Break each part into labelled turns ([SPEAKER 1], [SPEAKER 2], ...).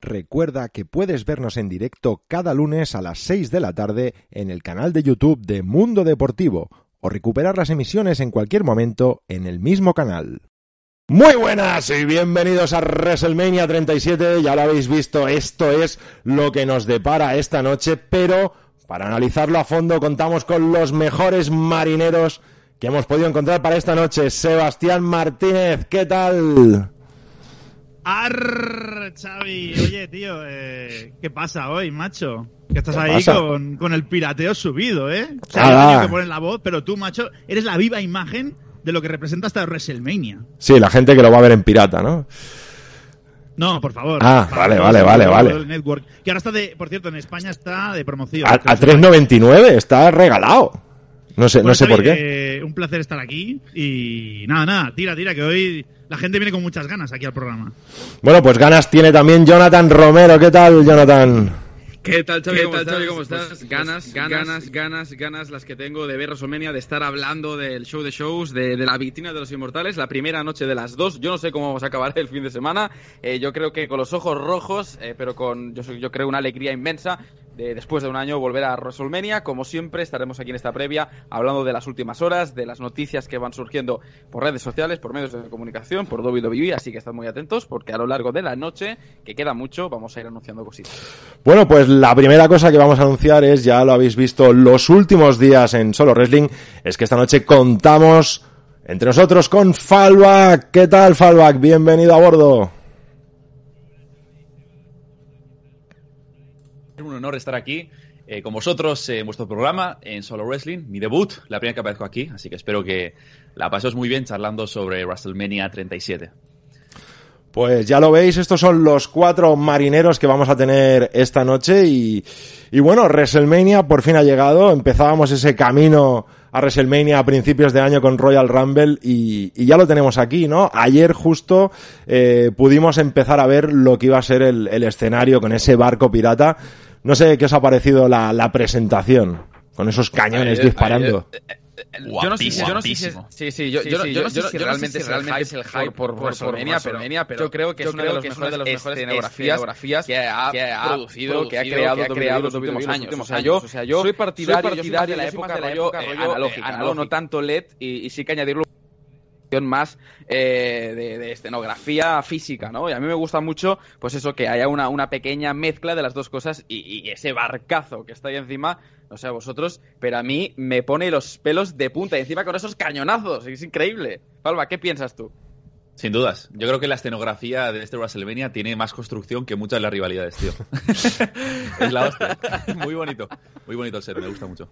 [SPEAKER 1] Recuerda que puedes vernos en directo cada lunes a las 6 de la tarde en el canal de YouTube de Mundo Deportivo o recuperar las emisiones en cualquier momento en el mismo canal. Muy buenas y bienvenidos a WrestleMania 37. Ya lo habéis visto, esto es lo que nos depara esta noche, pero para analizarlo a fondo contamos con los mejores marineros que hemos podido encontrar para esta noche. Sebastián Martínez, ¿qué tal?
[SPEAKER 2] Arr, Xavi. Oye, tío, eh, ¿qué pasa hoy, macho? Que estás ahí con, con, el pirateo subido, ¿eh? O sea, que ponen la voz, pero tú, macho, eres la viva imagen de lo que representa hasta WrestleMania.
[SPEAKER 1] Sí, la gente que lo va a ver en pirata, ¿no?
[SPEAKER 2] No, por favor.
[SPEAKER 1] Ah, vale, vale, vale, vale.
[SPEAKER 2] Network, que ahora está de, por cierto, en España está de promoción.
[SPEAKER 1] A, a 3.99, está regalado. No sé, no sé por
[SPEAKER 2] qué. Eh, un placer estar aquí y nada, nada, tira, tira, que hoy la gente viene con muchas ganas aquí al programa.
[SPEAKER 1] Bueno, pues ganas tiene también Jonathan Romero. ¿Qué tal, Jonathan?
[SPEAKER 3] ¿Qué tal, Xavi? ¿Qué ¿Cómo, tal, estás? ¿Cómo estás? Pues ganas, ganas, ganas, ganas las que tengo de ver WrestleMania, de estar hablando del show de shows, de, de, la vitrina de los inmortales, la primera noche de las dos. Yo no sé cómo vamos a acabar el fin de semana. Eh, yo creo que con los ojos rojos, eh, pero con, yo, yo creo, una alegría inmensa de después de un año volver a WrestleMania. Como siempre, estaremos aquí en esta previa hablando de las últimas horas, de las noticias que van surgiendo por redes sociales, por medios de comunicación, por WWE. Así que estad muy atentos porque a lo largo de la noche, que queda mucho, vamos a ir anunciando cositas.
[SPEAKER 1] Bueno, pues la primera cosa que vamos a anunciar es, ya lo habéis visto los últimos días en Solo Wrestling, es que esta noche contamos entre nosotros con Fallback. ¿Qué tal, Fallback? Bienvenido a bordo.
[SPEAKER 4] un honor estar aquí eh, con vosotros en vuestro programa, en Solo Wrestling, mi debut, la primera que aparezco aquí, así que espero que la paséis muy bien charlando sobre WrestleMania 37.
[SPEAKER 1] Pues ya lo veis, estos son los cuatro marineros que vamos a tener esta noche y, bueno, WrestleMania por fin ha llegado, empezábamos ese camino a WrestleMania a principios de año con Royal Rumble y, ya lo tenemos aquí, ¿no? Ayer justo eh, pudimos empezar a ver lo que iba a ser el escenario con ese barco pirata. No sé qué os ha parecido la, la presentación, con esos cañones ayer, disparando. Ayer,
[SPEAKER 3] eh, yo no sé, yo no sé si sí, sí, yo, sí, yo, yo, no sé si realmente, si realmente es el hype por, por, por WrestleMania, pero, pero, yo creo que es una de las mejores, de las mejores escenografías que ha, que ha producido, que ha creado, que ha creado los últimos años. O sea, yo, o sea, yo soy partidario, soy partidario de la época rollo analógica, no tanto LED y, y sí que añadirlo más eh, de, de, escenografía física, ¿no? Y a mí me gusta mucho, pues eso, que haya una, una pequeña mezcla de las dos cosas y, y, ese barcazo que está ahí encima, no sé a vosotros, pero a mí me pone los pelos de punta y encima con esos cañonazos, es increíble. Palma, ¿qué piensas tú?
[SPEAKER 4] Sin dudas. Yo creo que la escenografía de este WrestleMania tiene más construcción que muchas de las rivalidades, tío. es la hostia. Muy bonito. Muy bonito el ser, me gusta mucho.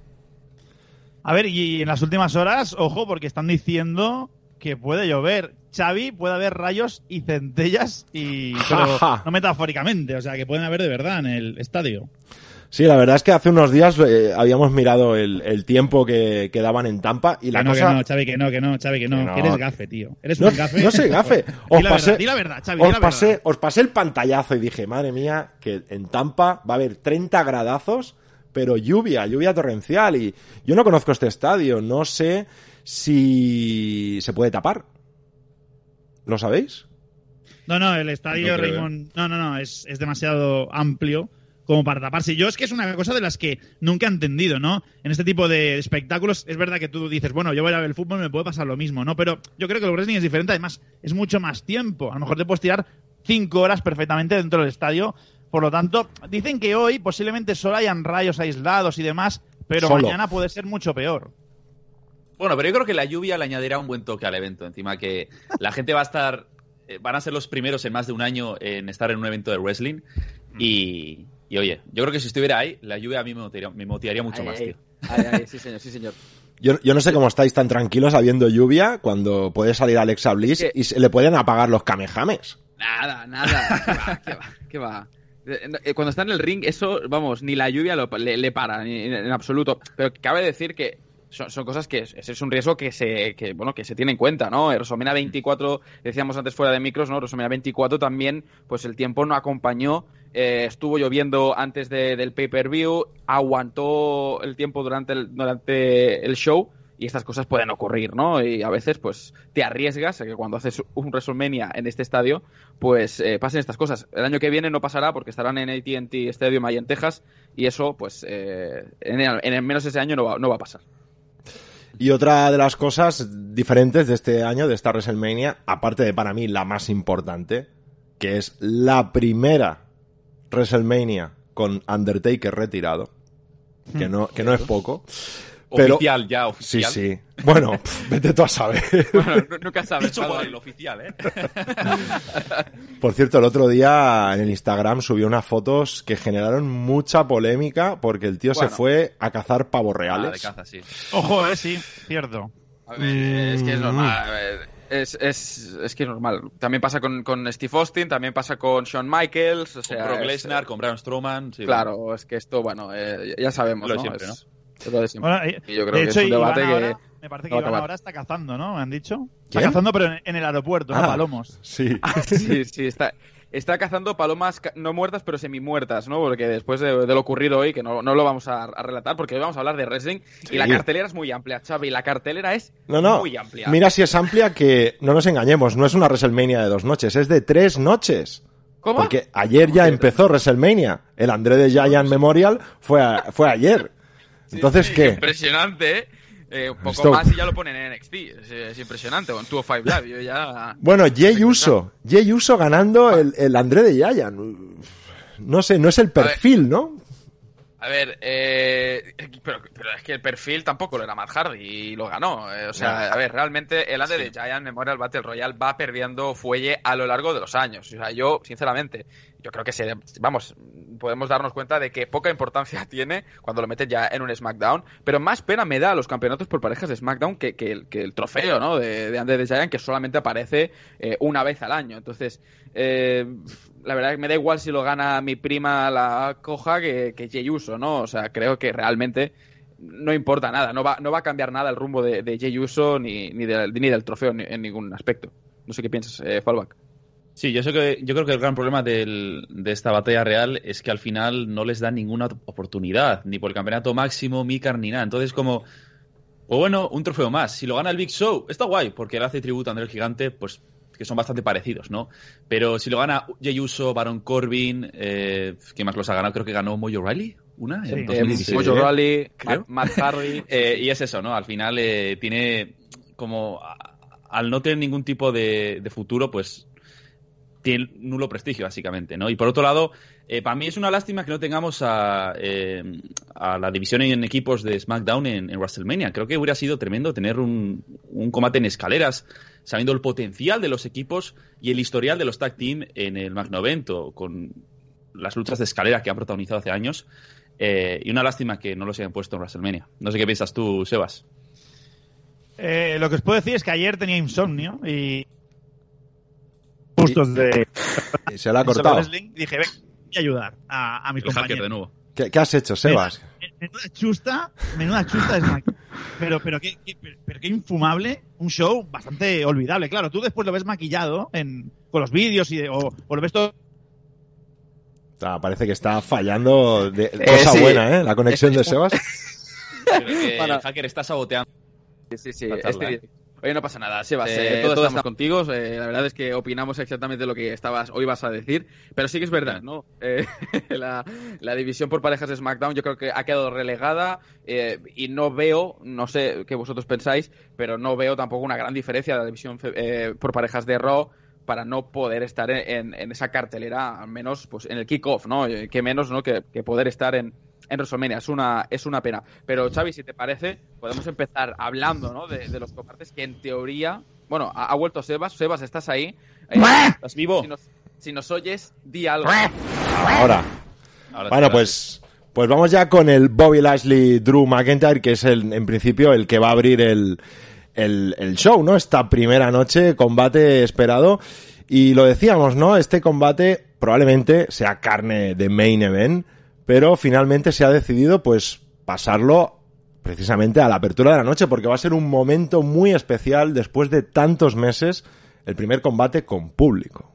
[SPEAKER 2] A ver, y en las últimas horas, ojo, porque están diciendo que puede llover. Xavi, puede haber rayos y centellas, y pero no metafóricamente, o sea, que pueden haber de verdad en el estadio.
[SPEAKER 1] Sí, la verdad es que hace unos días eh, habíamos mirado el, el tiempo que, que, daban en Tampa y la
[SPEAKER 2] que no,
[SPEAKER 1] cosa...
[SPEAKER 2] Que no, Xavi, que no, que no, Xavi, que no, que, no. eres gafe, tío. Eres
[SPEAKER 1] no,
[SPEAKER 2] un gafe.
[SPEAKER 1] No soy gafe. Os
[SPEAKER 2] di la
[SPEAKER 1] pasé,
[SPEAKER 2] verdad, di la verdad, Xavi,
[SPEAKER 1] os,
[SPEAKER 2] di la
[SPEAKER 1] pasé,
[SPEAKER 2] verdad.
[SPEAKER 1] os pasé el pantallazo y dije, madre mía, que en Tampa va a haber 30 gradazos, pero lluvia, lluvia torrencial. Y yo no conozco este estadio, no sé si se puede tapar. ¿Lo sabéis?
[SPEAKER 2] No, no, el estadio no Raymond. No, no, no, es, es demasiado amplio como para taparse. Yo es que es una cosa de las que nunca he entendido, ¿no? En este tipo de espectáculos es verdad que tú dices, bueno, yo voy a ver el fútbol, me puede pasar lo mismo, ¿no? Pero yo creo que el wrestling es diferente, además es mucho más tiempo. A lo mejor te puedes tirar cinco horas perfectamente dentro del estadio. Por lo tanto, dicen que hoy posiblemente solo hayan rayos aislados y demás, pero solo. mañana puede ser mucho peor.
[SPEAKER 4] Bueno, pero yo creo que la lluvia le añadirá un buen toque al evento. Encima que la gente va a estar, eh, van a ser los primeros en más de un año en estar en un evento de wrestling y, y oye, yo creo que si estuviera ahí, la lluvia a mí me motivaría, me motivaría mucho
[SPEAKER 3] ay,
[SPEAKER 4] más,
[SPEAKER 3] ay,
[SPEAKER 4] tío.
[SPEAKER 3] Ay, ay, sí, señor, sí, señor.
[SPEAKER 1] Yo, yo, no sé cómo estáis tan tranquilos habiendo lluvia cuando puede salir Alexa Bliss y se le pueden apagar los kamehames.
[SPEAKER 3] Nada, nada. ¿Qué va? ¿Qué va? ¿Qué va? cuando está en el ring, eso, vamos, ni la lluvia le, para, ni, en absoluto. Pero cabe decir que son, cosas que es, un riesgo que se, que, bueno, que se tiene en cuenta, ¿no? WrestleMania 24, decíamos antes fuera de micros, ¿no? WrestleMania 24 también, pues el tiempo no acompañó, eh, estuvo lloviendo antes del pay-per-view, aguantó el tiempo durante el, durante el show y estas cosas pueden ocurrir, ¿no? Y a veces, pues, te arriesgas a que cuando haces un WrestleMania en este estadio, pues eh, pasen estas cosas. El año que viene no pasará porque estarán en AT&T Stadium ahí en Texas y eso, pues, eh, en, en, menos ese año no va, no va a pasar.
[SPEAKER 1] Y otra de las cosas diferentes de este año, de esta WrestleMania, aparte de para mí la más importante, que es la primera WrestleMania con Undertaker retirado, que no, que no es poco.
[SPEAKER 4] oficial ya, oficial.
[SPEAKER 1] Sí, sí. Bueno, vete tú a saber.
[SPEAKER 3] Bueno, nunca sabes.
[SPEAKER 4] Dicho por el oficial, ¿eh?
[SPEAKER 1] Por cierto, el otro día en el Instagram subió unas fotos que generaron mucha polémica porque el tío se fue a cazar pavos reales. Ah, de
[SPEAKER 4] caza, sí.
[SPEAKER 2] Ojo, eh, sí, cierto.
[SPEAKER 3] A ver, es que es normal. A ver, es, es, es, que es normal. También pasa con, con, Steve Austin, también pasa con Shawn Michaels, o sea,
[SPEAKER 4] con Brock Lesnar, con Braun Strowman.
[SPEAKER 3] claro, es que esto, bueno, eh, ya sabemos,
[SPEAKER 4] lo
[SPEAKER 3] ¿no?
[SPEAKER 4] Siempre, ¿no?
[SPEAKER 2] Bueno, y yo creo que hecho, es un debate que. Me parece que Iván ahora está cazando, ¿no? ¿Me han dicho? Está cazando, pero en, el aeropuerto, ah, Palomos.
[SPEAKER 1] Sí.
[SPEAKER 3] Ah, sí, sí, está. Está cazando palomas no muertas, pero semi-muertas, ¿no? Porque después de, lo ocurrido hoy, que no, no lo vamos a, relatar, porque hoy vamos a hablar de wrestling, y la cartelera es muy amplia, Xavi, la cartelera es
[SPEAKER 1] no, no.
[SPEAKER 3] muy amplia.
[SPEAKER 1] Mira si es amplia que, no nos engañemos, no es una WrestleMania de dos noches, es de tres noches.
[SPEAKER 3] ¿Cómo?
[SPEAKER 1] Porque ayer ya empezó WrestleMania. El André de Giant Memorial fue, fue ayer. Entonces, ¿qué?
[SPEAKER 3] Impresionante, ¿eh? Eh un poco más y ya lo ponen en NXT. Es, impresionante. Con 205 Live, yo ya...
[SPEAKER 1] Bueno, Jay Uso. Uso ganando el, el André de Giant. No sé, no es el perfil, ¿no?
[SPEAKER 3] A ver, eh, pero, pero, es que el perfil tampoco lo era Matt Hardy y lo ganó. Eh, o sea, a ver, realmente el Ande de Giant Memorial Battle Royale va perdiendo fuelle a lo largo de los años. O sea, yo, sinceramente, yo creo que se, vamos, podemos darnos cuenta de que poca importancia tiene cuando lo metes ya en un SmackDown. Pero más pena me da los campeonatos por parejas de SmackDown que, que, el, que el, trofeo, ¿no? De, de Ande de Giant que solamente aparece eh, una vez al año. Entonces, eh, la verdad es que me da igual si lo gana mi prima la coja que, que Jey Uso, ¿no? O sea, creo que realmente no importa nada, no va, no va a cambiar nada el rumbo de, de Jey Uso ni, ni, ni del trofeo en ningún aspecto. No sé qué piensas, eh, Fallback.
[SPEAKER 4] Sí, yo, sé que, yo creo que el gran problema de esta batalla real es que al final no les da ninguna oportunidad, ni por el campeonato máximo, Mikar, ni nada. Entonces, como, o bueno, un trofeo más. Si lo gana el Big Show, está guay, porque él hace tributo a André el Gigante, pues que son bastante parecidos, ¿no? Pero si lo gana Jey Uso, Baron Corbin, eh, ¿qué más los ha ganado? Creo que ganó Mojo Riley, una
[SPEAKER 3] sí. en Mojo Riley, Matt Hardy.
[SPEAKER 4] Eh, y es eso, ¿no? Al final eh, tiene como... Al no tener ningún tipo de, futuro, pues tiene nulo prestigio, básicamente, ¿no? Y por otro lado, para mí es una lástima que no tengamos a, a la división en equipos de SmackDown en, WrestleMania. Creo que hubiera sido tremendo tener un, un combate en escaleras sabiendo el potencial de los equipos y el historial de los tag team en el Magnovento, con las luchas de escalera que han protagonizado hace años. Eh, y una lástima que no los hayan puesto en WrestleMania. No sé qué piensas tú, Sebas.
[SPEAKER 2] Eh, lo que os puedo decir es que ayer tenía insomnio y. Justos de.
[SPEAKER 1] se lo ha cortado.
[SPEAKER 2] dije, ven, voy a ayudar a, a mis compañeros.
[SPEAKER 4] de nuevo.
[SPEAKER 1] ¿Qué, has hecho, Sebas?
[SPEAKER 2] Menuda chusta, menuda chusta es Pero, pero, qué, pero qué infumable, un show bastante olvidable. Claro, tú después lo ves maquillado en, con los vídeos y, o, lo ves todo
[SPEAKER 1] parece que está fallando de eh, cosa buena, ¿eh? La conexión de Sebas.
[SPEAKER 4] el hacker está saboteando.
[SPEAKER 3] Sí, sí, sí. Oye, no pasa nada, Sebas, eh, todos, estamos contigo. Eh, la verdad es que opinamos exactamente lo que estabas hoy vas a decir, pero sí que es verdad, ¿no? Eh, la, división por parejas de SmackDown yo creo que ha quedado relegada y no veo, no sé qué vosotros pensáis, pero no veo tampoco una gran diferencia de la división por parejas de Raw para no poder estar en, esa cartelera, al menos pues en el kickoff, ¿no? Que menos, ¿no? que poder estar en, en WrestleMania. Es una, es una pena. Pero, Xavi, si te parece, podemos empezar hablando ¿no? de, los compartes que en teoría. Bueno, ha, vuelto Sebas. Sebas, ¿estás ahí?
[SPEAKER 4] Eh, ¿Estás vivo?
[SPEAKER 3] Si nos, oyes, di algo.
[SPEAKER 1] Ahora. bueno, pues. Pues vamos ya con el Bobby Lashley Drew McIntyre, que es el, en principio el que va a abrir el, el, el show, ¿no? Esta primera noche, combate esperado. Y lo decíamos, ¿no? Este combate probablemente sea carne de main event, pero finalmente se ha decidido pues pasarlo precisamente a la apertura de la noche porque va a ser un momento muy especial después de tantos meses el primer combate con público.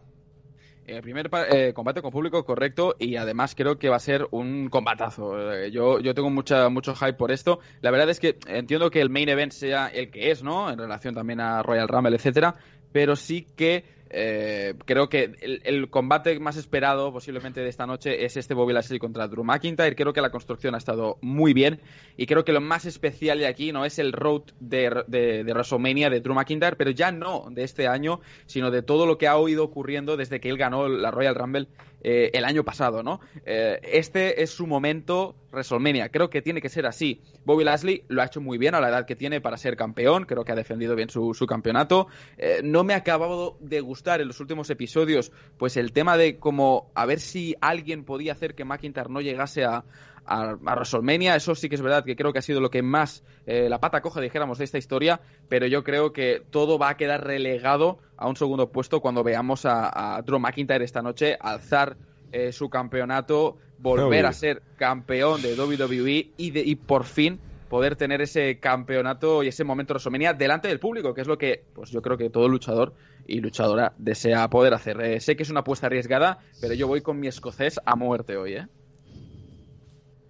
[SPEAKER 3] El primer eh, combate con público correcto y además creo que va a ser un combatazo. Eh, yo, yo tengo mucha, mucho hype por esto. La verdad es que entiendo que el main event sea el que es, ¿no? En relación también a Royal Rumble, etcétera. Pero sí que eh, creo que el, combate más esperado posiblemente de esta noche es este Bobby Lashley contra Drew McIntyre. Creo que la construcción ha estado muy bien y creo que lo más especial de aquí no es el road de, de, de WrestleMania de Drew McIntyre, pero ya no de este año, sino de todo lo que ha ido ocurriendo desde que él ganó la Royal Rumble eh, el año pasado, ¿no? Eh, este es su momento WrestleMania. Creo que tiene que ser así. Bobby Lashley lo ha hecho muy bien a la edad que tiene para ser campeón. Creo que ha defendido bien su, campeonato. Eh, no me ha acabado de gustar en los últimos episodios, pues el tema de como a ver si alguien podía hacer que McIntyre no llegase a, a, WrestleMania. Eso sí que es verdad que creo que ha sido lo que más eh, la pata coja, dijéramos, de esta historia, pero yo creo que todo va a quedar relegado a un segundo puesto cuando veamos a, Drew McIntyre esta noche alzar eh, su campeonato, volver a ser campeón de WWE y, de, y por fin poder tener ese campeonato y ese momento de WrestleMania delante del público, que es lo que pues yo creo que todo luchador y luchadora desea poder hacer. Eh, sé que es una apuesta arriesgada, pero yo voy con mi escocés a muerte hoy, ¿eh?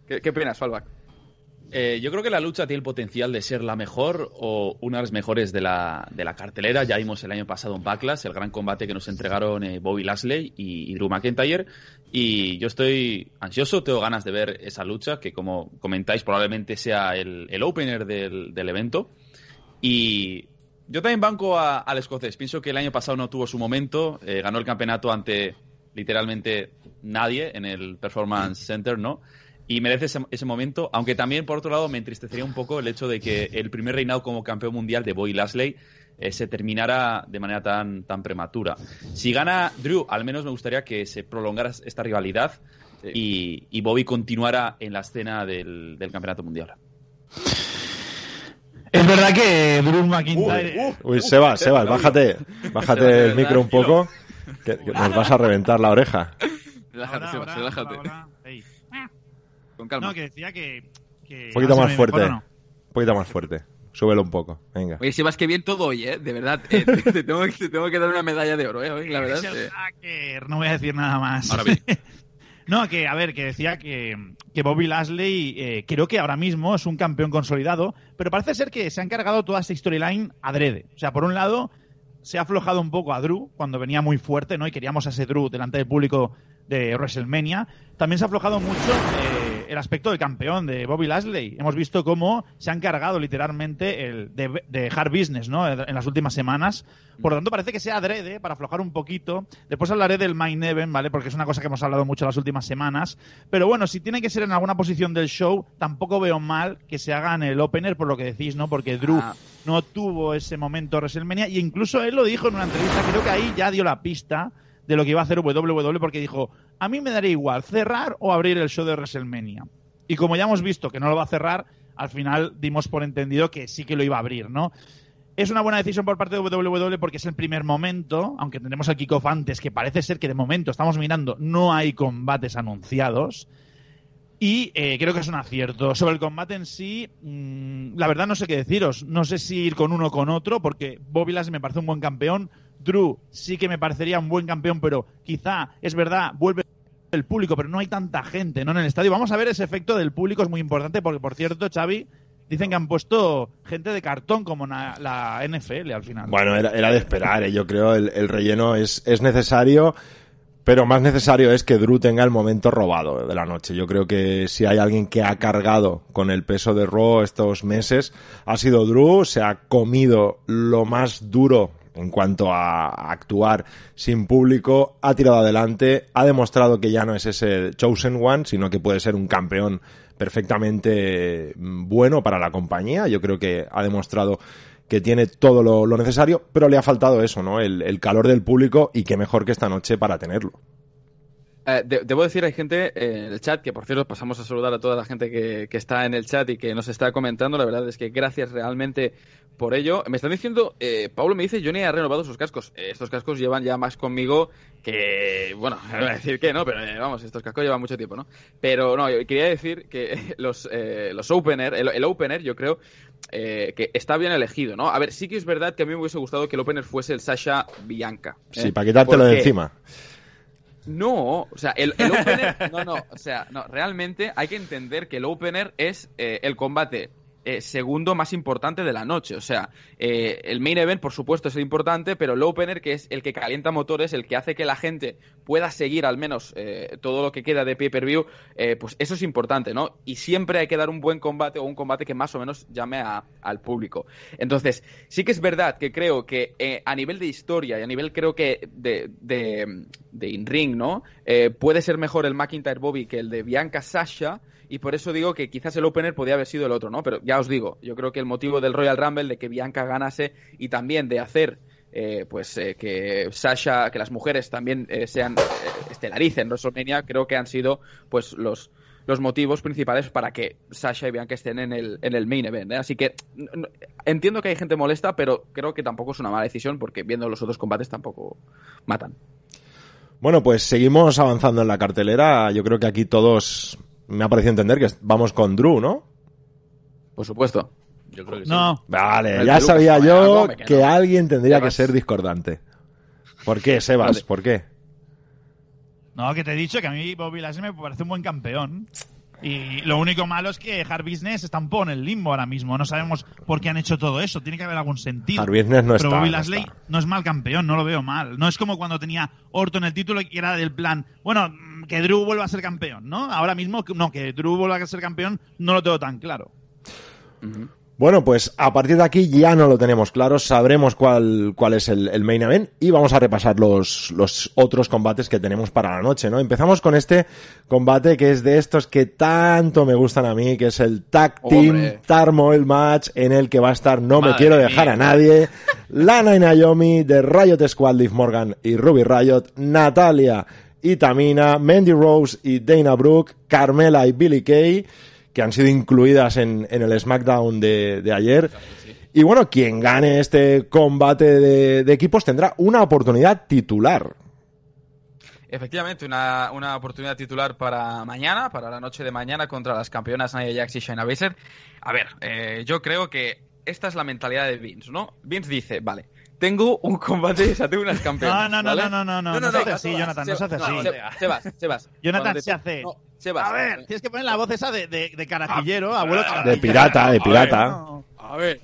[SPEAKER 3] ¿Qué, qué opinas?
[SPEAKER 4] Eh, yo creo que la lucha tiene el potencial de ser la mejor o una de las mejores de la, de la cartelera. Ya vimos el año pasado en Backlash, el gran combate que nos entregaron eh, Bobby Lashley y, Drew McIntyre. Y yo estoy ansioso, tengo ganas de ver esa lucha, que como comentáis probablemente sea el, el opener del, del, evento. Y yo también banco al escocés. Pienso que el año pasado no tuvo su momento, eh, ganó el campeonato ante literalmente nadie en el Performance Center, ¿no? Y merece ese, momento, aunque también por otro lado me entristecería un poco el hecho de que el primer reinado como campeón mundial de Bobby Lashley eh, se terminara de manera tan, tan prematura. Si gana Drew, al menos me gustaría que se prolongara esta rivalidad y, Bobby continuara en la escena del, campeonato mundial.
[SPEAKER 2] Es verdad que Drew McIntyre.
[SPEAKER 1] Uy, uy Sebas, Sebas, bájate, bájate el micro un poco, que, nos vas a reventar la oreja.
[SPEAKER 3] Relájate, Sebas, relájate.
[SPEAKER 2] No, que decía que.
[SPEAKER 1] un poquito más fuerte. Un poquito más fuerte. Súbelo un poco, venga.
[SPEAKER 3] Oye, si vas que bien todo hoy, ¿eh? De verdad, eh, te, tengo, que dar una medalla de oro, ¿eh? Hoy, la verdad.
[SPEAKER 2] no voy a decir nada más. no, que, a ver, que decía que, que Bobby Lashley eh, creo que ahora mismo es un campeón consolidado, pero parece ser que se ha encargado toda esta storyline adrede. O sea, por un lado, se ha aflojado un poco a Drew cuando venía muy fuerte, ¿no? Y queríamos a ese Drew delante del público de WrestleMania. También se ha aflojado mucho eh, el aspecto del campeón, de Bobby Lashley. Hemos visto cómo se han cargado literalmente el de, hard business ¿no? en las últimas semanas. Por lo tanto, parece que sea adrede para aflojar un poquito. Después hablaré del main event, ¿vale? Porque es una cosa que hemos hablado mucho las últimas semanas. Pero bueno, si tiene que ser en alguna posición del show, tampoco veo mal que se haga en el opener, por lo que decís, ¿no? Porque Drew ah. no tuvo ese momento WrestleMania y incluso él lo dijo en una entrevista, creo que ahí ya dio la pista de lo que iba a hacer WWE porque dijo, a mí me daría igual cerrar o abrir el show de WrestleMania. Y como ya hemos visto que no lo va a cerrar, al final dimos por entendido que sí que lo iba a abrir, ¿no? Es una buena decisión por parte de WWE porque es el primer momento, aunque tendremos al kickoff antes, que parece ser que de momento estamos mirando, no hay combates anunciados. Y eh, creo que es un acierto. Sobre el combate en sí, mm, la verdad no sé qué deciros. No sé si ir con uno o con otro, porque Bobby Lashley me parece un buen campeón. Drew sí que me parecería un buen campeón, pero quizá, es verdad, vuelve el público, pero no hay tanta gente ¿no? en el estadio. Vamos a ver ese efecto del público, es muy importante, porque por cierto, Xavi, dicen que han puesto gente de cartón como la NFL al final.
[SPEAKER 1] Bueno, era, de esperar, ¿eh? yo creo el, el relleno es, es necesario. Pero más necesario es que Drew tenga el momento robado de la noche. Yo creo que si hay alguien que ha cargado con el peso de Raw estos meses, ha sido Drew. Se ha comido lo más duro en cuanto a actuar sin público, ha tirado adelante, ha demostrado que ya no es ese chosen one, sino que puede ser un campeón perfectamente mm, bueno para la compañía. Yo creo que ha demostrado que tiene todo lo, necesario, pero le ha faltado eso, ¿no? El, calor del público y que mejor que esta noche para tenerlo.
[SPEAKER 3] Eh, debo decir, hay gente en el chat, que por cierto pasamos a saludar a toda la gente que, está en el chat y que nos está comentando. La verdad es que gracias realmente por ello. Me están diciendo, eh, Pablo me dice, Johnny ha renovado sus cascos. Eh, estos cascos llevan ya más conmigo que, bueno, voy a decir que no, pero vamos, estos cascos llevan mucho tiempo, ¿no? Pero no, yo quería decir que los, los opener, el, opener, yo creo que está bien elegido, ¿no? A ver, sí que es verdad que a mí me hubiese gustado que el opener fuese el Sasha Bianca.
[SPEAKER 1] Sí, para quitártelo de encima.
[SPEAKER 3] No, o sea, el, opener. No, no, o sea, no, realmente hay que entender que el opener es eh, el combate eh, segundo más importante de la noche. O sea, eh, el main event, por supuesto, es el importante, pero el opener, que es el que calienta motores, el que hace que la gente pueda seguir al menos eh, todo lo que queda de pay-per-view, pues eso es importante, ¿no? Y siempre hay que dar un buen combate o un combate que más o menos llame al público. Entonces, sí que es verdad que creo que a nivel de historia y a nivel, creo que, de, de, de in-ring, ¿no? puede ser mejor el McIntyre Bobby que el de Bianca Sasha y por eso digo que quizás el opener podía haber sido el otro, ¿no? Pero ya os digo, yo creo que el motivo del Royal Rumble, de que Bianca ganase y también de hacer eh, pues eh, que Sasha, que las mujeres también eh, sean estelaricen WrestleMania, creo que han sido pues los los motivos principales para que Sasha y Bianca estén en el, en el main event. Así que entiendo que hay gente molesta, pero creo que tampoco es una mala decisión porque viendo los otros combates tampoco matan.
[SPEAKER 1] Bueno, pues seguimos avanzando en la cartelera. Yo creo que aquí todos me ha parecido entender que vamos con Drew, ¿no?
[SPEAKER 3] Por supuesto.
[SPEAKER 2] Yo creo que no.
[SPEAKER 1] Vale, ya sabía yo que alguien tendría que ser discordante. ¿Por qué, Sebas? ¿Por qué?
[SPEAKER 2] No, que te he dicho que a mí Bobby Lashley me parece un buen campeón. Y lo único malo es que Hard Business está un poco en el limbo ahora mismo. No sabemos por qué han hecho todo eso. Tiene que haber algún sentido.
[SPEAKER 1] Hard Business no
[SPEAKER 2] Pero Bobby Lashley no, es mal campeón, no lo veo mal. No es como cuando tenía Orton el título y era del plan, bueno, que Drew vuelva a ser campeón, ¿no? Ahora mismo, no, que Drew vuelva a ser campeón no lo tengo tan claro.
[SPEAKER 1] Bueno, pues a partir de aquí ya no lo tenemos claro, sabremos cuál, cuál es el, main event y vamos a repasar los, los otros combates que tenemos para la noche, ¿no? Empezamos con este combate que es de estos que tanto me gustan a mí, que es el Tag Team Tarmoil Match, en el que va a estar No Me Quiero Dejar a Nadie, Lana y Naomi de Riot Squad, Liv Morgan y Ruby Riot, Natalia Tamina, Mandy Rose y Dana Brooke, Carmela y Billy Kay, que han sido incluidas en, el SmackDown de, ayer. Y bueno, quien gane este combate de, equipos tendrá una oportunidad titular.
[SPEAKER 3] Efectivamente, una, oportunidad titular para mañana, para la noche de mañana contra las campeonas Nia Jax y Shayna Baszler. A ver, eh, yo creo que esta es la mentalidad de Vince, ¿no? Vince dice, vale, tengo un combate, o sea, tengo unas campeonas.
[SPEAKER 2] No, no, no, no, no, no, no, no, se hace así, Jonathan, no se hace así.
[SPEAKER 3] Sebas, Sebas.
[SPEAKER 2] Jonathan, se hace. Sebas. A ver, tienes que poner la voz esa de, de, de carajillero, ah, abuelo
[SPEAKER 1] De pirata, de pirata.
[SPEAKER 3] A ver.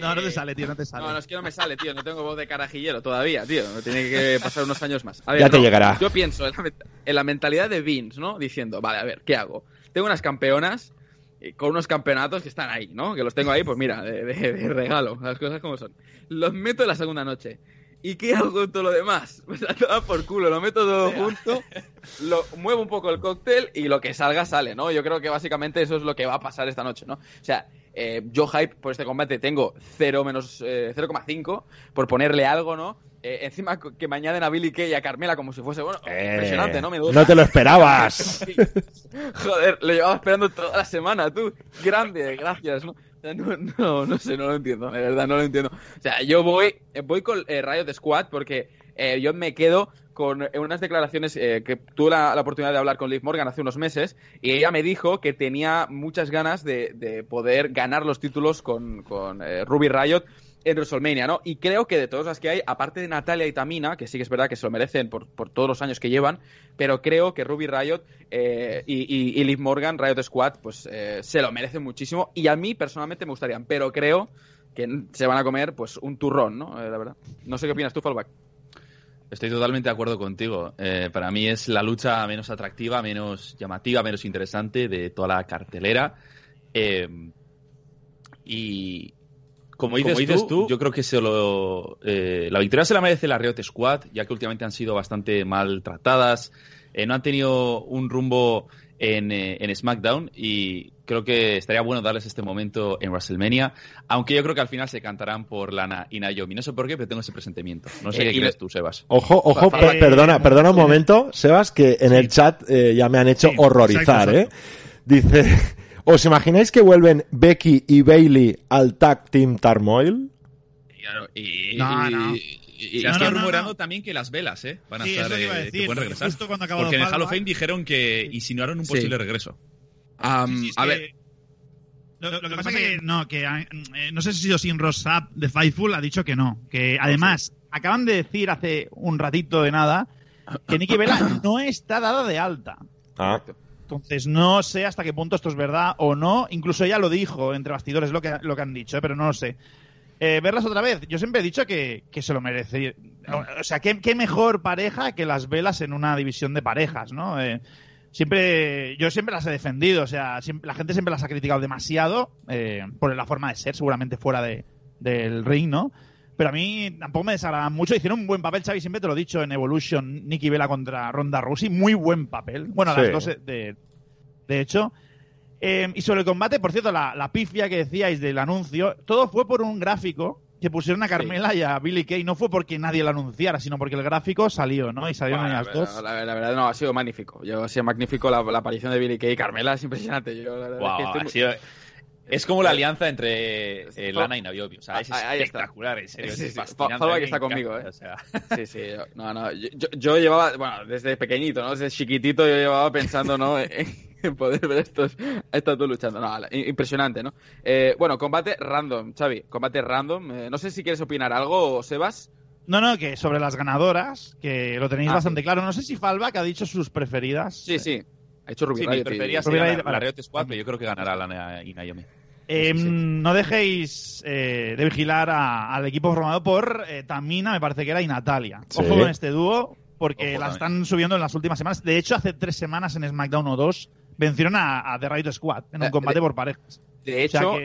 [SPEAKER 2] No, no te sale, tío, no te sale.
[SPEAKER 3] No, no es que no me sale, tío. No tengo voz de carajillero todavía, tío. Me tiene que pasar unos años más. A ver,
[SPEAKER 1] ya te llegará.
[SPEAKER 3] Yo pienso en la, mentalidad de Vince, ¿no? Diciendo, vale, a ver, ¿qué hago? Tengo unas campeonas con unos campeonatos que están ahí, ¿no? Que los tengo ahí, pues mira, de, regalo, las cosas como son. Los meto en la segunda noche. ¿Y qué hago con todo lo demás? Tomar por culo, lo meto todo junto, lo muevo un poco el cóctel y lo que salga sale, ¿no? Yo creo que básicamente eso es lo que va a pasar esta noche, ¿no? O sea, eh, yo hype por este combate tengo 0 menos 0,5 eh, por ponerle algo, ¿no? Eh, encima que me añaden a Billy Kay y a Carmela como si fuese, bueno, impresionante, ¿no?
[SPEAKER 1] no te lo esperabas.
[SPEAKER 3] Joder, lo llevaba esperando toda la semana, tú. Grande, gracias, ¿no? No, no, sé, no lo entiendo, de verdad, no lo entiendo. O sea, yo voy, voy con eh, Riot Squad porque yo me quedo con unas declaraciones que tuve la, oportunidad de hablar con Liv Morgan hace unos meses y ella me dijo que tenía muchas ganas de, poder ganar los títulos con, con Ruby Riot en WrestleMania, ¿no? Y creo que de todas las que hay, aparte de Natalia y Tamina, que sí que es verdad que se lo merecen por, todos los años que llevan, pero creo que Ruby Riot eh, y, Liv Morgan, Riot Squad, pues eh, se lo merecen muchísimo y a mí personalmente me gustarían, pero creo que se van a comer pues un turrón, ¿no? Eh, la verdad. No sé qué opinas tú, Fallback.
[SPEAKER 4] Estoy totalmente de acuerdo contigo. para mí es la lucha menos atractiva, menos llamativa, menos interesante de toda la cartelera. y, como dices, tú, yo creo que solo, eh, la victoria se la merece la Riot Squad, ya que últimamente han sido bastante maltratadas. no han tenido un rumbo en, en SmackDown y creo que estaría bueno darles este momento en WrestleMania, aunque yo creo que al final se cantarán por Lana y Naomi. No sé por qué, pero tengo ese presentimiento. No sé qué crees tú, Sebas.
[SPEAKER 1] Ojo, ojo, perdona, perdona un momento, Sebas, que en el chat ya me han hecho horrorizar, ¿eh? Dice, ¿os imagináis que vuelven Becky y Bailey al Tag Team Tarmoil?
[SPEAKER 4] Y, no, no. Y, se está rumorando también que las velas, ¿eh? Van a estar. Iba a decir, que pueden regresar. Porque en el Hall of Fame dijeron que insinuaron un posible regreso.
[SPEAKER 2] a ver. Lo, que pasa es que no, que eh, no sé si ha sido sin Rossap de Fightful ha dicho que no. Que además acaban de decir hace un ratito de nada que Nikki Vela no está dada de alta.
[SPEAKER 1] Ah.
[SPEAKER 2] Entonces no sé hasta qué punto esto es verdad o no. Incluso ella lo dijo entre bastidores lo que, lo que han dicho, ¿eh? pero no lo sé. Eh, verlas otra vez. Yo siempre he dicho que, se lo merece. O sea, ¿qué, mejor pareja que las velas en una división de parejas, ¿no? Eh, siempre, yo siempre las he defendido. O sea, la gente siempre las ha criticado demasiado por la forma de ser, seguramente fuera de, del ring, ¿no? Pero a mí tampoco me desagrada mucho. Hicieron un buen papel, Xavi, siempre te lo he dicho en Evolution, Nikki Vela contra Ronda Rousey. Muy buen papel. Bueno, las dos, de, de hecho. Eh, y sobre el combate, por cierto, la, pifia que decíais del anuncio, todo fue por un gráfico que pusieron a Carmela y a Billy Kay. No fue porque nadie lo anunciara, sino porque el gráfico salió, ¿no? Y salieron las dos.
[SPEAKER 3] La, verdad, no, ha sido magnífico. Yo, ha sido magnífico la, aparición de Billy Kay y Carmela, es impresionante. Yo,
[SPEAKER 4] ha sido es como la alianza entre eh, Lana y Navi, O sea, es espectacular, en serio.
[SPEAKER 3] Sí, sí, que está conmigo, ¿eh? O sea. Sí, sí. Yo, no, no. Yo, llevaba, bueno, desde pequeñito, ¿no? Desde chiquitito yo llevaba pensando, ¿no? en poder ver estos, estos dos luchando. No, impresionante, ¿no? Eh, bueno, combate random, Xavi. Combate random. Eh, no sé si quieres opinar algo, Sebas.
[SPEAKER 2] No, no, que sobre las ganadoras, que lo tenéis ah, bastante claro. No sé si Falva, que ha dicho sus preferidas.
[SPEAKER 3] Sí, sí. Ha hecho Ruby sí,
[SPEAKER 4] Riot. prefería Riot Squad, pero yo creo que ganará Lana y Naomi.
[SPEAKER 2] Eh, no dejéis eh, de vigilar al equipo formado por eh, Tamina, me parece que era, y Natalia. Ojo con este dúo, porque la están subiendo en las últimas semanas. De hecho, hace tres semanas en SmackDown o dos vencieron a, The Riot Squad en un combate por parejas.
[SPEAKER 3] De hecho,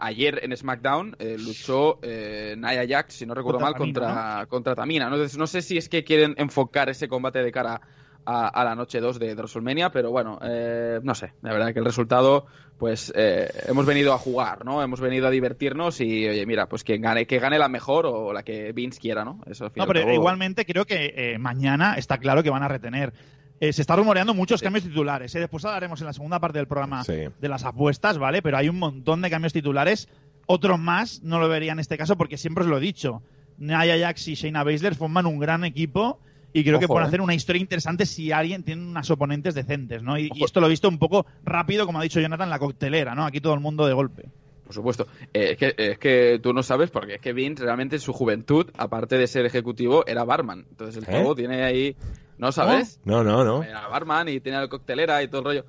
[SPEAKER 3] ayer en SmackDown luchó Nia Jax, si no recuerdo mal, contra, contra Tamina. ¿no? no sé si es que quieren enfocar ese combate de cara a, la noche 2 de WrestleMania, pero bueno, eh, no sé, la verdad que el resultado, pues eh, hemos venido a jugar, ¿no? Hemos venido a divertirnos y, oye, mira, pues quien gane, que gane la mejor o la que Vince quiera, ¿no?
[SPEAKER 2] Eso, no, pero igualmente creo que eh, mañana está claro que van a retener. se está rumoreando muchos cambios titulares. Después hablaremos en la segunda parte del programa de las apuestas, ¿vale? Pero hay un montón de cambios titulares. Otro más no lo vería en este caso porque siempre os lo he dicho. Nia Jax y Shayna Baszler forman un gran equipo y creo que pueden ¿eh? hacer una historia interesante si alguien tiene unas oponentes decentes, ¿no? Y, esto lo he visto un poco rápido, como ha dicho Jonathan, la coctelera, ¿no? Aquí todo el mundo de golpe.
[SPEAKER 3] Por supuesto. Eh, es, que, es que tú no sabes, porque es que Vince realmente en su juventud, aparte de ser ejecutivo, era barman. Entonces el juego ¿Eh? tiene ahí... ¿No sabes?
[SPEAKER 1] No, no, no.
[SPEAKER 3] Era barman y tenía la coctelera y todo el rollo.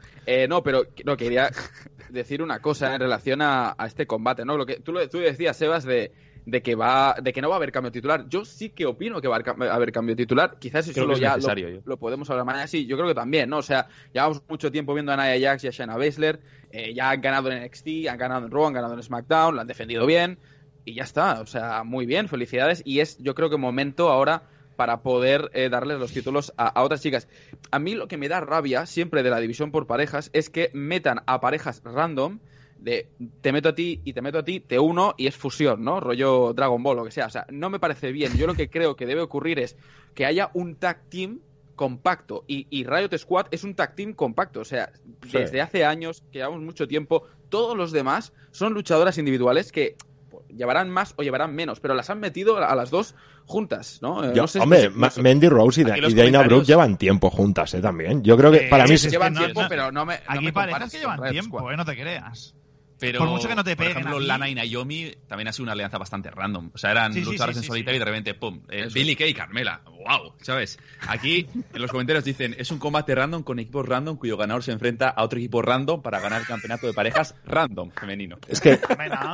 [SPEAKER 3] no, pero no, quería decir una cosa en relación a, este combate, ¿no? Lo que tú, tú decías, Sebas, de de que va de que no va a haber cambio titular. Yo sí que opino que va a haber cambio titular. Quizás eso ya lo, podemos hablar mañana. Sí, yo creo que también, ¿no? O sea, llevamos mucho tiempo viendo a Nia Jax y a Shayna Baszler. Eh, ya han ganado en NXT, han ganado en Raw, han ganado en SmackDown, lo han defendido bien. Y ya está. O sea, muy bien, felicidades. Y es, yo creo que momento ahora para poder eh, darles los títulos a, a, otras chicas. A mí lo que me da rabia siempre de la división por parejas es que metan a parejas random de te meto a ti y te meto a ti, te uno y es fusión, ¿no? Rollo Dragon Ball, lo que sea. O sea, no me parece bien. Yo lo que creo que debe ocurrir es que haya un tag team compacto. Y, y Riot Squad es un tag team compacto. O sea, desde hace años, que llevamos mucho tiempo, todos los demás son luchadoras individuales que llevarán más o llevarán menos, pero las han metido a las dos juntas, ¿no?
[SPEAKER 1] Eh, hombre, Mandy Rose y, y Dana Brooke llevan tiempo juntas, ¿eh? También. Yo creo que para mí...
[SPEAKER 3] llevan tiempo, pero no me...
[SPEAKER 2] aquí parejas que llevan tiempo, ¿eh? No te creas.
[SPEAKER 4] Pero, por mucho que no te peguen. Por ejemplo, Lana y Naomi también ha sido una alianza bastante random. O sea, eran luchadores en solitario y de repente, ¡pum! Eh, Billy Kay y Carmela. ¡Wow! ¿Sabes? Aquí en los comentarios dicen: es un combate random con equipos random cuyo ganador se enfrenta a otro equipo random para ganar el campeonato de parejas random femenino.
[SPEAKER 1] Es que,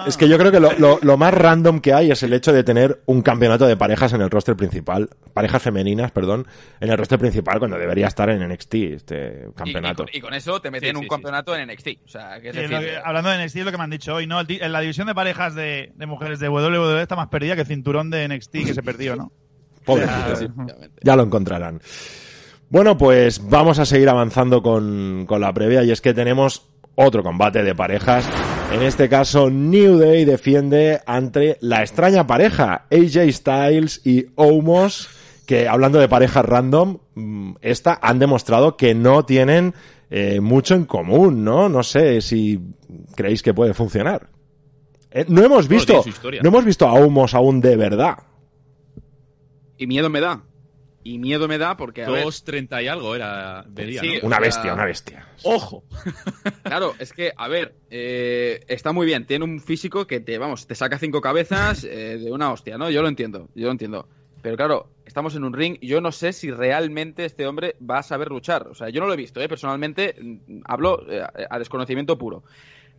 [SPEAKER 1] es que yo creo que lo, lo, más random que hay es el hecho de tener un campeonato de parejas en el roster principal. Parejas femeninas, perdón, en el roster principal cuando debería estar en NXT este campeonato.
[SPEAKER 3] Y, con, eso te meten un campeonato en NXT. O sea, que es decir,
[SPEAKER 2] hablando de NXT, lo que me han dicho hoy, ¿no? En la división de parejas de, mujeres de WWE está más perdida que el cinturón de NXT que se perdió, ¿no?
[SPEAKER 1] Ya lo encontrarán. Bueno, pues vamos a seguir avanzando con, con la previa y es que tenemos otro combate de parejas. En este caso, New Day defiende ante la extraña pareja AJ Styles y Omos, que hablando de parejas random, mm, esta han demostrado que no tienen eh, mucho en común, ¿no? No sé si creéis que puede funcionar. Eh, no hemos visto, no hemos visto a Omos aún de verdad.
[SPEAKER 3] Y miedo me da. Y miedo me da porque.
[SPEAKER 4] 2.30 y algo era.
[SPEAKER 1] una bestia, una bestia.
[SPEAKER 3] ¡Ojo! claro, es que, a ver, eh, está muy bien. Tiene un físico que te, vamos, te saca cinco cabezas eh, de una hostia, ¿no? Yo lo entiendo, yo lo entiendo. Pero claro, estamos en un ring y yo no sé si realmente este hombre va a saber luchar. O sea, yo no lo he visto, ¿eh? Personalmente, mm, hablo eh, a desconocimiento puro.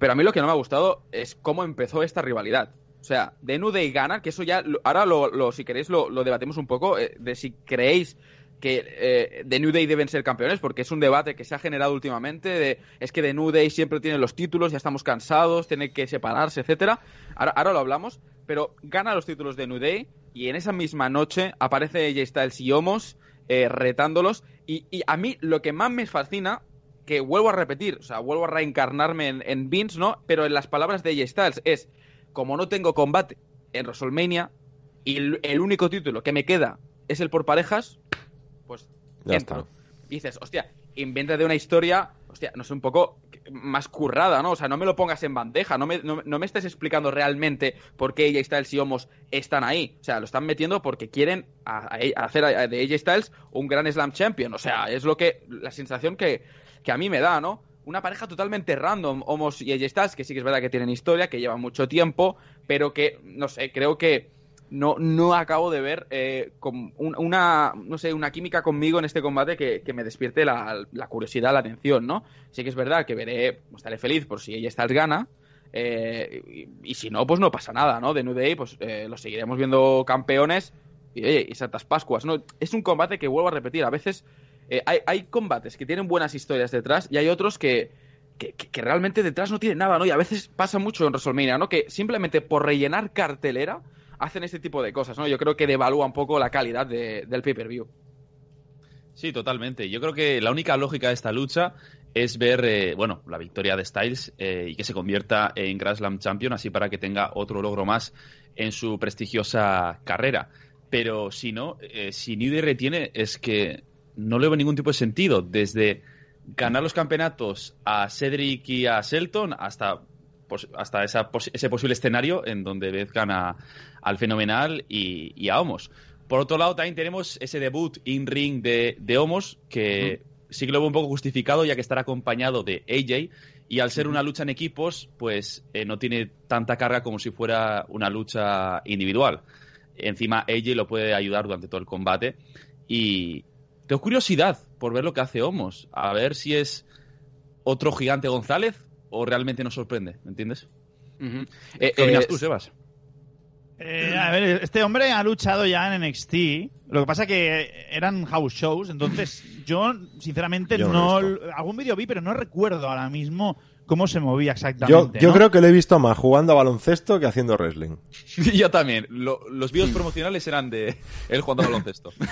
[SPEAKER 3] Pero a mí lo que no me ha gustado es cómo empezó esta rivalidad. O sea, de Nude y gana, que eso ya, ahora lo, si queréis lo, debatemos un poco, eh, de si creéis que eh, The New Day deben ser campeones, porque es un debate que se ha generado últimamente, de es que The New Day siempre tiene los títulos, ya estamos cansados, tiene que separarse, etcétera. Ahora, ahora lo hablamos, pero gana los títulos de New Day y en esa misma noche aparece AJ Styles y Homos eh, retándolos y, a mí lo que más me fascina que vuelvo a repetir, o sea, vuelvo a reencarnarme en, en Vince, ¿no? Pero en las palabras de AJ Styles es como no tengo combate en WrestleMania y el, único título que me queda es el por parejas, pues ya está. dices, hostia, inventa de una historia, hostia, no sé, un poco más currada, ¿no? O sea, no me lo pongas en bandeja, no me, no, me estés explicando realmente por qué AJ Styles y Homos están ahí. O sea, lo están metiendo porque quieren hacer de AJ Styles un gran Slam Champion. O sea, es lo que, la sensación que, que a mí me da, ¿no? Una pareja totalmente random, Homos y Styles, que sí que es verdad que tienen historia, que llevan mucho tiempo, pero que, no sé, creo que no, no acabo de ver eh, una, no sé, una química conmigo en este combate que, me despierte la, curiosidad, la atención, ¿no? Sí que es verdad que veré, estaré feliz por si AJ Styles gana, eh, y, si no, pues no pasa nada, ¿no? De New Day, pues eh, lo seguiremos viendo campeones y, oye, y Santas Pascuas, ¿no? Es un combate que vuelvo a repetir, a veces eh, hay, combates que tienen buenas historias detrás y hay otros que, realmente detrás no tienen nada, ¿no? Y a veces pasa mucho en WrestleMania, ¿no? Que simplemente por rellenar cartelera hacen este tipo de cosas, ¿no? Yo creo que devalúa un poco la calidad del pay-per-view.
[SPEAKER 4] Sí, totalmente. Yo creo que la única lógica de esta lucha es ver, eh, bueno, la victoria de Styles eh, y que se convierta en Grand Slam Champion, así para que tenga otro logro más en su prestigiosa carrera. Pero si no, si New Day retiene, es que no le veo ningún tipo de sentido. Desde ganar los campeonatos a Cedric y a Shelton hasta, pues, hasta ese posible escenario en donde gana al Fenomenal y, a Homos. Por otro lado, también tenemos ese debut in-ring de, de, Homos, que sí que lo veo un poco justificado, ya que estará acompañado de AJ. Y al ser una lucha en equipos, pues eh, no tiene tanta carga como si fuera una lucha individual. Encima, AJ lo puede ayudar durante todo el combate. Y, tengo curiosidad por ver lo que hace Homos. A ver si es otro gigante González o realmente nos sorprende. ¿Me entiendes?
[SPEAKER 2] ¿Qué opinas tú, Sebas? Eh, a ver, este hombre ha luchado ya en NXT. Lo que pasa que eran house shows, entonces yo sinceramente no, algún vídeo vi, pero no recuerdo ahora mismo cómo se movía exactamente.
[SPEAKER 1] Yo, creo que lo he visto más jugando a baloncesto que haciendo wrestling.
[SPEAKER 4] yo también. los vídeos promocionales eran de él jugando a baloncesto.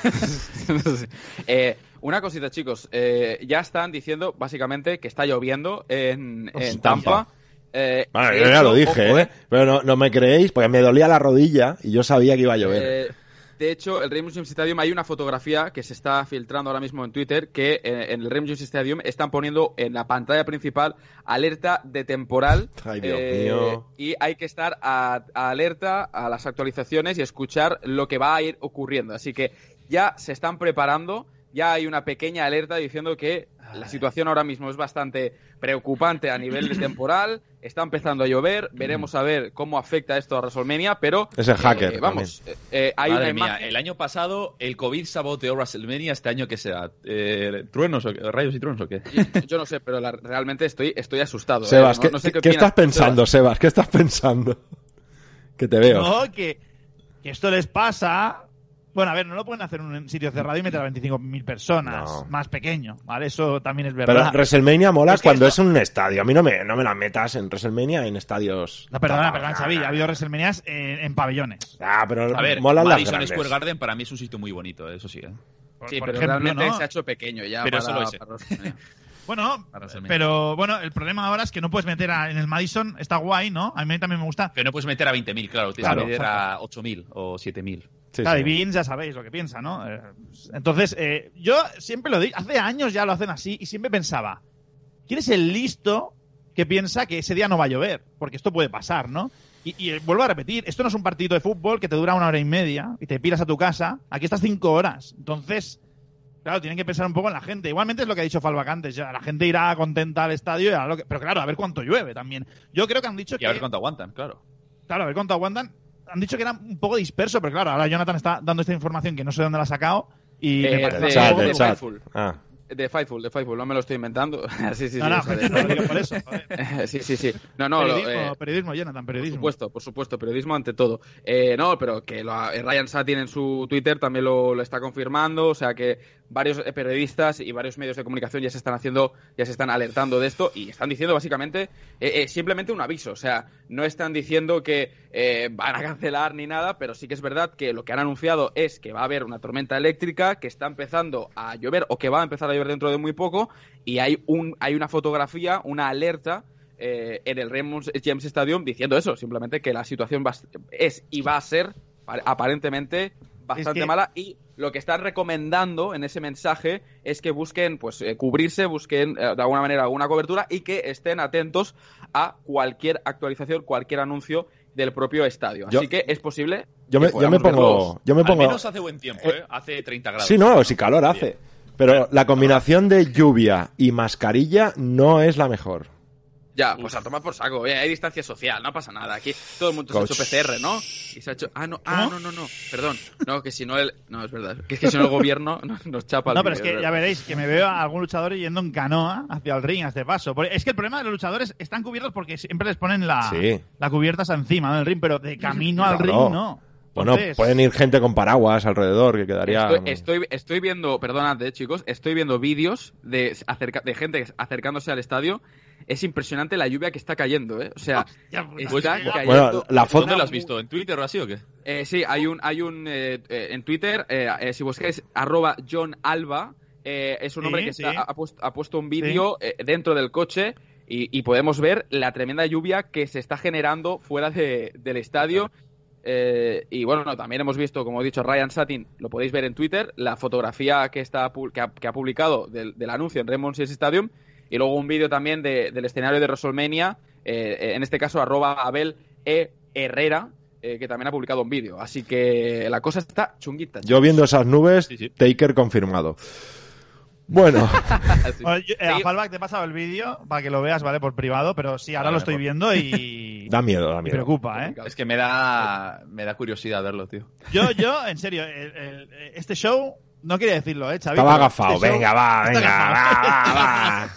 [SPEAKER 3] Eh, una cosita, chicos. Eh, ya están diciendo básicamente que está lloviendo en, Tampa.
[SPEAKER 1] Eh, bueno, yo ya lo dije, ¿eh? Pero no, me creéis, porque me dolía la rodilla y yo sabía que iba a llover.
[SPEAKER 3] De hecho, el Raymond James Stadium hay una fotografía que se está filtrando ahora mismo en Twitter que eh, en el Raymond James Stadium están poniendo en la pantalla principal alerta de temporal.
[SPEAKER 1] Ay, Dios eh, mío.
[SPEAKER 3] Y hay que estar alerta a las actualizaciones y escuchar lo que va a ir ocurriendo. Así que ya se están preparando, ya hay una pequeña alerta diciendo que la situación ahora mismo es bastante preocupante a nivel temporal. Está empezando a llover. Veremos a ver cómo afecta esto a WrestleMania, pero.
[SPEAKER 1] Es el hacker.
[SPEAKER 3] Eh, vamos, eh, eh, hay
[SPEAKER 4] Madre mía, el año pasado el COVID saboteó WrestleMania. Este año, que sea? ¿Truenos o ¿Rayos y truenos o qué?
[SPEAKER 3] Yo, no sé, pero realmente estoy, estoy asustado.
[SPEAKER 1] Sebas, ¿qué, estás pensando, Sebas? ¿Qué estás pensando? Que te veo.
[SPEAKER 2] No, que, que esto les pasa bueno, a ver, no lo pueden hacer en un sitio cerrado y meter a 25.000 personas, más pequeño, ¿vale? Eso también es verdad.
[SPEAKER 1] Pero WrestleMania mola cuando es un estadio. A mí no me, no me la metas en WrestleMania en estadios.
[SPEAKER 2] No, perdona, perdona, Xavi, ha habido WrestleManias en, pabellones.
[SPEAKER 1] Ah, pero
[SPEAKER 4] a ver,
[SPEAKER 1] mola
[SPEAKER 4] Madison Square Garden para mí es un sitio muy bonito, eso sí, ¿eh?
[SPEAKER 3] sí, pero realmente se ha hecho pequeño ya.
[SPEAKER 4] Pero solo ese.
[SPEAKER 2] Bueno, pero bueno, el problema ahora es que no puedes meter a, en el Madison, está guay, ¿no? A mí también me gusta.
[SPEAKER 4] Pero no puedes meter a 20.000, claro, tienes que meter a 8.000 o 7.000.
[SPEAKER 2] Sí, claro, y Vince ya sabéis lo que piensa, ¿no? Eh, entonces, eh, yo siempre lo digo, hace años ya lo hacen así y siempre pensaba, ¿quién es el listo que piensa que ese día no va a llover? Porque esto puede pasar, ¿no? Y, y, eh, vuelvo a repetir, esto no es un partido de fútbol que te dura una hora y media y te piras a tu casa, aquí estás cinco horas. Entonces, Claro, tienen que pensar un poco en la gente. Igualmente es lo que ha dicho Falvac antes. Ya, la gente irá contenta al estadio, y pero claro, a ver cuánto llueve también. Yo creo que han dicho que.
[SPEAKER 4] Y a ver cuánto aguantan, claro.
[SPEAKER 2] Claro, a ver cuánto aguantan. Han dicho que era un poco disperso, pero claro, ahora Jonathan está dando esta información que no sé dónde la ha sacado. Y
[SPEAKER 3] me eh, parece Ah. De Fightful, de Fightful, no me lo estoy inventando. sí, sí, sí. No,
[SPEAKER 2] por eso.
[SPEAKER 3] sí, sí, sí. No, no,
[SPEAKER 2] periodismo, eh, periodismo, Jonathan, periodismo.
[SPEAKER 3] Por supuesto, por supuesto, periodismo ante todo. Eh, no, pero que lo, eh, Ryan Satin en su Twitter también lo, lo, está confirmando, o sea que varios eh, periodistas y varios medios de comunicación ya se están haciendo, ya se están alertando de esto y están diciendo básicamente eh, eh, simplemente un aviso. O sea, no están diciendo que van a cancelar ni nada, pero sí que es verdad que lo que han anunciado es que va a haber una tormenta eléctrica, que está empezando a llover o que va a empezar a llover dentro de muy poco y hay, un, hay una fotografía, una alerta en el Raymond James Stadium diciendo eso, simplemente que la situación es y va a ser aparentemente bastante mala y lo que están recomendando en ese mensaje es que busquen pues eh, cubrirse, busquen eh, de alguna manera alguna cobertura y que estén atentos a cualquier actualización, cualquier anuncio del propio estadio. Así que es posible.
[SPEAKER 1] Yo me, yo me pongo. Yo me pongo.
[SPEAKER 4] Al menos hace buen tiempo, ¿eh? Hace 30 grados.
[SPEAKER 1] Sí, no, si calor hace. Pero la combinación de lluvia y mascarilla no es la mejor.
[SPEAKER 3] Ya, pues a tomar por saco. hay distancia social, no pasa nada. Aquí todo el mundo se ha hecho PCR, ¿no? Y se ha hecho. Ah, no, ah, no, no, no. Perdón. No, que si no el. No, es verdad. Que es que si no el gobierno nos chapa el
[SPEAKER 2] No, pero es que ya veréis que me veo a algún luchador yendo en canoa hacia el ring a este paso. Es que el problema de los luchadores están cubiertos porque siempre les ponen la, la cubierta encima del ring, pero de camino al ring no.
[SPEAKER 1] Bueno, pueden ir gente con paraguas alrededor, que quedaría.
[SPEAKER 3] Estoy, estoy, viendo, perdonad, eh, chicos, estoy viendo vídeos de, acerca, de gente acercándose al estadio es impresionante la lluvia que está cayendo, ¿eh? O sea,
[SPEAKER 4] pues, Bueno, la foto... ¿Dónde la has visto? ¿En Twitter o así o qué?
[SPEAKER 3] Eh, sí, hay un, hay un eh, eh, en Twitter, si buscáis arroba John Alba, es un hombre que ha, puesto, un vídeo dentro del coche y, podemos ver la tremenda lluvia que se está generando fuera del estadio. Y bueno, también hemos visto, como he dicho, Ryan Satin, lo podéis ver en Twitter, la fotografía que, está, que, ha, publicado del, anuncio en Raymond Sears Stadium y luego un vídeo también del escenario de WrestleMania, eh, en este caso arroba Abel E. Herrera, eh, que también ha publicado un vídeo. Así que la cosa está chunguita.
[SPEAKER 1] Yo viendo esas nubes, Taker confirmado. Bueno.
[SPEAKER 2] Eh, a Fallback te he pasado el vídeo para que lo veas, ¿vale? Por privado, pero sí, ahora lo estoy viendo y.
[SPEAKER 1] da miedo, da miedo. Me
[SPEAKER 2] preocupa, ¿eh?
[SPEAKER 4] Es que me da, me da curiosidad verlo, tío.
[SPEAKER 2] Yo, yo, en serio, este show no quería decirlo, ¿eh, Xavi?
[SPEAKER 1] Estaba agafado. Este venga, va, venga, va, va.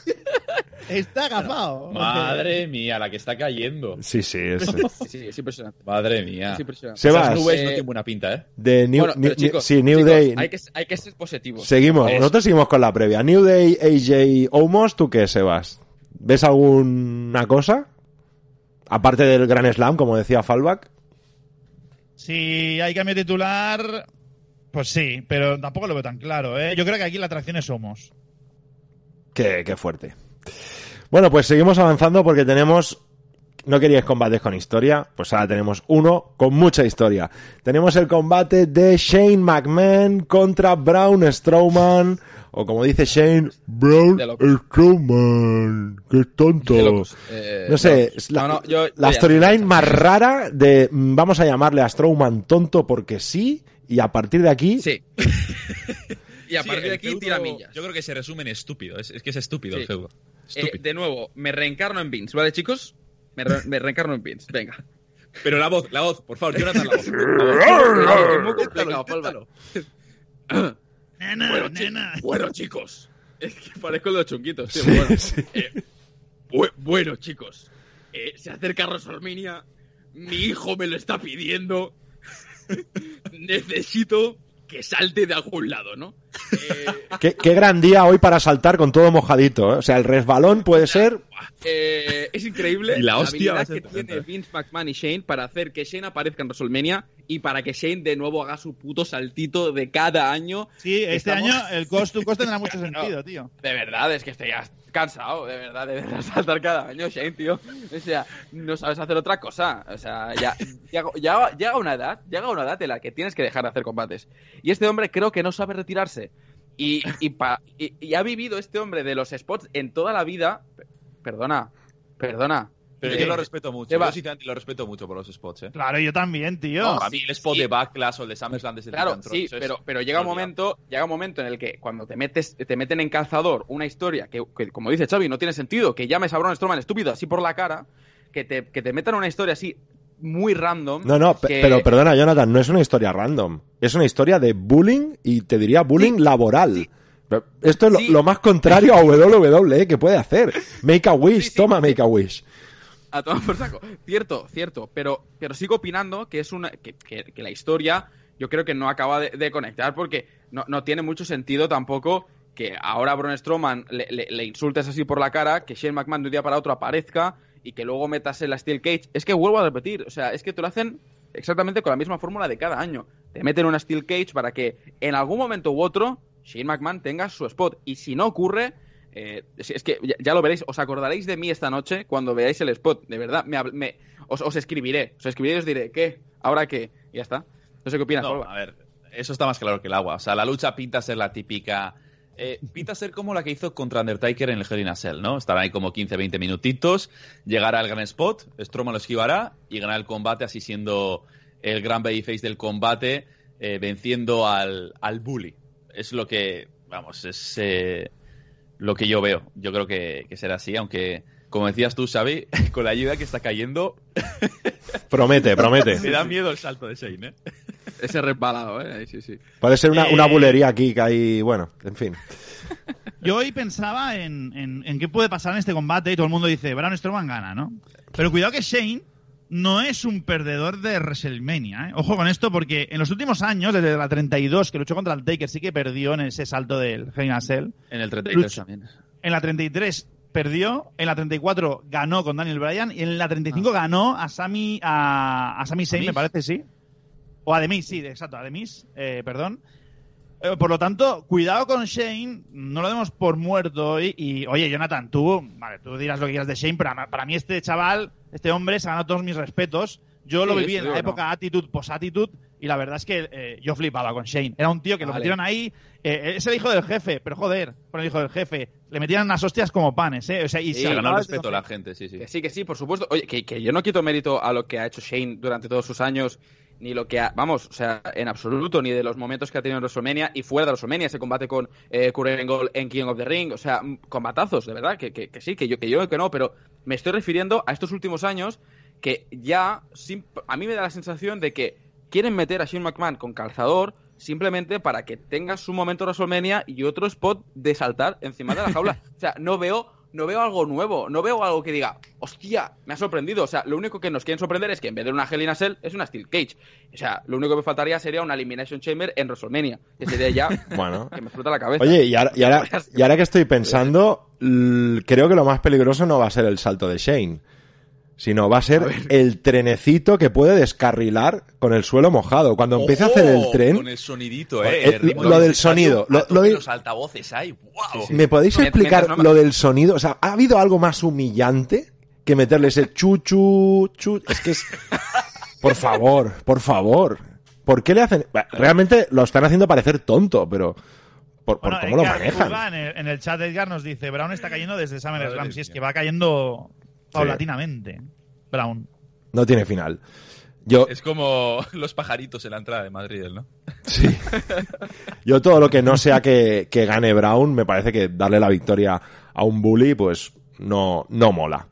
[SPEAKER 2] Está agafado.
[SPEAKER 4] Madre mía, la que está cayendo.
[SPEAKER 1] Sí, sí, es,
[SPEAKER 3] sí, es impresionante.
[SPEAKER 4] Madre mía.
[SPEAKER 3] Es impresionante.
[SPEAKER 1] Sebas,
[SPEAKER 4] Esas nubes no tienen buena pinta, ¿eh?
[SPEAKER 1] De New,
[SPEAKER 3] bueno, pero, chicos,
[SPEAKER 1] sí, New
[SPEAKER 3] chicos,
[SPEAKER 1] Day.
[SPEAKER 3] Hay que, hay que ser positivos.
[SPEAKER 1] Seguimos, nosotros seguimos con la previa. New Day, AJ, Omos, ¿tú qué, Sebas? ¿Ves alguna cosa? Aparte del Gran Slam, como decía Fallback.
[SPEAKER 2] Si hay cambio titular, pues sí, pero tampoco lo veo tan claro, ¿eh? Yo creo que aquí la atracción es Somos.
[SPEAKER 1] Qué, qué fuerte. Bueno, pues seguimos avanzando porque tenemos no queríais combates con historia, pues ahora tenemos uno con mucha historia. Tenemos el combate de Shane McMahon contra Braun Strowman, o como dice Shane, Braun Strowman, qué tonto.
[SPEAKER 3] Eh,
[SPEAKER 1] no sé, la, la storyline más rara de mm, vamos a llamarle a Strowman tonto porque sí, y a partir de aquí...
[SPEAKER 3] Sí. y a partir de aquí tira millas.
[SPEAKER 4] Yo creo que se resume en estúpido, es, que es estúpido el feudo.
[SPEAKER 3] Eh, de nuevo, me reencarno en Vince, ¿vale, chicos? Me, reencarno en Vince, venga.
[SPEAKER 4] Pero la voz, la voz, por favor, Jonathan, la voz.
[SPEAKER 2] Nena,
[SPEAKER 3] bueno,
[SPEAKER 2] nena.
[SPEAKER 3] bueno, chicos. Es que parezco los chunguitos, tío. bueno, eh, bueno, chicos. Eh, se acerca Rosalminia. Mi hijo me lo está pidiendo. Necesito que salte de algún lado, ¿no?
[SPEAKER 1] Eh, ¿Qué, gran día hoy para saltar con todo mojadito. ¿eh? O sea, el resbalón puede ser
[SPEAKER 3] eh, es increíble
[SPEAKER 4] la, hostia
[SPEAKER 3] que tiene Vince McMahon y Shane para hacer que Shane aparezca en WrestleMania y para que Shane de nuevo haga su puto saltito de cada año.
[SPEAKER 2] Sí, este año el cost to cost tendrá mucho sentido, tío.
[SPEAKER 3] De verdad, es que estoy ya cansado, de verdad, de verdad, saltar cada año, Shane, tío. O sea, no sabes hacer otra cosa. O sea, ya, ya, llega una edad, llega una edad en la que tienes que dejar de hacer combates. Y este hombre creo que no sabe retirarse. Y, y, ha vivido este hombre de los spots en toda la vida. Perdona, perdona.
[SPEAKER 4] Pero yo lo respeto mucho. Yo lo respeto mucho por los spots, ¿eh?
[SPEAKER 2] Claro, yo también, tío.
[SPEAKER 4] a mí el spot de Backlash o el de SummerSlam desde
[SPEAKER 3] Claro, sí, pero, pero llega un momento, llega un momento en el que cuando te metes, te meten en calzador una historia que, como dice Xavi, no tiene sentido, que llames a Braun Strowman estúpido así por la cara, que te, que te metan una historia así muy random.
[SPEAKER 1] No, no, pero perdona, Jonathan, no es una historia random. Es una historia de bullying y te diría bullying laboral. Esto es lo, más contrario a WWE que puede hacer. Make a wish, toma make a wish.
[SPEAKER 3] A tomar por saco. Cierto, cierto. Pero, pero sigo opinando que es una. que, la historia yo creo que no acaba de, conectar porque no, no, tiene mucho sentido tampoco que ahora Braun Strowman le, le, insultes así por la cara, que Shane McMahon de un día para otro aparezca y que luego metas en la Steel Cage. Es que vuelvo a repetir, o sea, es que te lo hacen exactamente con la misma fórmula de cada año. Te meten una Steel Cage para que en algún momento u otro Shane McMahon tenga su spot. Y si no ocurre, eh, es que ya, lo veréis, os acordaréis de mí esta noche cuando veáis el spot. De verdad, me, os, escribiré. Os escribiré y os diré, ¿qué? ¿Ahora qué? Y ya está. No sé qué opinas,
[SPEAKER 4] A ver, eso está más claro que el agua. O sea, la lucha pinta ser la típica eh, pinta ser como la que hizo contra Undertaker en el Hell in a Cell, ¿no? Estará ahí como 15-20 minutitos, llegará al gran spot, Strowman lo esquivará y ganará el combate así siendo el gran babyface del combate, eh, venciendo al, al bully. Es lo que, vamos, es eh, lo que yo veo. Yo creo que, que será así, aunque como decías tú, Xavi, con la ayuda que está cayendo.
[SPEAKER 1] promete, promete.
[SPEAKER 4] Me da miedo el salto de Shane, ¿eh?
[SPEAKER 3] Ese resbalado, ¿eh? Sí, sí.
[SPEAKER 1] Puede ser una, una eh, bulería aquí que hay. Bueno, en fin.
[SPEAKER 2] Yo hoy pensaba en, en, qué puede pasar en este combate y todo el mundo dice: Braun Strowman gana, ¿no? Pero cuidado que Shane no es un perdedor de WrestleMania. ¿eh? Ojo con esto porque en los últimos años, desde la 32 que luchó contra el Taker, sí que perdió en ese salto del Hell
[SPEAKER 4] En el 33 también.
[SPEAKER 2] En la 33 perdió, en la 34 ganó con Daniel Bryan y en la 35 ah. ganó a Sami a, a Sami Zayn, me parece, sí. O a Demis, sí, exacto, a Demis, eh, perdón. Eh, por lo tanto, cuidado con Shane, no lo demos por muerto. Y, y, oye, Jonathan, tú, vale, tú dirás lo que quieras de Shane, pero para mí este chaval, este hombre, se ha ganado todos mis respetos. Yo lo viví en la época attitude, post-attitude, y la verdad es que eh, yo flipaba con Shane. Era un tío que lo metieron ahí, eh, es el hijo del jefe, pero joder, con el hijo del jefe, le metían unas hostias como panes, ¿eh? O sea, y
[SPEAKER 4] sí, se ganó respeto a la gente, sí, sí.
[SPEAKER 3] Que sí, que sí, por supuesto. Oye, que, que, yo no quito mérito a lo que ha hecho Shane durante todos sus años, ni lo que ha, vamos, o sea, en absoluto, ni de los momentos que ha tenido en WrestleMania y fuera de WrestleMania, ese combate con eh, Angle en King of the Ring, o sea, combatazos, de verdad, que, que, que sí, que yo, que yo que no, pero me estoy refiriendo a estos últimos años que ya, a mí me da la sensación de que quieren meter a Shane McMahon con calzador simplemente para que tenga su momento WrestleMania y otro spot de saltar encima de la jaula. o sea, no veo, no veo algo nuevo, no veo algo que diga, hostia, me ha sorprendido. O sea, lo único que nos quieren sorprender es que en vez de una Hell in a Cell es una Steel Cage. O sea, lo único que me faltaría sería una Elimination Chamber en WrestleMania. Que sería ya bueno. que me explota la cabeza.
[SPEAKER 1] Oye, y ahora, y ahora, y ahora que estoy pensando, creo que lo más peligroso no va a ser el salto de Shane sino va a ser el trenecito que puede descarrilar con el suelo mojado. Cuando empiece a hacer el tren.
[SPEAKER 4] Con el sonidito, eh.
[SPEAKER 1] lo del sonido. Lo,
[SPEAKER 4] de los altavoces hay. Wow.
[SPEAKER 1] ¿Me podéis explicar lo del sonido? O sea, ¿ha habido algo más humillante que meterle ese chuchu, chu? Es que es. Por favor, por favor. ¿Por qué le hacen.? Realmente lo están haciendo parecer tonto, pero. Por, cómo lo manejan.
[SPEAKER 2] En el, chat de Edgar nos dice: Brown está cayendo desde SummerSlam. Si es que va cayendo paulatinamente. Brown.
[SPEAKER 1] No tiene final. Yo...
[SPEAKER 4] Es como los pajaritos en la entrada de Madrid, ¿no?
[SPEAKER 1] Sí. Yo todo lo que no sea que, gane Brown, me parece que darle la victoria a un bully, pues no, no mola.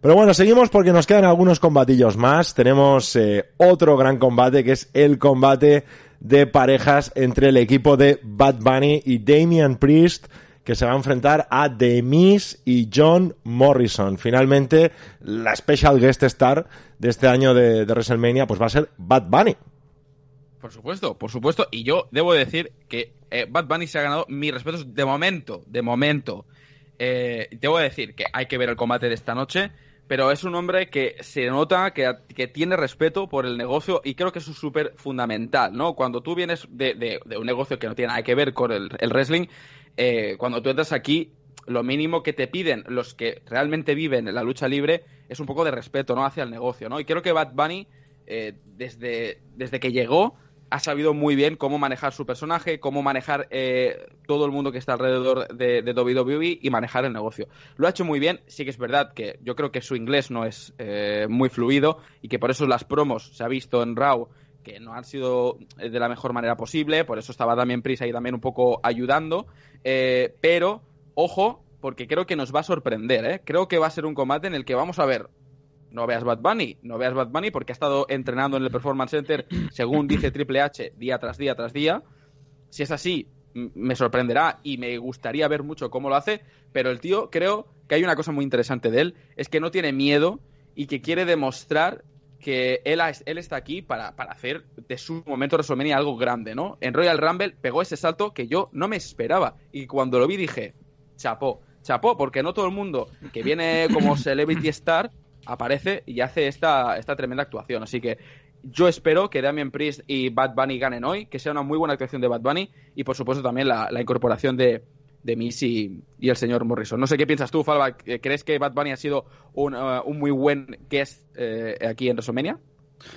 [SPEAKER 1] Pero bueno, seguimos porque nos quedan algunos combatillos más. Tenemos eh, otro gran combate que es el combate de parejas entre el equipo de Bad Bunny y Damian Priest que se va a enfrentar a The Miz y John Morrison. Finalmente, la special guest star de este año de, WrestleMania pues va a ser Bad Bunny.
[SPEAKER 3] Por supuesto, por supuesto. Y yo debo decir que eh, Bad Bunny se ha ganado mis respetos de momento, de momento. Eh, debo decir que hay que ver el combate de esta noche, pero es un hombre que se nota que, que tiene respeto por el negocio y creo que eso es súper fundamental, ¿no? Cuando tú vienes de, un negocio que no tiene nada que ver con el, wrestling, eh, cuando tú entras aquí, lo mínimo que te piden los que realmente viven en la lucha libre es un poco de respeto, ¿no? Hacia el negocio, ¿no? Y creo que Bad Bunny, eh, desde, desde que llegó, ha sabido muy bien cómo manejar su personaje, cómo manejar eh, todo el mundo que está alrededor de, de, WWE y manejar el negocio. Lo ha hecho muy bien, sí que es verdad que yo creo que su inglés no es eh, muy fluido y que por eso las promos se ha visto en Raw que no han sido de la mejor manera posible, por eso estaba también Prisa ahí también un poco ayudando, eh, pero ojo, porque creo que nos va a sorprender, creo que va a ser un combate en el que vamos a ver no veas Bad Bunny, no veas Bad Bunny porque ha estado entrenando en el Performance Center, según dice Triple H, día tras día tras día. Si es así, me sorprenderá y me gustaría ver mucho cómo lo hace, pero el tío creo que hay una cosa muy interesante de él, es que no tiene miedo y que quiere demostrar que él, él está aquí para, hacer de su momento WrestleMania algo grande, ¿no? En Royal Rumble pegó ese salto que yo no me esperaba y cuando lo vi dije, chapó, chapó, porque no todo el mundo que viene como Celebrity Star aparece y hace esta, esta tremenda actuación. Así que yo espero que Damien Priest y Bad Bunny ganen hoy, que sea una muy buena actuación de Bad Bunny y por supuesto también la, incorporación de, de Missy y, el señor Morrison. No sé qué piensas tú, Falva. ¿Crees que Bad Bunny ha sido un, uh, un muy buen guest eh, aquí en WrestleMania?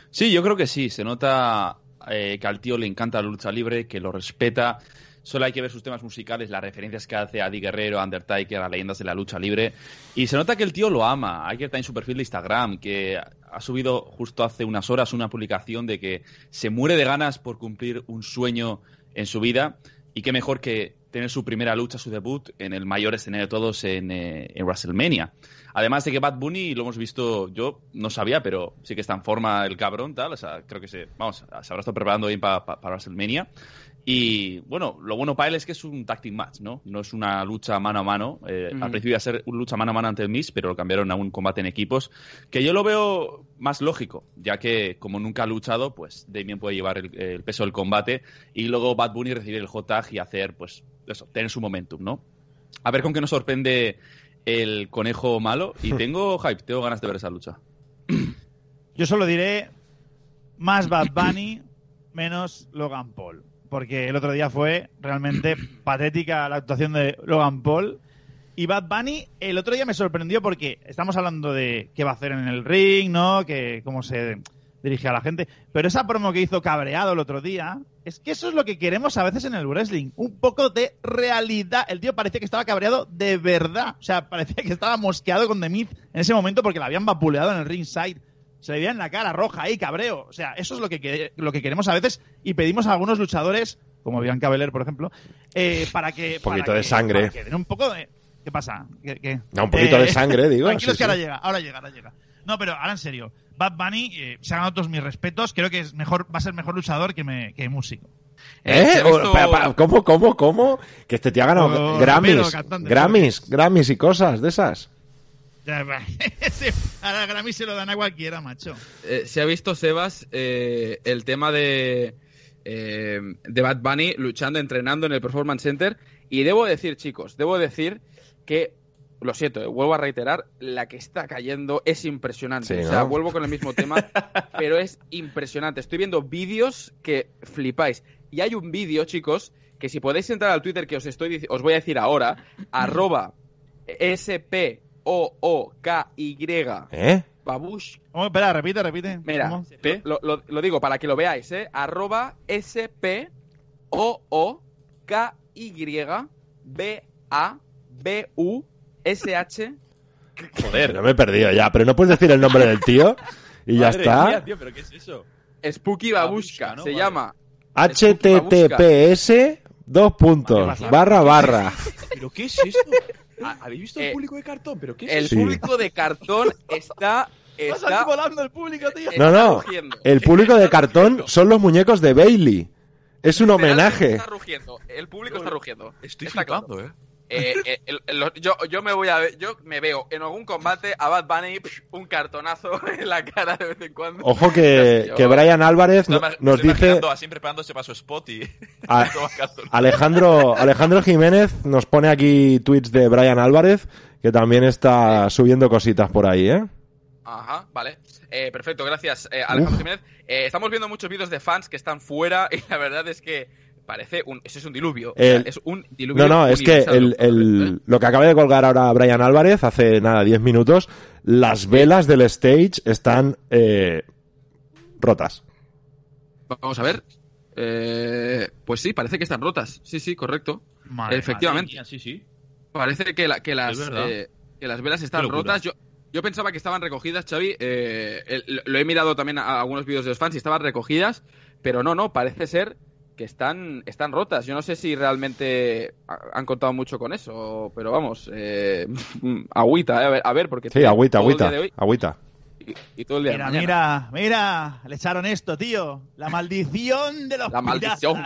[SPEAKER 4] Sí, yo creo que sí. Se nota eh, que al tío le encanta la lucha libre, que lo respeta Solo hay que ver sus temas musicales, las referencias que hace a Di Guerrero, a Undertaker, a leyendas de la lucha libre. Y se nota que el tío lo ama. Hay que estar en su perfil de Instagram, que ha subido justo hace unas horas una publicación de que se muere de ganas por cumplir un sueño en su vida. Y qué mejor que tener su primera lucha, su debut, en el mayor escenario de todos en, eh, WrestleMania. Además de que Bad Bunny, lo hemos visto, yo no sabía, pero sí que está en forma el cabrón, tal. O sea, creo que se, vamos, se habrá estado preparando bien para WrestleMania. Y bueno, lo bueno para él es que es un tactic match, ¿no? No es una lucha mano a mano. Eh, al principio iba a ser una lucha mano a mano ante el Miss, pero lo cambiaron a un combate en equipos, que yo lo veo más lógico, ya que como nunca ha luchado, pues Damien puede llevar el, peso del combate y luego Bad Bunny recibir el hot tag y hacer, pues, eso, tener su momentum, ¿no? A ver con qué nos sorprende el conejo malo y tengo hype, tengo ganas de ver esa lucha.
[SPEAKER 2] Yo solo diré más Bad Bunny, menos Logan Paul porque el otro día fue realmente patética la actuación de Logan Paul. Y Bad Bunny el otro día me sorprendió porque estamos hablando de qué va a hacer en el ring, ¿no? Que cómo se dirige a la gente. Pero esa promo que hizo cabreado el otro día, es que eso es lo que queremos a veces en el wrestling. Un poco de realidad. El tío parecía que estaba cabreado de verdad. O sea, parecía que estaba mosqueado con The Myth en ese momento porque la habían vapuleado en el ringside se le veía en la cara roja ahí, cabreo. O sea, eso es lo que, lo que queremos a veces y pedimos a algunos luchadores, como Bianca Belair, por ejemplo, eh, para que...
[SPEAKER 1] Un poquito de sangre.
[SPEAKER 2] un poco de... ¿Qué pasa?
[SPEAKER 1] No, un poquito de eh, sangre, digo.
[SPEAKER 2] Tranquilos que ahora llega, ahora llega, ahora llega. No, pero ahora en serio. Bad Bunny eh, se ha ganado todos mis respetos. Creo que es mejor, va a ser mejor luchador que, me, que músico.
[SPEAKER 1] ¿Eh? ¿Cómo, cómo, cómo? Que este te ha ganado oh, Grammys, Grammys, Grammys y cosas de esas.
[SPEAKER 2] a Grammy se lo dan a cualquiera, macho.
[SPEAKER 3] Eh, se ha visto, Sebas, eh, el tema de, eh, de Bad Bunny luchando, entrenando en el Performance Center. Y debo decir, chicos, debo decir que, lo siento, vuelvo a reiterar, la que está cayendo es impresionante. O sea, vuelvo con el mismo tema, pero es impresionante. Estoy viendo vídeos que flipáis. Y hay un vídeo, chicos, que si podéis entrar al Twitter que os, estoy, os voy a decir ahora, arroba SP o-O-K-Y.
[SPEAKER 1] ¿Eh?
[SPEAKER 2] Babush. Oh, espera, repite, repite.
[SPEAKER 3] Mira, lo, lo, digo para que lo veáis, ¿eh? Arroba S-P-O-O-K-Y-B-A-B-U-S-H.
[SPEAKER 1] Joder, no me he perdido ya, pero no puedes decir el nombre del tío y ya está.
[SPEAKER 4] tío, ¿pero qué es eso?
[SPEAKER 3] Spooky Babushka, se llama.
[SPEAKER 1] HTTPS dos puntos, barra barra.
[SPEAKER 4] ¿Pero qué es esto? ¿Habéis visto el eh, público de cartón? ¿Pero qué es
[SPEAKER 3] El público de cartón está. Está
[SPEAKER 2] volando el público, tío.
[SPEAKER 1] No, no. El público de cartón son los muñecos de Bailey. Es un homenaje.
[SPEAKER 3] Está rugiendo. El público está rugiendo.
[SPEAKER 4] Estoy flipando, eh.
[SPEAKER 3] Eh, eh, yo, yo me voy a ver, yo me veo en algún combate a Bad Bunny un cartonazo en la cara de vez en cuando.
[SPEAKER 1] Ojo que, que Brian Álvarez nos dice.
[SPEAKER 4] Así preparándose para su spot y.
[SPEAKER 1] Alejandro, Alejandro Jiménez nos pone aquí tweets de Brian Álvarez, que también está subiendo cositas por ahí, ¿eh?
[SPEAKER 3] Ajá, vale. Eh, perfecto, gracias, Alejandro Jiménez. estamos viendo muchos vídeos de fans que están fuera y la verdad es que parece un. Eso es un diluvio. es un diluvio.
[SPEAKER 1] No, no, es que el, el, lo que acaba de colgar ahora Brian Álvarez hace nada, 10 minutos, las velas del stage están eh, rotas.
[SPEAKER 3] Vamos a ver. Eh, pues sí, parece que están rotas. Sí, sí, correcto. Efectivamente.
[SPEAKER 4] sí, sí.
[SPEAKER 3] Parece que, la, que, las, eh, que las velas están rotas. Yo, yo pensaba que estaban recogidas, Xavi. Eh, lo he mirado también a algunos vídeos de los fans y estaban recogidas, pero no, no, parece ser que están, están rotas. Yo no sé si realmente han contado mucho con eso, pero vamos, eh, agüita, eh, a, ver, a ver, porque...
[SPEAKER 1] Sí, agüita, agüita, agüita.
[SPEAKER 3] Y, todo el día
[SPEAKER 2] mira, mira, mira, le echaron esto, tío. La maldición de los La maldición.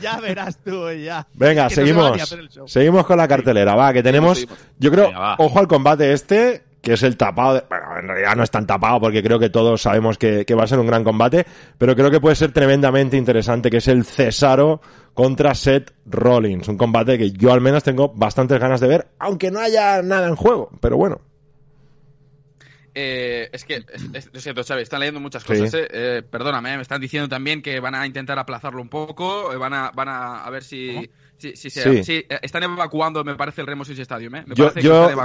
[SPEAKER 2] Ya verás tú, ya.
[SPEAKER 1] Venga, seguimos. seguimos con la cartelera, va, que tenemos... Yo creo, ojo al combate este, que es el tapado. De, bueno, en realidad no es tan tapado porque creo que todos sabemos que, va a ser un gran combate, pero creo que puede ser tremendamente interesante, que es el Cesaro contra Seth Rollins. Un combate que yo al menos tengo bastantes ganas de ver, aunque no haya nada en juego, pero bueno.
[SPEAKER 3] Eh, es que, es, cierto, Xavi, están leyendo muchas cosas. Eh. Eh, perdóname, me están diciendo también que van a intentar aplazarlo un poco, van a, van a, ver si, Sí, sí, sí, están evacuando, me parece, el Remo Six Stadium. ¿eh?
[SPEAKER 1] yo,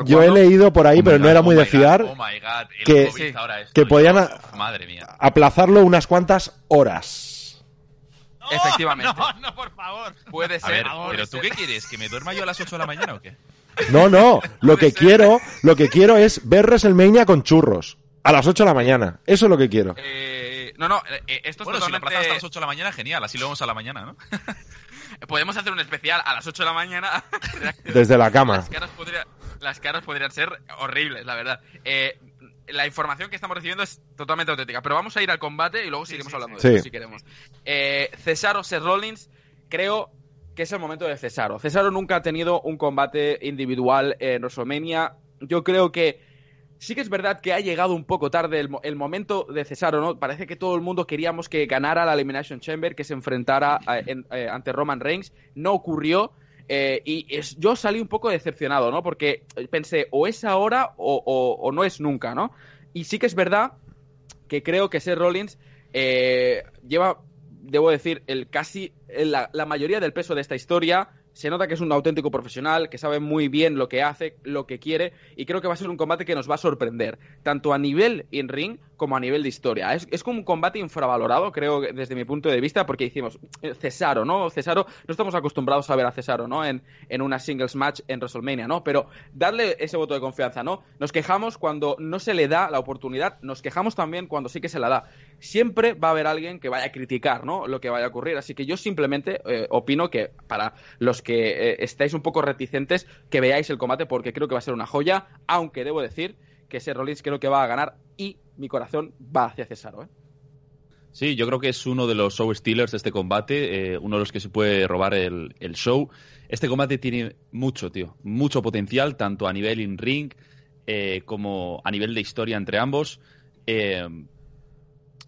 [SPEAKER 1] yo, he leído por ahí, oh pero no era muy de fiar, oh que, que podían aplazarlo unas cuantas horas.
[SPEAKER 3] Efectivamente.
[SPEAKER 2] No, no, por favor.
[SPEAKER 4] Puede ser. pero ¿tú qué quieres? ¿Que me duerma yo a las 8 de la mañana o qué?
[SPEAKER 1] No, no. Lo que quiero, lo que quiero es ver WrestleMania con churros. A las 8 de la mañana. Eso es lo que quiero.
[SPEAKER 3] Eh, no, no. Eh, esto es
[SPEAKER 4] bueno, si lo aplazas hasta las 8 de la mañana, genial. Así lo vemos a la mañana, ¿no?
[SPEAKER 3] Podemos hacer un especial a las 8 de la mañana.
[SPEAKER 1] Desde la cama.
[SPEAKER 3] Las caras, podrían ser horribles, la verdad. Eh, la información que estamos recibiendo es totalmente auténtica. Pero vamos a ir al combate y luego seguimos hablando de eso si queremos. Eh, Cesaro Seth Rollins, creo que es el momento de Cesaro. Cesaro nunca ha tenido un combate individual en WrestleMania. Yo creo que Sí que es verdad que ha llegado un poco tarde el, momento de Cesaro, ¿no? Parece que todo el mundo queríamos que ganara la Elimination Chamber, que se enfrentara eh, eh, ante Roman Reigns. No ocurrió. Eh, y yo salí un poco decepcionado, ¿no? Porque pensé, o es ahora o, no es nunca, ¿no? Y sí que es verdad que creo que Seth Rollins lleva, debo decir, el casi la mayoría del peso de esta historia se nota que es un auténtico profesional, que sabe muy bien lo que hace, lo que quiere, y creo que va a ser un combate que nos va a sorprender, tanto a nivel in-ring como a nivel de historia. Es, como un combate infravalorado, creo, desde mi punto de vista, porque decimos, eh, Cesaro, ¿no? Cesaro, no estamos acostumbrados a ver a Cesaro, ¿no? En, en una singles match en WrestleMania, ¿no? Pero darle ese voto de confianza, ¿no? Nos quejamos cuando no se le da la oportunidad, nos quejamos también cuando sí que se la da. Siempre va a haber alguien que vaya a criticar, ¿no? Lo que vaya a ocurrir. Así que yo simplemente eh, opino que para los que eh, estáis un poco reticentes, que veáis el combate porque creo que va a ser una joya, aunque debo decir que ese Rollins creo que va a ganar y mi corazón va hacia Cesaro. ¿eh?
[SPEAKER 4] Sí, yo creo que es uno de los show stealers de este combate, eh, uno de los que se puede robar el, show. Este combate tiene mucho, tío, mucho potencial, tanto a nivel in-ring como a nivel de historia entre ambos.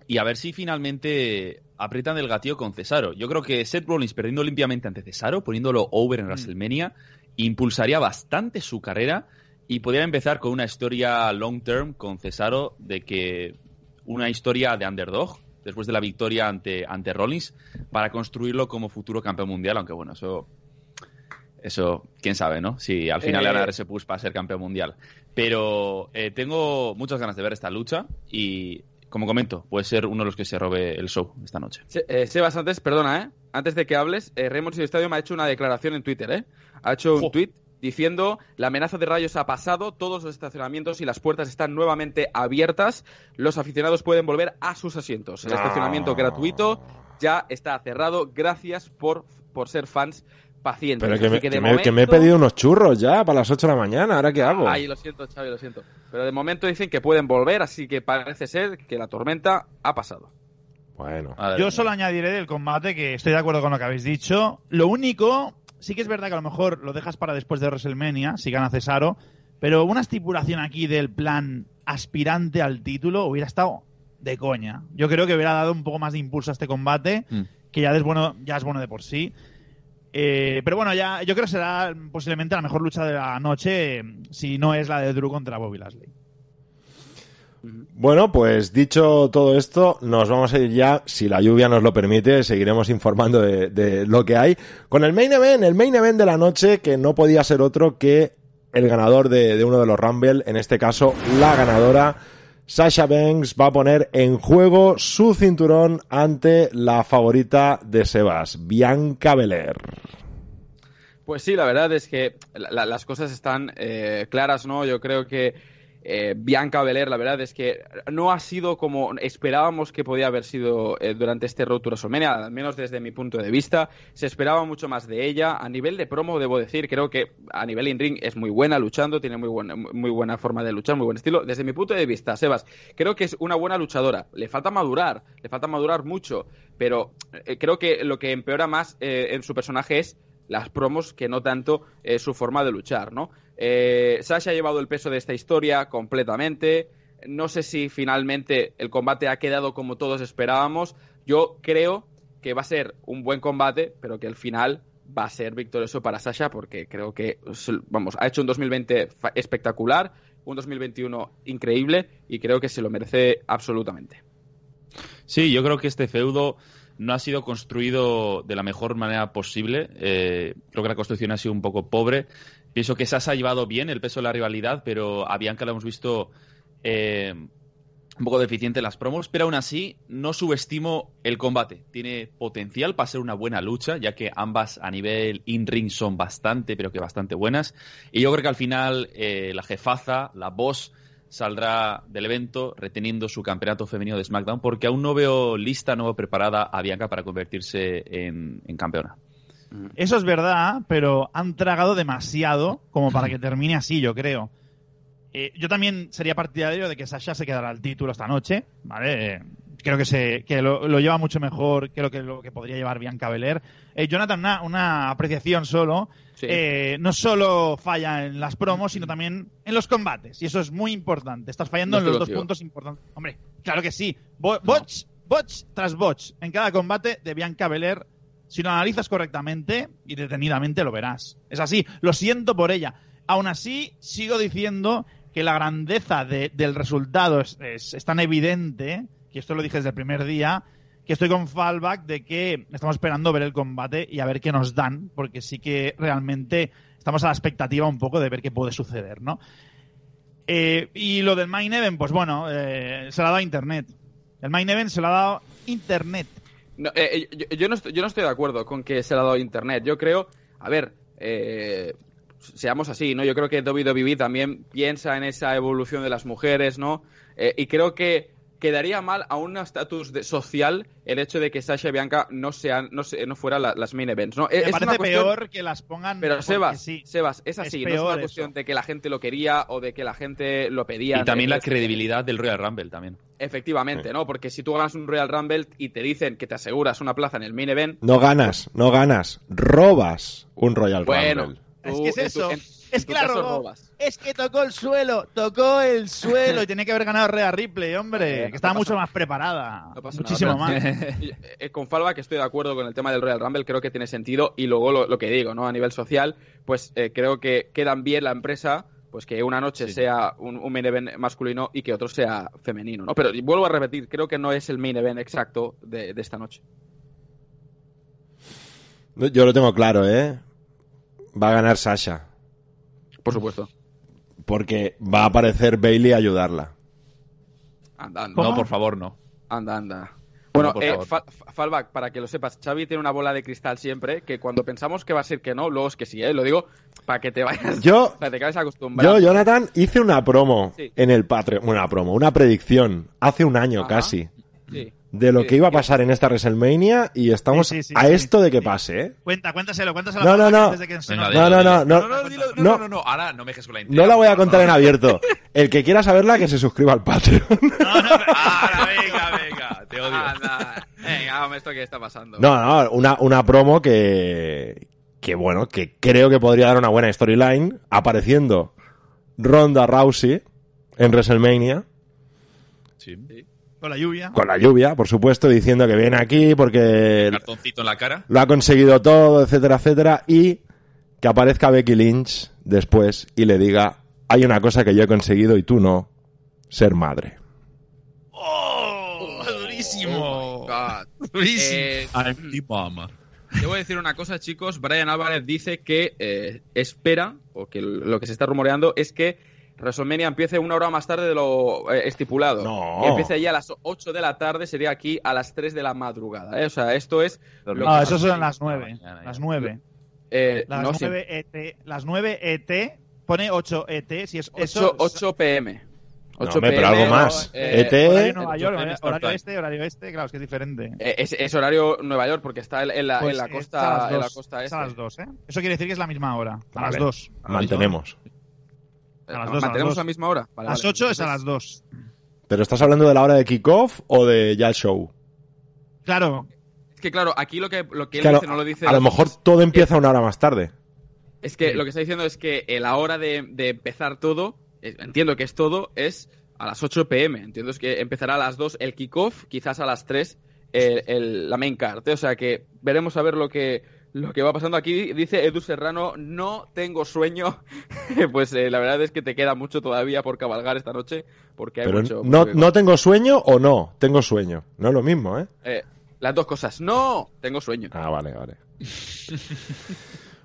[SPEAKER 4] Y a ver si finalmente aprietan el gatillo con Cesaro. Yo creo que Seth Rollins perdiendo limpiamente ante Cesaro, poniéndolo over en mm. WrestleMania, impulsaría bastante su carrera y podría empezar con una historia long term con Cesaro de que una historia de underdog después de la victoria ante, ante Rollins para construirlo como futuro campeón mundial, aunque bueno, eso eso, quién sabe, ¿no? Si al final le van a dar ese push para ser campeón mundial. Pero eh, tengo muchas ganas de ver esta lucha y, como comento, puede ser uno de los que se robe el show esta noche.
[SPEAKER 3] Eh, Sebas, antes, perdona, ¿eh? Antes de que hables, eh, Raymond Estadio me ha hecho una declaración en Twitter, ¿eh? Ha hecho un tweet diciendo la amenaza de rayos ha pasado, todos los estacionamientos y las puertas están nuevamente abiertas, los aficionados pueden volver a sus asientos. El estacionamiento gratuito ya está cerrado, gracias por, por ser fans pacientes.
[SPEAKER 1] Pero que me, he pedido unos churros ya para las 8 de la mañana, ¿ahora qué hago?
[SPEAKER 3] Ay, lo siento, Xavi, lo siento. Pero de momento dicen que pueden volver, así que parece ser que la tormenta ha pasado.
[SPEAKER 1] Bueno.
[SPEAKER 2] Yo solo añadiré del combate que estoy de acuerdo con lo que habéis dicho. Lo único sí que es verdad que a lo mejor lo dejas para después de WrestleMania, si gana Cesaro, pero una estipulación aquí del plan aspirante al título hubiera estado de coña. Yo creo que hubiera dado un poco más de impulso a este combate, mm. que ya es bueno, ya es bueno de por sí. Eh, pero bueno, ya yo creo que será posiblemente la mejor lucha de la noche, si no es la de Drew contra Bobby Lashley.
[SPEAKER 1] Bueno, pues dicho todo esto, nos vamos a ir ya, si la lluvia nos lo permite, seguiremos informando de, lo que hay. Con el main event, el main event de la noche, que no podía ser otro que el ganador de, de uno de los Rumble, en este caso la ganadora, Sasha Banks, va a poner en juego su cinturón ante la favorita de Sebas, Bianca Belair.
[SPEAKER 3] Pues sí, la verdad es que las cosas están eh, claras, ¿no? Yo creo que eh, Bianca Belair, la verdad es que no ha sido como esperábamos que podía haber sido eh, durante este Road to WrestleMania, al menos desde mi punto de vista. Se esperaba mucho más de ella. A nivel de promo, debo decir, creo que a nivel in-ring es muy buena luchando, tiene muy buena, muy buena forma de luchar, muy buen estilo. Desde mi punto de vista, Sebas, creo que es una buena luchadora. Le falta madurar, le falta madurar mucho, pero eh, creo que lo que empeora más en su personaje es las promos que no tanto su forma de luchar, ¿no? Eh, Sasha ha llevado el peso de esta historia completamente. No sé si finalmente el combate ha quedado como todos esperábamos. Yo creo que va a ser un buen combate, pero que el final va a ser victorioso para Sasha porque creo que, vamos, ha hecho un 2020 espectacular, un 2021 increíble y creo que se lo merece absolutamente.
[SPEAKER 4] Sí, yo creo que este feudo no ha sido construido de la mejor manera posible. Eh, creo que la construcción ha sido un poco pobre. Pienso que Sasa ha llevado bien el peso de la rivalidad, pero a Bianca la hemos visto eh, un poco deficiente en las promos, pero aún así no subestimo el combate. Tiene potencial para ser una buena lucha, ya que ambas a nivel in-ring son bastante, pero que bastante buenas. Y yo creo que al final eh, la jefaza, la boss, saldrá del evento reteniendo su campeonato femenino de SmackDown, porque aún no veo lista, no veo preparada a Bianca para convertirse en campeona.
[SPEAKER 2] Eso es verdad, pero han tragado demasiado como para que termine así, yo creo. Eh, yo también sería partidario de que Sasha se quedara al título esta noche, ¿vale? Eh, creo que, se, que lo, lleva mucho mejor que lo que, lo que podría llevar Bianca Belair. Eh, Jonathan, una, una, apreciación solo. no solo falla en las promos, sino también en los combates. Y eso es muy importante. Estás fallando en los dos puntos importantes. Hombre, claro que sí. botch, botch tras botch en cada combate de Bianca Belair si lo analizas correctamente y detenidamente lo verás. Es así, lo siento por ella. Aún así, sigo diciendo que la grandeza del resultado es, tan evidente, que esto lo dije desde el primer día, que estoy con fallback de que estamos esperando ver el combate y a ver qué nos dan, porque sí que realmente estamos a la expectativa un poco de ver qué puede suceder, ¿no? Eh, y lo del Main Event, pues bueno, eh, se lo ha dado Internet. El Main Event se lo ha dado Internet.
[SPEAKER 3] Eh, yo, no estoy, yo, no estoy, de acuerdo con que se le ha dado Internet. Yo creo, a ver, seamos así, ¿no? Yo creo que WWE también piensa en esa evolución de las mujeres, ¿no? y creo que quedaría mal a un estatus social el hecho de que Sasha y Bianca no sean no, no fueran las main events no
[SPEAKER 2] es parece peor que las pongan
[SPEAKER 3] pero Sebas Sebas es así no es una cuestión de que la gente lo quería o de que la gente lo pedía
[SPEAKER 4] y también la credibilidad del Royal Rumble también.
[SPEAKER 3] Efectivamente no porque si tú ganas un Royal Rumble y te dicen que te aseguras una plaza en el main event
[SPEAKER 1] no ganas no ganas robas un Royal
[SPEAKER 2] Rumble. es que es eso es claro, es que tocó el suelo, tocó el suelo y tenía que haber ganado Rhea Ripley, hombre, que estaba mucho más preparada, muchísimo más.
[SPEAKER 3] Eh, con Falva que estoy de acuerdo con el tema del Royal Rumble, creo que tiene sentido y luego lo, que digo, ¿no? A nivel social, pues eh, creo que quedan bien la empresa pues que una noche sea un, main event masculino y que otro sea femenino, ¿no? Pero vuelvo a repetir, creo que no es el main event exacto de, de esta noche.
[SPEAKER 1] Yo lo tengo claro, ¿eh? Va a ganar Sasha.
[SPEAKER 3] Por supuesto.
[SPEAKER 1] Porque va a aparecer Bailey a ayudarla.
[SPEAKER 4] Anda, anda. No, por favor, no.
[SPEAKER 3] Anda, anda. Bueno, eh, Fallback, para que lo sepas, Xavi tiene una bola de cristal siempre, que cuando pensamos que va a ser que no, luego es que sí, ¿eh? Lo digo para que te vayas,
[SPEAKER 1] yo,
[SPEAKER 3] para que te acostumbrado.
[SPEAKER 1] Yo, Jonathan, hice una promo en el Patreon, una promo, una predicción, hace un año casi. Sí de lo que iba a pasar en esta WrestleMania y estamos a esto de que pase, ¿eh?
[SPEAKER 2] Cuenta, cuéntaselo, cuéntaselo.
[SPEAKER 1] No, no, no. no, no, no, no,
[SPEAKER 4] no, no, no, ahora no me dejes con la
[SPEAKER 1] No la voy a contar en abierto. El que quiera saberla, que se suscriba al Patreon.
[SPEAKER 4] No, no, ahora, venga, venga, te odio.
[SPEAKER 3] Venga, esto que está pasando.
[SPEAKER 1] No, no, una, una promo que, que bueno, que creo que podría dar una buena storyline apareciendo Ronda Rousey en WrestleMania.
[SPEAKER 5] Con la lluvia.
[SPEAKER 1] Con la lluvia, por supuesto, diciendo que viene aquí porque...
[SPEAKER 4] Cartoncito en la cara.
[SPEAKER 1] Lo ha conseguido todo, etcétera, etcétera. Y que aparezca Becky Lynch después y le diga, hay una cosa que yo he conseguido y tú no, ser madre.
[SPEAKER 5] ¡Oh! ¡Durísimo!
[SPEAKER 3] Oh durísimo. Eh, Debo decir una cosa, chicos. Brian Álvarez dice que eh, espera, o que lo que se está rumoreando es que WrestleMania empiece una hora más tarde de lo eh, estipulado.
[SPEAKER 1] No.
[SPEAKER 3] empiece allí a las 8 de la tarde, sería aquí a las 3 de la madrugada. ¿eh? O sea, esto es.
[SPEAKER 5] no, eso son las 9. Las 9. las, 9 ET, las 9 ET pone 8 ET. Si es
[SPEAKER 3] 8, eso, 8 PM.
[SPEAKER 1] 8 PM, pero algo más.
[SPEAKER 5] Eh, ET. Horario Nueva York, horario este, horario este, claro, es que es diferente.
[SPEAKER 3] Eh, es, es, horario Nueva York porque está en la, pues en la costa, en la costa este.
[SPEAKER 5] a las 2, ¿eh? Eso quiere decir que es la misma hora. A vale. las 2.
[SPEAKER 1] Mantenemos.
[SPEAKER 3] A las 2. ¿Mantenemos a la misma hora?
[SPEAKER 5] Vale, a las 8 vale. es a las 2.
[SPEAKER 1] ¿Pero estás hablando de la hora de kickoff o de ya el show?
[SPEAKER 5] Claro.
[SPEAKER 3] Es que claro, aquí lo que, lo que él
[SPEAKER 1] claro,
[SPEAKER 3] dice no lo dice.
[SPEAKER 1] A lo mejor todo empieza una hora más tarde.
[SPEAKER 3] Es que sí. lo que está diciendo es que la hora de, de empezar todo, entiendo que es todo, es a las 8 pm. Entiendo que empezará a las 2 el kickoff, quizás a las 3 el, el, la main card. O sea que veremos a ver lo que, lo que va pasando aquí. Dice Edu Serrano, no tengo sueño. pues eh, la verdad es que te queda mucho todavía por cabalgar esta noche. Porque hay
[SPEAKER 1] Pero
[SPEAKER 3] mucho,
[SPEAKER 1] no, no tengo sueño o no, tengo sueño. No es lo mismo, ¿eh?
[SPEAKER 3] eh las dos cosas. No, tengo sueño.
[SPEAKER 1] Ah, vale, vale.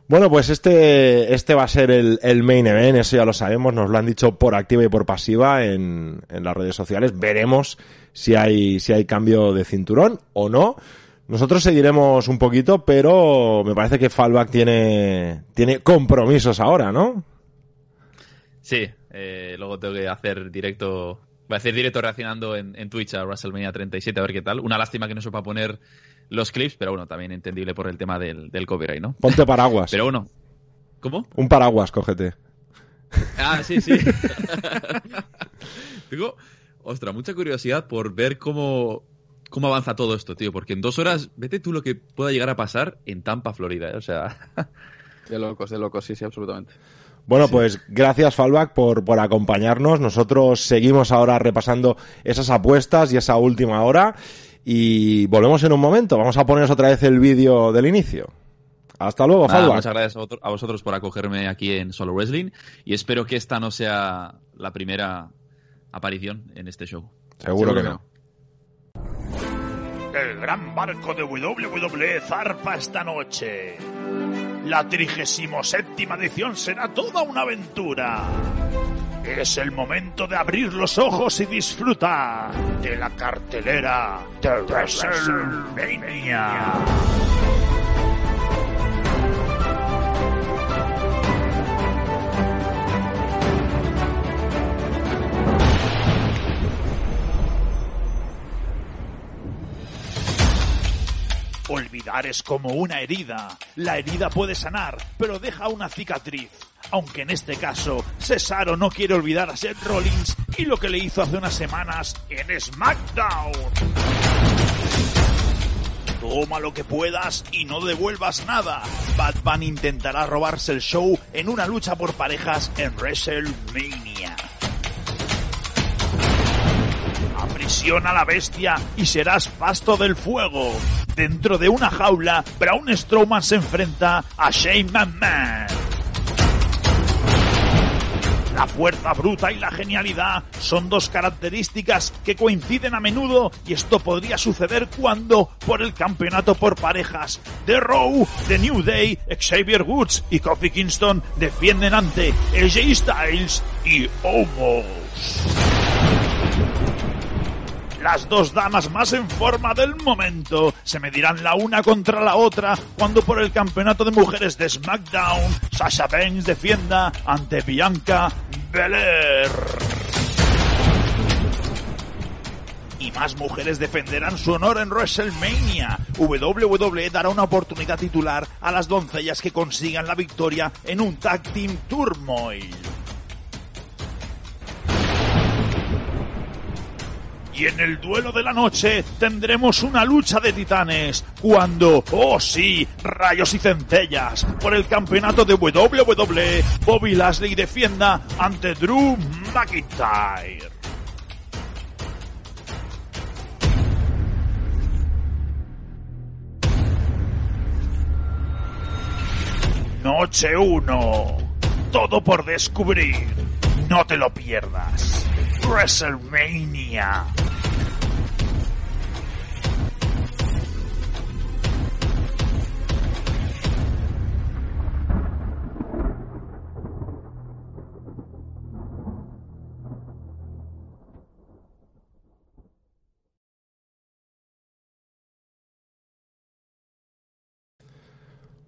[SPEAKER 1] Bueno, pues este, este va a ser el, el, main event, eso ya lo sabemos, nos lo han dicho por activa y por pasiva en, en las redes sociales. Veremos si hay, si hay cambio de cinturón o no. Nosotros seguiremos un poquito, pero me parece que Fallback tiene, tiene compromisos ahora, ¿no?
[SPEAKER 4] Sí, eh, luego tengo que hacer directo, voy a hacer directo reaccionando en, en Twitch a WrestleMania 37 a ver qué tal. Una lástima que no sepa poner los clips, pero bueno, también entendible por el tema del, del copyright, ¿no?
[SPEAKER 1] Ponte paraguas.
[SPEAKER 4] pero bueno. ¿Cómo?
[SPEAKER 1] Un paraguas, cógete.
[SPEAKER 4] Ah, sí, sí. Tengo, ostra, mucha curiosidad por ver cómo, cómo avanza todo esto, tío, porque en dos horas, vete tú lo que pueda llegar a pasar en Tampa, Florida, ¿eh? o sea...
[SPEAKER 3] de locos, de locos, sí, sí, absolutamente.
[SPEAKER 1] Bueno, sí. pues gracias Fallback por, por acompañarnos. Nosotros seguimos ahora repasando esas apuestas y esa última hora. Y volvemos en un momento. Vamos a poneros otra vez el vídeo del inicio. Hasta luego,
[SPEAKER 4] Nada,
[SPEAKER 1] Fallback.
[SPEAKER 4] Muchas gracias a vosotros por acogerme aquí en Solo Wrestling y espero que esta no sea la primera aparición en este show.
[SPEAKER 1] Seguro, Seguro que, que no.
[SPEAKER 2] El gran barco de WWE zarpa esta noche. La 37 edición será toda una aventura. Es el momento de abrir los ojos y disfrutar de la cartelera de WrestleMania. Olvidar es como una herida. La herida puede sanar, pero deja una cicatriz. Aunque en este caso, Cesaro no quiere olvidar a Seth Rollins y lo que le hizo hace unas semanas en SmackDown. Toma lo que puedas y no devuelvas nada. Bunny intentará robarse el show en una lucha por parejas en WrestleMania. Aprisiona a la bestia y serás pasto del fuego. Dentro de una jaula, Braun Strowman se enfrenta a Shane McMahon. La fuerza bruta y la genialidad son dos características que coinciden a menudo y esto podría suceder cuando, por el campeonato por parejas, The Raw, The New Day, Xavier Woods y Kofi Kingston defienden ante AJ Styles y Omos. Las dos damas más en forma del momento se medirán la una contra la otra cuando por el campeonato de mujeres de SmackDown Sasha Banks defienda ante Bianca Belair. Y más mujeres defenderán su honor en WrestleMania. WWE dará una oportunidad titular a las doncellas que consigan la victoria en un Tag Team Turmoil.
[SPEAKER 6] Y en el duelo de la noche tendremos una lucha de titanes cuando, oh sí, rayos y centellas, por el campeonato de WWE, Bobby Lashley defienda ante Drew McIntyre. Noche 1. Todo por descubrir. No te lo pierdas. WrestleMania.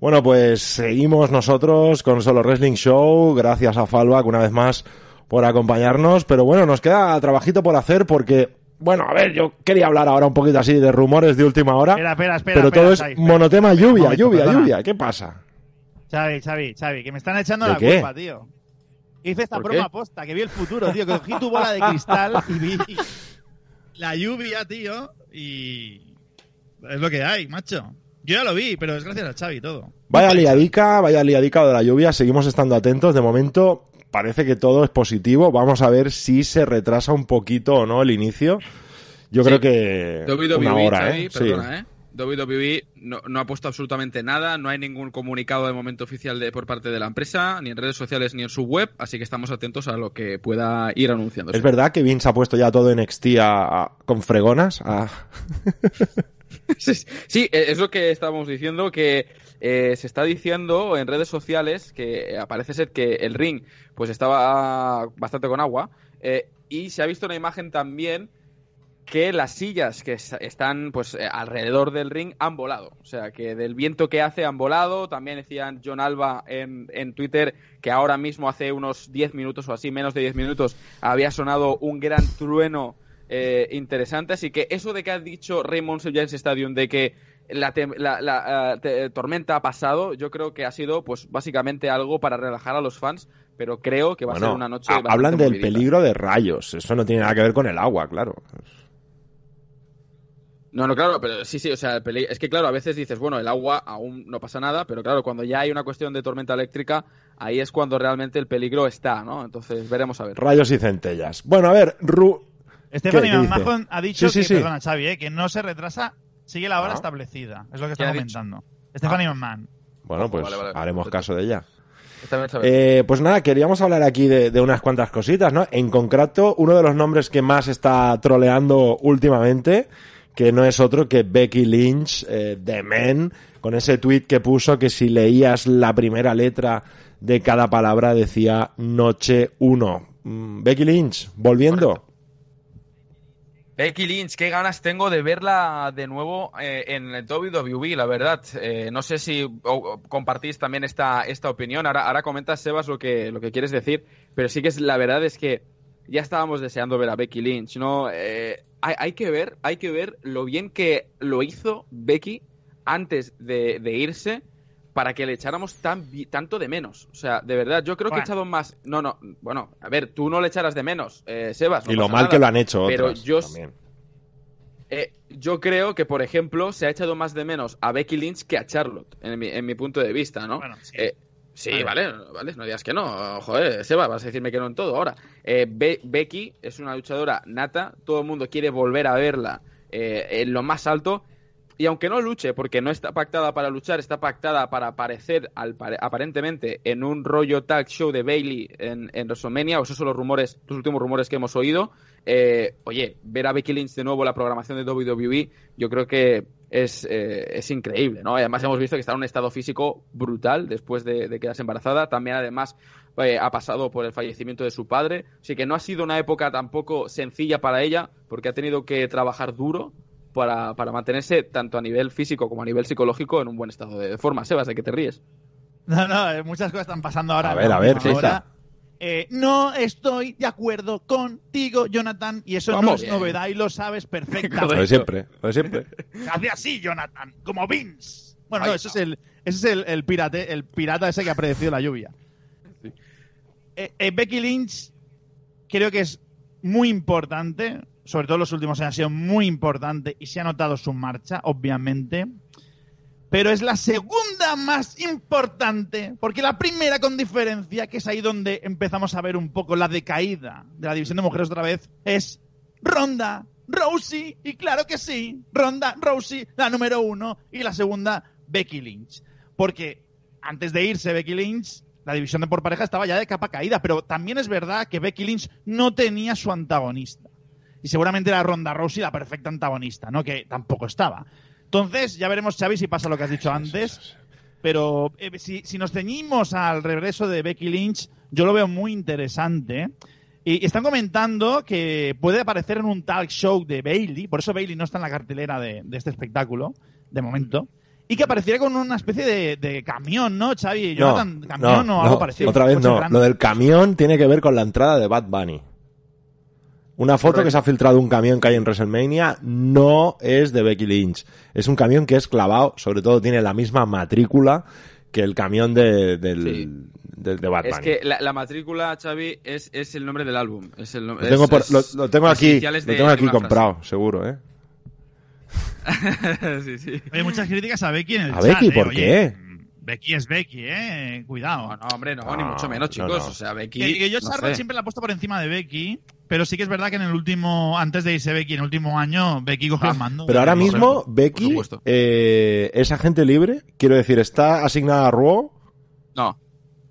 [SPEAKER 1] Bueno, pues seguimos nosotros con Solo Wrestling Show. Gracias a Falvac una vez más por acompañarnos. Pero bueno, nos queda trabajito por hacer porque, bueno, a ver, yo quería hablar ahora un poquito así de rumores de última hora.
[SPEAKER 2] Espera, espera, espera.
[SPEAKER 1] Pero todo es monotema lluvia, lluvia, lluvia. ¿Qué pasa?
[SPEAKER 2] Xavi, Xavi, Xavi, que me están echando la culpa, tío. Hice esta broma posta, que vi el futuro, tío. Que cogí tu bola de cristal y vi la lluvia, tío. Y es lo que hay, macho. Yo ya lo vi, pero es gracias a Xavi todo.
[SPEAKER 1] Vaya liadica, vaya liadica de la lluvia. Seguimos estando atentos. De momento parece que todo es positivo. Vamos a ver si se retrasa un poquito o no el inicio. Yo creo que
[SPEAKER 3] WWE,
[SPEAKER 1] una hora, ¿eh?
[SPEAKER 3] Perdona, ¿eh? WWE no, no, ha puesto absolutamente nada, no hay ningún comunicado de momento oficial de, por parte de la empresa, ni en redes sociales ni en su web, así que estamos atentos a lo que pueda ir anunciando.
[SPEAKER 1] ¿Es verdad que Vince ha puesto ya todo en NXT con fregonas? A...
[SPEAKER 3] sí, eh, es lo que estábamos diciendo, que eh, se está diciendo en redes sociales que parece ser que el ring pues estaba bastante con agua eh, y se ha visto una imagen también que las sillas que están pues alrededor del ring han volado. O sea, que del viento que hace han volado. También decían John Alba en, en Twitter que ahora mismo hace unos 10 minutos o así, menos de 10 minutos, había sonado un gran trueno eh, interesante. Así que eso de que ha dicho Raymond James Stadium de que la, la, tormenta ha pasado, yo creo que ha sido pues básicamente algo para relajar a los fans, pero creo que va a ser una noche.
[SPEAKER 1] Hablan del peligro de rayos, eso no tiene nada que ver con el agua, claro.
[SPEAKER 3] No, no, claro, pero sí, sí, o sea, es que claro, a veces dices, bueno, el agua aún no pasa nada, pero claro, cuando ya hay una cuestión de tormenta eléctrica, ahí es cuando realmente el peligro está, ¿no? Entonces, veremos a ver.
[SPEAKER 1] Rayos y centellas. Bueno, a ver, Ru
[SPEAKER 2] Stephanie McMahon ha dicho que, perdona, Xavi, eh, que no se retrasa, sigue la hora ah. establecida. Es lo que está comentando. Stephanie ah. McMahon.
[SPEAKER 1] Bueno, pues haremos caso de ella. Eh, pues nada, queríamos hablar aquí de, unas cuantas cositas, ¿no? En concreto, uno de los nombres que más está troleando últimamente, que no es otro que Becky Lynch, eh, de Men, con ese tweet que puso que si leías la primera letra de cada palabra decía Noche 1. Mm, Becky Lynch, volviendo.
[SPEAKER 3] Becky Lynch, qué ganas tengo de verla de nuevo eh, en el WWE, la verdad. Eh, no sé si compartís también esta, esta opinión. Ahora, ahora comentas, Sebas, lo que, lo que quieres decir, pero sí que es la verdad es que ya estábamos deseando ver a Becky Lynch, ¿no? Eh, hay, que ver, hay que ver lo bien que lo hizo Becky antes de, irse para que le echáramos tan, tanto de menos. O sea, de verdad, yo creo que he echado más. No, no, bueno, a ver, tú no le echaras de menos, eh, Sebas.
[SPEAKER 1] y lo mal que lo han hecho
[SPEAKER 3] pero yo, eh, yo creo que, por ejemplo, se ha echado más de menos a Becky Lynch que a Charlotte, en mi, en mi punto de vista, ¿no? sí. Eh, vale. vale, no digas que no. Joder, Seba, vas a decirme que no en todo. Ahora, Becky es una luchadora nata, todo el mundo quiere volver a verla en lo más alto y aunque no luche, porque no está pactada para luchar, está pactada para aparecer aparentemente en un rollo tag show de Bailey en, en WrestleMania, o esos son los rumores, los últimos rumores que hemos oído. Eh, oye, ver a Becky Lynch de nuevo la programación de WWE, yo creo que es, eh, es increíble, ¿no? Además hemos visto que está en un estado físico brutal después de, quedarse embarazada. También además eh, ha pasado por el fallecimiento de su padre. Así que no ha sido una época tampoco sencilla para ella, porque ha tenido que trabajar duro para, para mantenerse tanto a nivel físico como a nivel psicológico en un buen estado de forma. Sebas, ¿de qué te ríes?
[SPEAKER 2] No, no, eh, muchas cosas están pasando ahora.
[SPEAKER 1] A ver, a ver, ¿qué está?
[SPEAKER 2] Eh, no estoy de acuerdo contigo, Jonathan, y eso no es novedad y lo sabes perfectamente.
[SPEAKER 1] Lo de siempre, lo de siempre.
[SPEAKER 2] Hace así, Jonathan, como Vince. Bueno, no, eso es el, ese es el, el, pirate, el pirata ese que ha predecido la lluvia. Eh, Becky Lynch creo que es muy importante sobre todo los últimos años, ha sido muy importante y se ha notado su marcha, obviamente. Pero es la segunda más importante, porque la primera con diferencia, que es ahí donde empezamos a ver un poco la decaída de la división de mujeres otra vez, es Ronda Rousey. Y claro que sí, Ronda Rousey, la número uno, y la segunda, Becky Lynch. Porque antes de irse Becky Lynch, la división de por pareja estaba ya de capa caída, pero también es verdad que Becky Lynch no tenía su antagonista. Y seguramente era Ronda Rousey la perfecta antagonista, ¿no? Que tampoco estaba. Entonces, ya veremos, Xavi, si pasa lo que has dicho antes. Pero eh, si, nos ceñimos al regreso de Becky Lynch, yo lo veo muy interesante. Y están comentando que puede aparecer en un talk show de Bailey, por eso Bailey no está en la cartelera de, de este espectáculo, de momento y que apareciera con una especie de, camión, ¿no, Xavi? Jonathan, ¿Camión o algo parecido?
[SPEAKER 1] Otra vez no. Lo del camión tiene que ver con la entrada de Bad Bunny. Una foto que se ha filtrado un camión que hay en WrestleMania no es de Becky Lynch. Es un camión que es clavado, sobre todo tiene la misma matrícula que el camión de, del, de, Bunny.
[SPEAKER 3] Es que la, matrícula, Xavi, es, es, el nombre del álbum. Es el,
[SPEAKER 1] lo, tengo lo, tengo aquí, lo tengo aquí comprado, seguro, ¿eh?
[SPEAKER 2] sí, sí. Hay muchas críticas a Becky en el
[SPEAKER 1] ¿A Becky? ¿eh? ¿Por qué?
[SPEAKER 2] Becky es Becky, ¿eh? Cuidado.
[SPEAKER 3] No, hombre, no, ni mucho menos, chicos. O sea, Becky.
[SPEAKER 2] yo Charlotte siempre la he puesto por encima de Becky, pero sí que es verdad que en el último, antes de irse Becky, en el último año, Becky cogió el ah, mando.
[SPEAKER 1] Pero ahora mismo, Becky eh, es agente libre. Quiero decir, ¿está asignada a Raw?
[SPEAKER 3] No.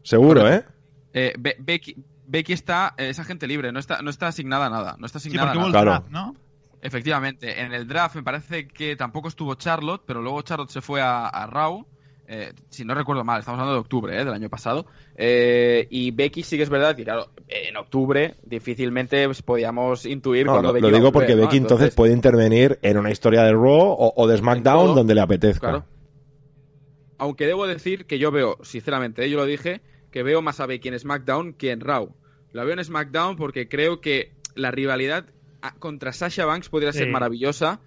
[SPEAKER 1] Seguro, ¿eh?
[SPEAKER 3] eh Becky, Becky está, es agente libre, no está, no está asignada a nada. No está asignada
[SPEAKER 2] sí, a nada. ¿no?
[SPEAKER 3] Efectivamente, en el draft me parece que tampoco estuvo Charlotte, pero luego Charlotte se fue a, a Raw. Eh, si no recuerdo mal, estamos hablando de octubre eh, del año pasado. Eh, y Becky sí que es verdad que, claro, en octubre difícilmente pues, podíamos intuir cuando
[SPEAKER 1] lo, Lo digo porque Becky entonces, puede intervenir en una historia de Raw o, de SmackDown donde le apetezca.
[SPEAKER 3] Aunque debo decir que yo veo, sinceramente, yo lo dije, que veo más a Becky en SmackDown que en Raw. La veo en SmackDown porque creo que la rivalidad contra Sasha Banks podría ser maravillosa.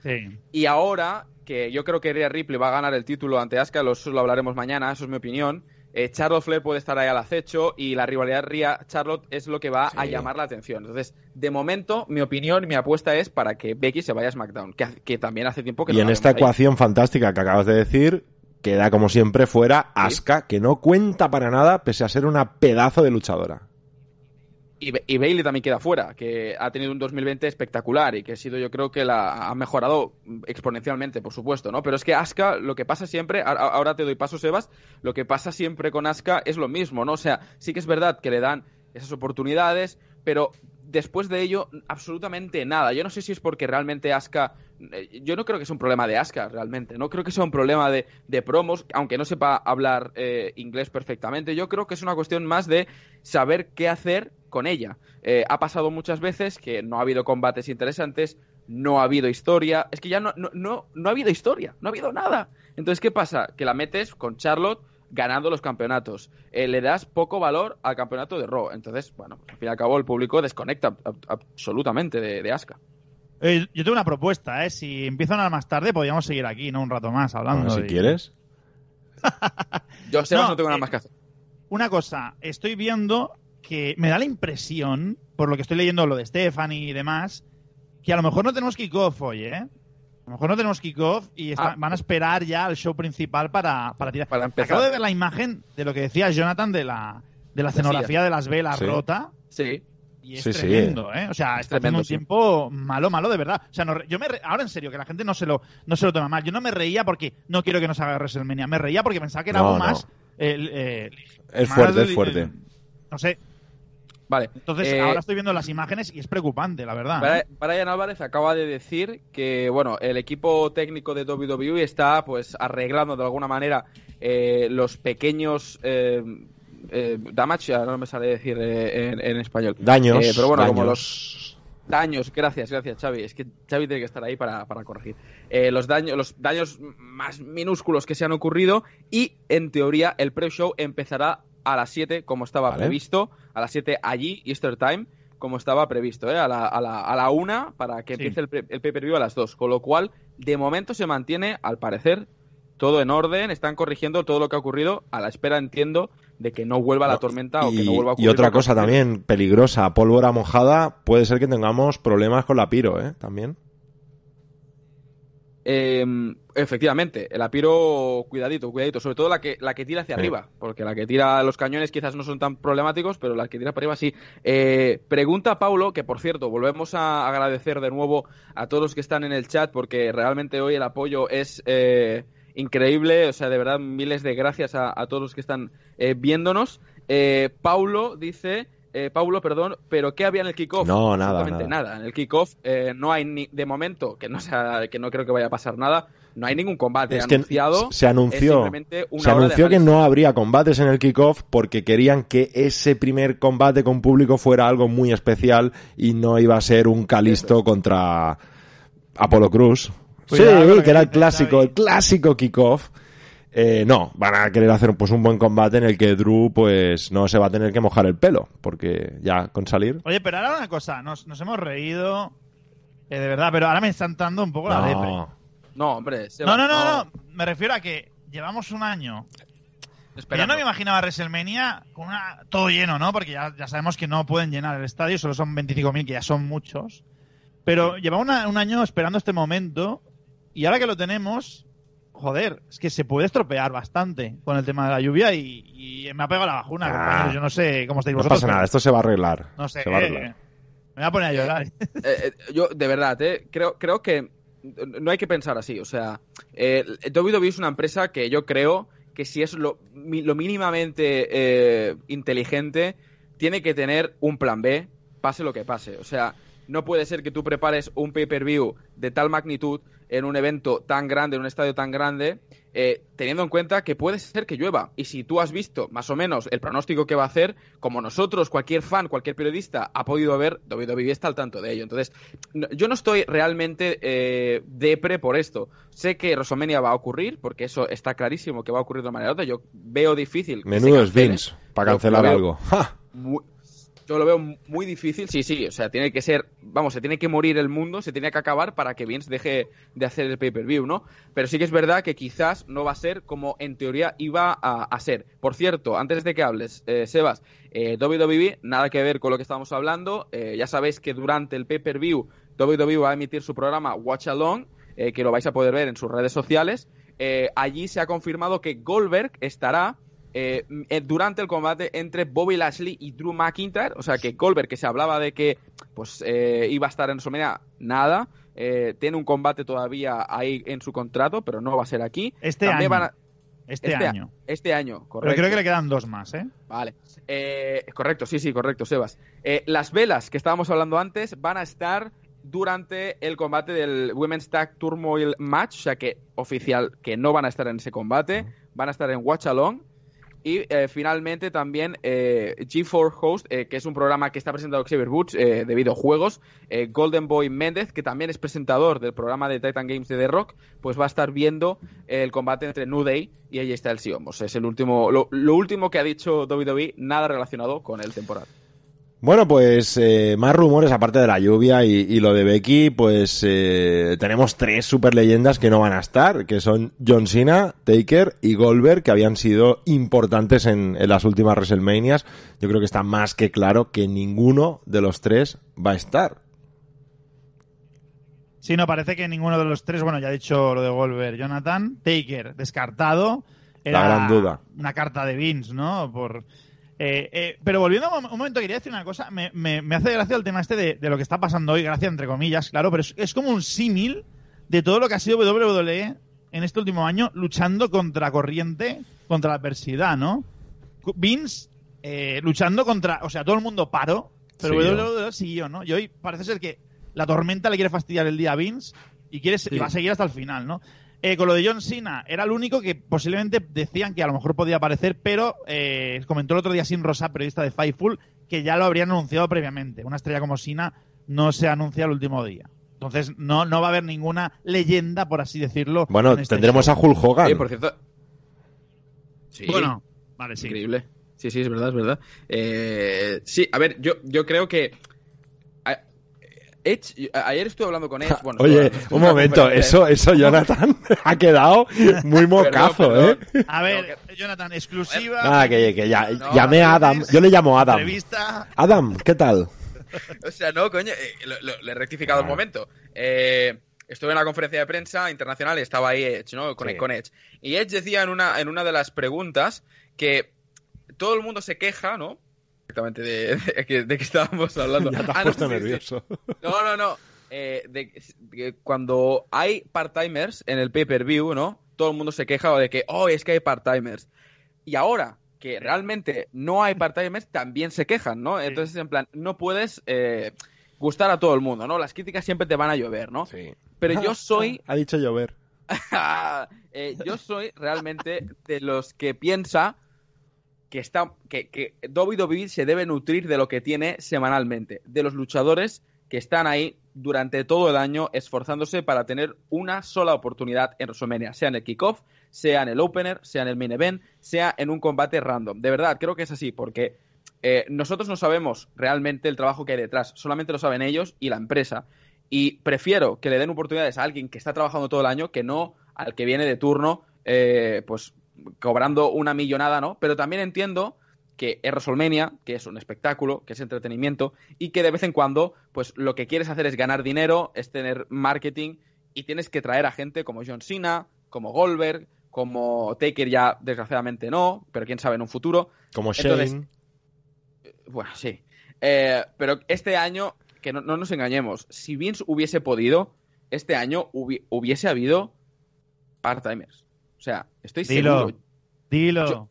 [SPEAKER 3] Y ahora, que yo creo que Rhea Ripley va a ganar el título ante Asuka, eso lo hablaremos mañana, eso es mi opinión. Eh, Charlotte Flair puede estar ahí al acecho y la rivalidad Rhea-Charlotte es lo que va a llamar la atención. Entonces, de momento, mi opinión, mi apuesta es para que Becky se vaya a SmackDown, que, también hace tiempo que
[SPEAKER 1] Y en esta ecuación fantástica que acabas de decir, queda como siempre fuera Asuka, que no cuenta para nada pese a ser una pedazo de luchadora.
[SPEAKER 3] Y, Bailey también queda fuera, que ha tenido un 2020 espectacular y que ha sido, yo creo que la ha mejorado exponencialmente, por supuesto, ¿no? Pero es que Aska, lo que pasa siempre, ahora te doy paso, Sebas, lo que pasa siempre con Aska es lo mismo, ¿no? O sea, sí que es verdad que le dan esas oportunidades, pero después de ello, absolutamente nada. Yo no sé si es porque realmente Aska. Eh, yo no creo que sea un problema de Aska, realmente. No creo que sea un problema de, de promos, aunque no sepa hablar eh, inglés perfectamente. Yo creo que es una cuestión más de saber qué hacer con ella. Eh, ha pasado muchas veces que no ha habido combates interesantes, no ha habido historia. Es que ya no, no, no, no ha habido historia, no ha habido nada. Entonces, ¿qué pasa? Que la metes con Charlotte ganando los campeonatos. Eh, le das poco valor al campeonato de Raw. Entonces, bueno, al fin y al cabo el público desconecta absolutamente de, de Asuka.
[SPEAKER 2] Eh, yo tengo una propuesta, ¿eh? Si empiezan a más tarde, podríamos seguir aquí, ¿no? Un rato más hablando.
[SPEAKER 1] si quieres.
[SPEAKER 3] yo, sé, no, no tengo nada más que hacer.
[SPEAKER 2] Una cosa, estoy viendo que me da la impresión, por lo que estoy leyendo lo de Stephanie y demás, que a lo mejor no tenemos kickoff hoy, ¿eh? A lo mejor no tenemos kickoff y ah. van a esperar ya al show principal para, para tirar.
[SPEAKER 3] Para empezar.
[SPEAKER 2] Acabo de ver la imagen de lo que decía Jonathan de la, de la escenografía de las velas rota.
[SPEAKER 3] Sí.
[SPEAKER 2] Y es tremendo, ¿eh? O sea, está haciendo un tiempo malo, malo de verdad. O sea, yo me ahora en serio, que la gente no se lo no se lo toma mal. Yo no me reía porque no quiero que nos haga WrestleMania. Me reía porque pensaba que era algo más... Eh,
[SPEAKER 1] es fuerte, es fuerte.
[SPEAKER 2] no sé,
[SPEAKER 3] Vale.
[SPEAKER 2] Entonces, eh, ahora estoy viendo las imágenes y es preocupante, la verdad.
[SPEAKER 3] ¿eh? Brian Álvarez acaba de decir que, bueno, el equipo técnico de WWE está, pues, arreglando de alguna manera eh, los pequeños damage, no me sale decir en, español.
[SPEAKER 1] Daños.
[SPEAKER 3] pero bueno, como los daños, gracias, gracias Xavi. Es que Xavi tiene que estar ahí para, para corregir. los, daños, los daños más minúsculos que se han ocurrido y, en teoría, el pre-show empezará a las 7 como estaba previsto, a las 7 allí, Easter Time, como estaba previsto, ¿eh? a, la, a, la, a la 1 para que empiece el, el pay-per-view a las 2, con lo cual de momento se mantiene, al parecer, todo en orden, están corrigiendo todo lo que ha ocurrido, a la espera, entiendo, de que no vuelva la tormenta o que no vuelva a ocurrir.
[SPEAKER 1] Y otra cosa también peligrosa, pólvora mojada, puede ser que tengamos problemas con la piro, ¿eh? También.
[SPEAKER 3] Eh, efectivamente, el apiro, cuidadito, cuidadito, sobre todo la que, la que tira hacia arriba, porque la que tira los cañones quizás no son tan problemáticos, pero la que tira para arriba sí. Eh, pregunta Paulo, que por cierto, volvemos a agradecer de nuevo a todos los que están en el chat, porque realmente hoy el apoyo es eh, increíble, o sea, de verdad, miles de gracias a, todos los que están eh, viéndonos. Paulo dice eh, Paulo, perdón, pero ¿qué había en el kickoff?
[SPEAKER 1] No, nada,
[SPEAKER 3] nada. En el kickoff eh, no hay ni, de momento, que no sea, que no creo que vaya a pasar nada, no hay ningún combate anunciado.
[SPEAKER 1] se anunció, se anunció que no habría combates en el kickoff porque querían que ese primer combate con público fuera algo muy especial y no iba a ser un Calisto contra Apolo Cruz. sí, que era el clásico, el clásico kickoff. Eh, no, van a querer hacer pues un buen combate en el que Drew pues no se va a tener que mojar el pelo, porque ya con salir.
[SPEAKER 2] Oye, pero ahora una cosa, nos, hemos reído, eh, de verdad, pero ahora me está entrando un poco la depre.
[SPEAKER 3] No, hombre.
[SPEAKER 2] no, no, no, no, me refiero a que llevamos un año. Yo no me imaginaba WrestleMania con una, todo lleno, ¿no? Porque ya, ya sabemos que no pueden llenar el estadio, solo son 25.000, que ya son muchos. Pero llevamos un año esperando este momento y ahora que lo tenemos, joder, es que se puede estropear bastante con el tema de la lluvia y, me ha pegado la bajuna, ah. Yo no sé cómo estáis vosotros.
[SPEAKER 1] No pasa nada, esto se va a arreglar.
[SPEAKER 2] No sé. me voy a poner a llorar.
[SPEAKER 3] Eh, eh, yo, de verdad, eh, creo, creo que no hay que pensar así. O sea, eh, WWE es una empresa que yo creo que si es lo, lo mínimamente inteligente, tiene que tener un plan B, pase lo que pase. O sea, no puede ser que tú prepares un pay-per-view de tal magnitud en un evento tan grande, en un estadio tan grande, eh, teniendo en cuenta que puede ser que llueva. Y si tú has visto más o menos el pronóstico que va a hacer, como nosotros, cualquier fan, cualquier periodista ha podido ver, WWE está al tanto de ello. Entonces, yo no estoy realmente eh, depre por esto. Sé que WrestleMania va a ocurrir, porque eso está clarísimo que va a ocurrir de manera otra. Yo veo difícil.
[SPEAKER 1] Menudo es Vince para cancelar algo.
[SPEAKER 3] Yo lo veo muy difícil, sí, sí, o sea, tiene que ser, vamos, se tiene que morir el mundo, se tiene que acabar para que Vince deje de hacer el pay-per-view, ¿no? Pero sí que es verdad que quizás no va a ser como en teoría iba a, ser. Por cierto, antes de que hables, eh, Sebas, eh, WWE, nada que ver con lo que estamos hablando, eh, ya sabéis que durante el pay-per-view WWE va a emitir su programa Watch Along, eh, que lo vais a poder ver en sus redes sociales. allí se ha confirmado que Goldberg estará eh, eh, durante el combate entre Bobby Lashley y Drew McIntyre. O sea que Goldberg, que se hablaba de que pues eh, iba a estar en WrestleMania, nada. tiene un combate todavía ahí en su contrato, pero no va a ser aquí.
[SPEAKER 2] Este año. este, este, año.
[SPEAKER 3] Este año, correcto.
[SPEAKER 2] Pero creo que le quedan dos más, ¿eh?
[SPEAKER 3] Vale. correcto, sí, sí, correcto, Sebas. las velas que estábamos hablando antes van a estar durante el combate del Women's Tag Turmoil Match, o sea que oficial que no van a estar en ese combate, van a estar en Watch Along. Y eh, finalmente también eh, G4 Host, eh, que es un programa que está presentado Xavier Woods de videojuegos, Golden Boy Méndez, que también es presentador del programa de Titan Games de The Rock, pues va a estar viendo el combate entre New Day y AJ Styles y Omos. Es el último, lo, lo último que ha dicho WWE, nada relacionado con el temporal.
[SPEAKER 1] Bueno, pues eh, más rumores aparte de la lluvia y, lo de Becky, pues eh, tenemos tres super leyendas que no van a estar, que son John Cena, Taker y Goldberg, que habían sido importantes en, las últimas WrestleManias. Yo creo que está más que claro que ninguno de los tres va a estar.
[SPEAKER 2] Sí, no, parece que ninguno de los tres, bueno, ya he dicho lo de Goldberg, Jonathan, Taker, descartado. Era
[SPEAKER 1] la gran duda.
[SPEAKER 2] Una carta de Vince, ¿no? Por eh, eh, pero volviendo un, momento, quería decir una cosa. Me, hace gracia el tema este de, lo que está pasando hoy, gracia entre comillas, claro, pero es, como un símil de todo lo que ha sido WWE en este último año luchando contra corriente, contra la adversidad, ¿no? Vince eh, luchando contra, o sea, todo el mundo paró, pero WWE siguió, ¿no? Y hoy parece ser que la tormenta le quiere fastidiar el día a Vince y, quiere, y va a seguir hasta el final, ¿no? Eh, con lo de John Cena, era el único que posiblemente decían que a lo mejor podía aparecer, pero eh, comentó el otro día Sin Rosa, periodista de Fightful, que ya lo habrían anunciado previamente. Una estrella como Cena no se anuncia el último día. Entonces no, no va a haber ninguna leyenda, por así decirlo.
[SPEAKER 1] Bueno, este tendremos a Hulk Hogan.
[SPEAKER 3] Sí, por cierto.
[SPEAKER 2] Sí. Bueno, vale, sí.
[SPEAKER 3] Increíble. Sí, sí, es verdad, es verdad. Eh, sí, a ver, yo, yo creo que Edge, ayer estuve hablando con Edge. Bueno,
[SPEAKER 1] Oye, un momento, eso, eso, Jonathan, ha quedado muy mocazo, ¿eh?
[SPEAKER 2] A ver, Jonathan, exclusiva.
[SPEAKER 1] Nada, que, que ya, llamé a Adam. Yo le llamo Adam. Adam, ¿qué tal?
[SPEAKER 3] o sea, no, coño, eh, le he rectificado un momento. Eh, estuve en la conferencia de prensa internacional y estaba ahí Edge, ¿no? Con, con Edge. Y Edge decía en una, en una de las preguntas que todo el mundo se queja, ¿no? Exactamente, de, de, que estábamos hablando.
[SPEAKER 1] ya te has ah, puesto nervioso.
[SPEAKER 3] No, no, no. Eh, de, cuando hay part-timers en el pay-per-view, ¿no? Todo el mundo se queja de que, oh, es que hay part-timers. Y ahora que realmente no hay part-timers, también se quejan, ¿no? Entonces, en plan, no puedes eh, gustar a todo el mundo, ¿no? Las críticas siempre te van a llover, ¿no?
[SPEAKER 1] Sí.
[SPEAKER 3] Pero yo soy...
[SPEAKER 1] Ha dicho llover.
[SPEAKER 3] Eh, yo soy realmente de los que piensa que, está, que, que WWE se debe nutrir de lo que tiene semanalmente, de los luchadores que están ahí durante todo el año esforzándose para tener una sola oportunidad en WrestleMania, sea en el kickoff, sea en el opener, sea en el main event, sea en un combate random. De verdad, creo que es así, porque eh, nosotros no sabemos realmente el trabajo que hay detrás, solamente lo saben ellos y la empresa. Y prefiero que le den oportunidades a alguien que está trabajando todo el año que no al que viene de turno, eh, pues cobrando una millonada, ¿no? Pero también entiendo que es WrestleMania, que es un espectáculo, que es entretenimiento y que de vez en cuando, pues lo que quieres hacer es ganar dinero, es tener marketing y tienes que traer a gente como John Cena, como Goldberg, como Taker ya desgraciadamente no, pero quién sabe en un futuro.
[SPEAKER 1] Como Shane.
[SPEAKER 3] bueno, sí. Eh, pero este año, que no, nos engañemos, si Vince hubiese podido, este año hubiese habido part-timers. O sea, estoy
[SPEAKER 2] dilo,
[SPEAKER 3] seguro.
[SPEAKER 2] Dilo.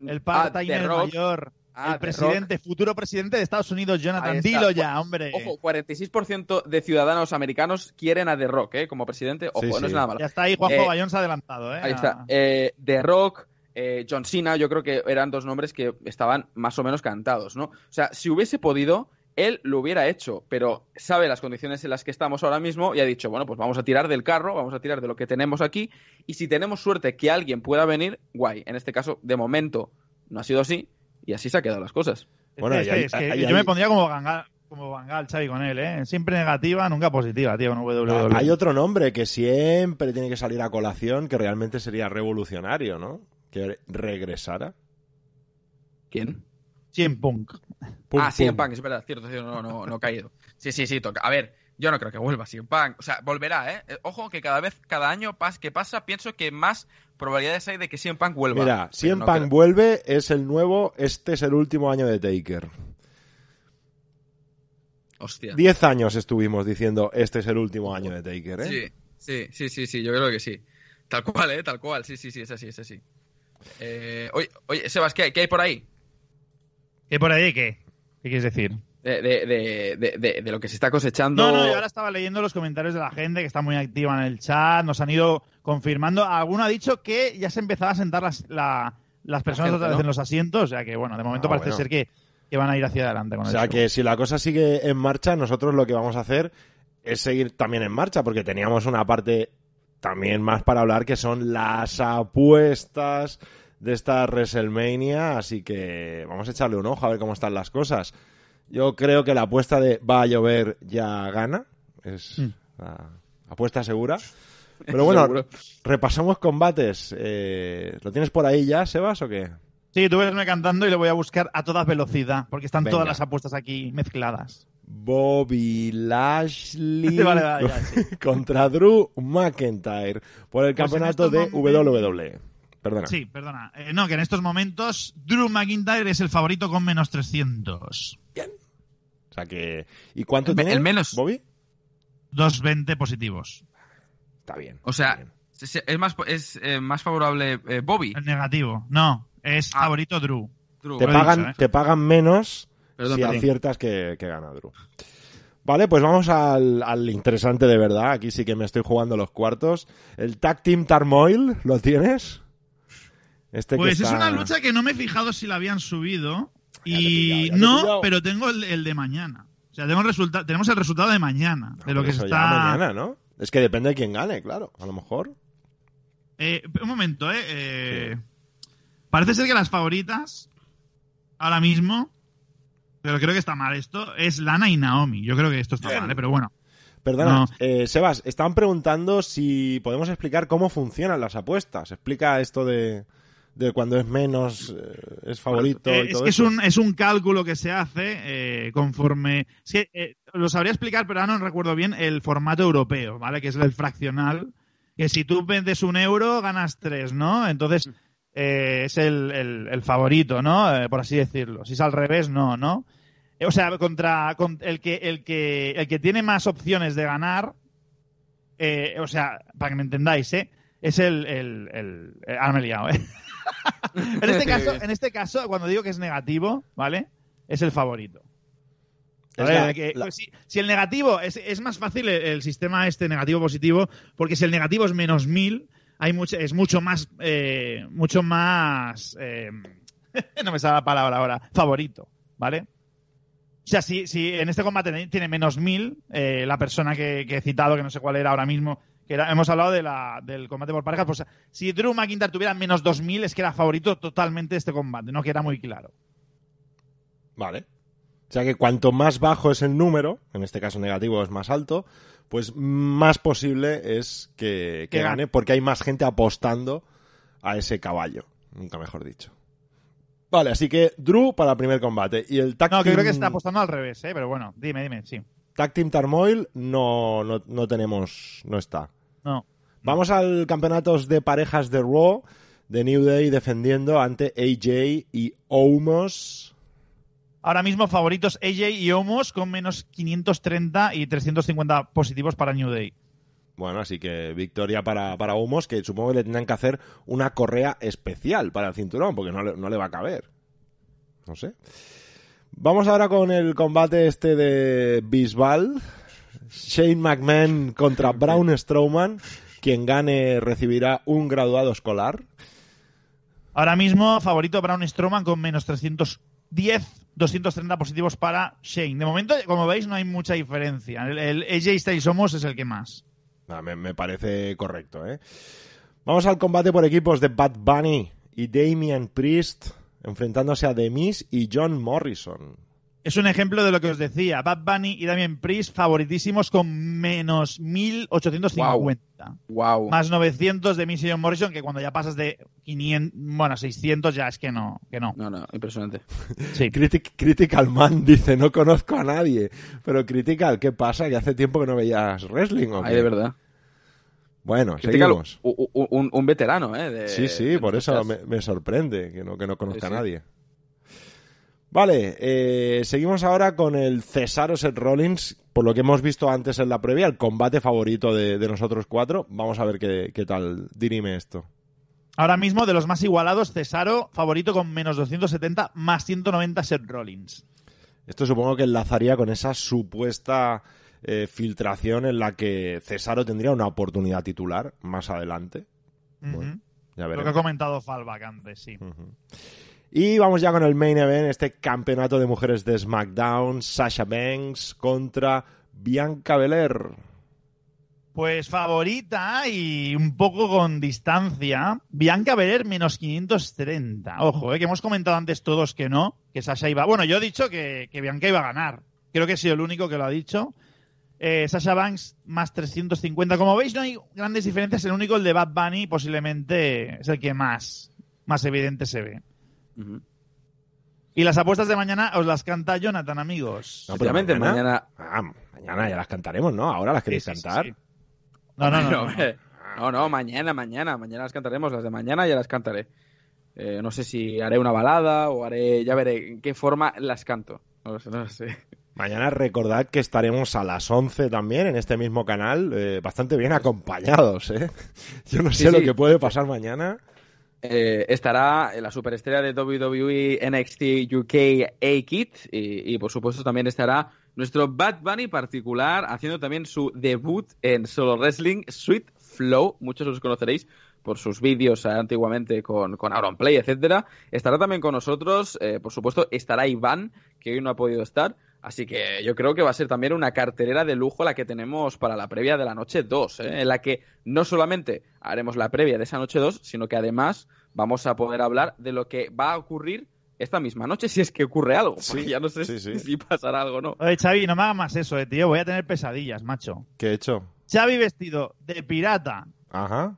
[SPEAKER 2] el ah, part-timer mayor. Ah, el presidente, futuro presidente de Estados Unidos, Jonathan, dilo ya, hombre.
[SPEAKER 3] Ojo, 46% de ciudadanos americanos quieren a The Rock, ¿eh? Como presidente. Ojo, no es nada malo.
[SPEAKER 2] Ya está ahí, Juanjo eh, Bayón se ha adelantado, ¿eh?
[SPEAKER 3] Ahí está. Eh, The Rock, eh, John Cena, yo creo que eran dos nombres que estaban más o menos cantados, ¿no? O sea, si hubiese podido, él lo hubiera hecho, pero sabe las condiciones en las que estamos ahora mismo y ha dicho, bueno, pues vamos a tirar del carro, vamos a tirar de lo que tenemos aquí y si tenemos suerte que alguien pueda venir, guay. En este caso, de momento, no ha sido así y así se han quedado las cosas.
[SPEAKER 2] Bueno, es que yo me pondría como Bangal, como Xavi, con él, ¿eh? Siempre negativa, nunca positiva, tío, WWE.
[SPEAKER 1] Hay otro nombre que siempre tiene que salir a colación que realmente sería revolucionario, ¿no? Que regresara.
[SPEAKER 3] ¿Quién?
[SPEAKER 2] Cien Punk.
[SPEAKER 3] ah, Cien Punk, es verdad, cierto, no, no, no ha caído. Sí, sí, sí, toca. A ver, yo no creo que vuelva Cien Punk. O sea, volverá, ¿eh? Ojo que cada vez, cada año que pasa, pienso que más probabilidades hay de que CM Punk vuelva.
[SPEAKER 1] Mira, CM Punk vuelve, es el nuevo, este es el último año de Taker.
[SPEAKER 3] Hostia.
[SPEAKER 1] Diez años estuvimos diciendo, este es el último año de Taker,
[SPEAKER 3] ¿eh? Sí, sí, sí, sí, yo creo que sí. Tal cual, ¿eh? Tal cual, sí, sí, sí, es así, es así. Eh, oye, oye, Sebas, ¿qué, ¿qué hay por ahí?
[SPEAKER 2] ¿Qué por ahí qué? ¿Qué quieres decir?
[SPEAKER 3] De, de, de, de, lo que se está cosechando.
[SPEAKER 2] No, no, yo ahora estaba leyendo los comentarios de la gente que está muy activa en el chat, nos han ido confirmando. Alguno ha dicho que ya se empezaba a sentar las, las personas otra vez en los asientos, o sea que bueno, de momento ah, parece ser que, van a ir hacia adelante con
[SPEAKER 1] O sea que si la cosa sigue en marcha, nosotros lo que vamos a hacer es seguir también en marcha, porque teníamos una parte también más para hablar que son las apuestas de esta WrestleMania, así que vamos a echarle un ojo a ver cómo están las cosas. Yo creo que la apuesta de va a llover ya gana. Es hmm. la apuesta segura. Pero bueno, repasamos combates. Eh, ¿Lo tienes por ahí ya, Sebas, o qué?
[SPEAKER 2] Sí, tú vesme cantando y le voy a buscar a toda velocidad, porque están todas las apuestas aquí mezcladas.
[SPEAKER 1] Bobby Lashley contra Drew McIntyre por el pues campeonato de WWE. Perdona.
[SPEAKER 2] Sí, perdona. Eh, no, que en estos momentos Drew McIntyre es el favorito con menos 300.
[SPEAKER 1] Bien. O sea que. ¿Y cuánto tiene?
[SPEAKER 3] El menos.
[SPEAKER 1] Bobby?
[SPEAKER 2] 220 positivos.
[SPEAKER 1] Está bien.
[SPEAKER 3] O sea, es más, es, eh, más favorable eh, Bobby.
[SPEAKER 2] El negativo. No, es ah. favorito Drew.
[SPEAKER 1] te, pagan, ¿eh? te pagan menos si aciertas que, que, gana Drew. Vale, pues vamos al, al, interesante de verdad. Aquí sí que me estoy jugando los cuartos. El Tag Team Tarmoil, ¿lo tienes?
[SPEAKER 2] Este pues es una lucha que no me he fijado si la habían subido. Y no, pero tengo el, de mañana. O sea, tengo el tenemos el resultado de mañana. de lo que está.
[SPEAKER 1] mañana, ¿no? Es que depende de quién gane, claro. A lo mejor.
[SPEAKER 2] Eh, un momento, ¿eh? eh parece ser que las favoritas ahora mismo pero creo que está mal esto, es Lana y Naomi. Yo creo que esto está mal, ¿eh? pero bueno.
[SPEAKER 1] Perdona, eh, Sebas, estaban preguntando si podemos explicar cómo funcionan las apuestas. Explica esto de, cuando es menos, eh, es favorito. y todo
[SPEAKER 2] es, un, es un cálculo que se hace conforme. Es lo sabría explicar, pero ahora no recuerdo bien el formato europeo, ¿vale? Que es el fraccional. Que si tú vendes un euro, ganas tres, ¿no? Entonces, es el, el, favorito, ¿no? por así decirlo. Si es al revés, no, ¿no? O sea, contra, el, que, el, que, el que tiene más opciones de ganar, eh, o sea, para que me entendáis, ¿eh? es el... el, el, eh, ahora me he liado, ¿eh? en, este caso, en este caso, cuando digo que es negativo, ¿vale? Es el favorito. si, el negativo es, es más fácil el, sistema este negativo-positivo, porque si el negativo es menos mil, hay mucho, es mucho más, eh, mucho más, eh, no me sale la palabra ahora, favorito, ¿vale? O sea, si, si en este combate tiene menos mil, eh, la persona que, he citado, que no sé cuál era ahora mismo, que hemos hablado de la, del combate por parejas, pues si Drew McIntyre tuviera menos 2000 es que era favorito totalmente este combate, ¿no? Que era muy claro.
[SPEAKER 1] Vale. O sea que cuanto más bajo es el número, en este caso negativo es más alto, pues más posible es que, que gane porque hay más gente apostando a ese caballo, nunca mejor dicho. Vale, así que Drew para el primer combate. Y el tag
[SPEAKER 2] No, creo que está apostando al revés, ¿eh? Pero bueno, dime, dime, sí.
[SPEAKER 1] Tag Team Tarmoil no, no, tenemos, no está.
[SPEAKER 2] No.
[SPEAKER 1] Vamos al campeonatos de parejas de Raw, de New Day defendiendo ante AJ y Omos.
[SPEAKER 2] Ahora mismo favoritos AJ y Omos con menos 530 y 350 positivos para New Day.
[SPEAKER 1] Bueno, así que victoria para, para Humos, que supongo que le tendrán que hacer una correa especial para el cinturón, porque no no le va a caber. No sé. Vamos ahora con el combate este de Bisbal. Shane McMahon contra Braun Strowman. Quien gane recibirá un graduado escolar.
[SPEAKER 2] Ahora mismo, favorito Braun Strowman con menos 310, 230 positivos para Shane. De momento, como veis, no hay mucha diferencia. El, el AJ Styles Homos es el que más.
[SPEAKER 1] Me, parece correcto, ¿eh? Vamos al combate por equipos de Bad Bunny y Damian Priest enfrentándose a The y John Morrison.
[SPEAKER 2] Es un ejemplo de lo que os decía. Bad Bunny y Damien Priest favoritísimos con menos 1850.
[SPEAKER 3] Wow.
[SPEAKER 2] Más 900 de Miss y John Morrison, que cuando ya pasas de 500, bueno, 600 ya es que no. Que no.
[SPEAKER 3] no, no, impresionante.
[SPEAKER 1] Sí. Critical Man dice, no conozco a nadie. Pero Critical, ¿qué pasa? Que hace tiempo que no veías wrestling. ¿o
[SPEAKER 3] Ay, de verdad.
[SPEAKER 1] Bueno, seguimos.
[SPEAKER 3] Un, veterano, ¿eh?
[SPEAKER 1] sí, sí, por eso me, sorprende que no, que no conozca a nadie. Vale, eh, seguimos ahora con el Cesaro Seth Rollins, por lo que hemos visto antes en la previa, el combate favorito de, nosotros cuatro. Vamos a ver qué, tal dirime esto.
[SPEAKER 2] Ahora mismo, de los más igualados, Cesaro favorito con menos 270, más 190 Seth Rollins.
[SPEAKER 1] Esto supongo que enlazaría con esa supuesta eh, filtración en la que Cesaro tendría una oportunidad titular más adelante.
[SPEAKER 2] Lo que ha comentado Falbach antes, sí.
[SPEAKER 1] Y vamos ya con el main event, este campeonato de mujeres de SmackDown, Sasha Banks contra Bianca Belair.
[SPEAKER 2] Pues favorita y un poco con distancia. Bianca Belair menos 530. Ojo, eh, que hemos comentado antes todos que no, que Sasha iba. Bueno, yo he dicho que, Bianca iba a ganar. Creo que he sido el único que lo ha dicho. Eh, Sasha Banks más 350. Como veis, no hay grandes diferencias. El único, el de Bad Bunny, posiblemente es el que más, más evidente se ve. Y las apuestas de mañana os las canta Jonathan, amigos.
[SPEAKER 1] No, mañana. Mañana... Ah, mañana ya las cantaremos, ¿no? Ahora las queréis cantar.
[SPEAKER 3] no, no, no, no, no. mañana, mañana. Mañana las cantaremos. Las de mañana ya las cantaré. Eh, no sé si haré una balada o haré. Ya veré en qué forma las canto. No sé, no sé.
[SPEAKER 1] Mañana recordad que estaremos a las 11 también en este mismo canal, eh, bastante bien acompañados, ¿eh? Yo no sé lo que puede pasar mañana.
[SPEAKER 3] Eh, estará la superestrella de WWE NXT UK A-Kit y, por supuesto también estará nuestro Bad Bunny particular haciendo también su debut en solo wrestling Sweet Flow, muchos os conoceréis por sus vídeos antiguamente con, con Auron Play, etcétera. Estará también con nosotros, eh, por supuesto, estará Iván, que hoy no ha podido estar. Así que yo creo que va a ser también una carterera de lujo la que tenemos para la previa de la noche 2, ¿eh? en la que no solamente haremos la previa de esa noche 2, sino que además vamos a poder hablar de lo que va a ocurrir esta misma noche si es que ocurre algo. Sí, ya no sé si pasará algo o no.
[SPEAKER 2] Oye, Xavi, no me hagas más eso, eh, tío. Voy a tener pesadillas, macho.
[SPEAKER 1] ¿Qué he hecho?
[SPEAKER 2] Xavi vestido de pirata.
[SPEAKER 1] Ajá.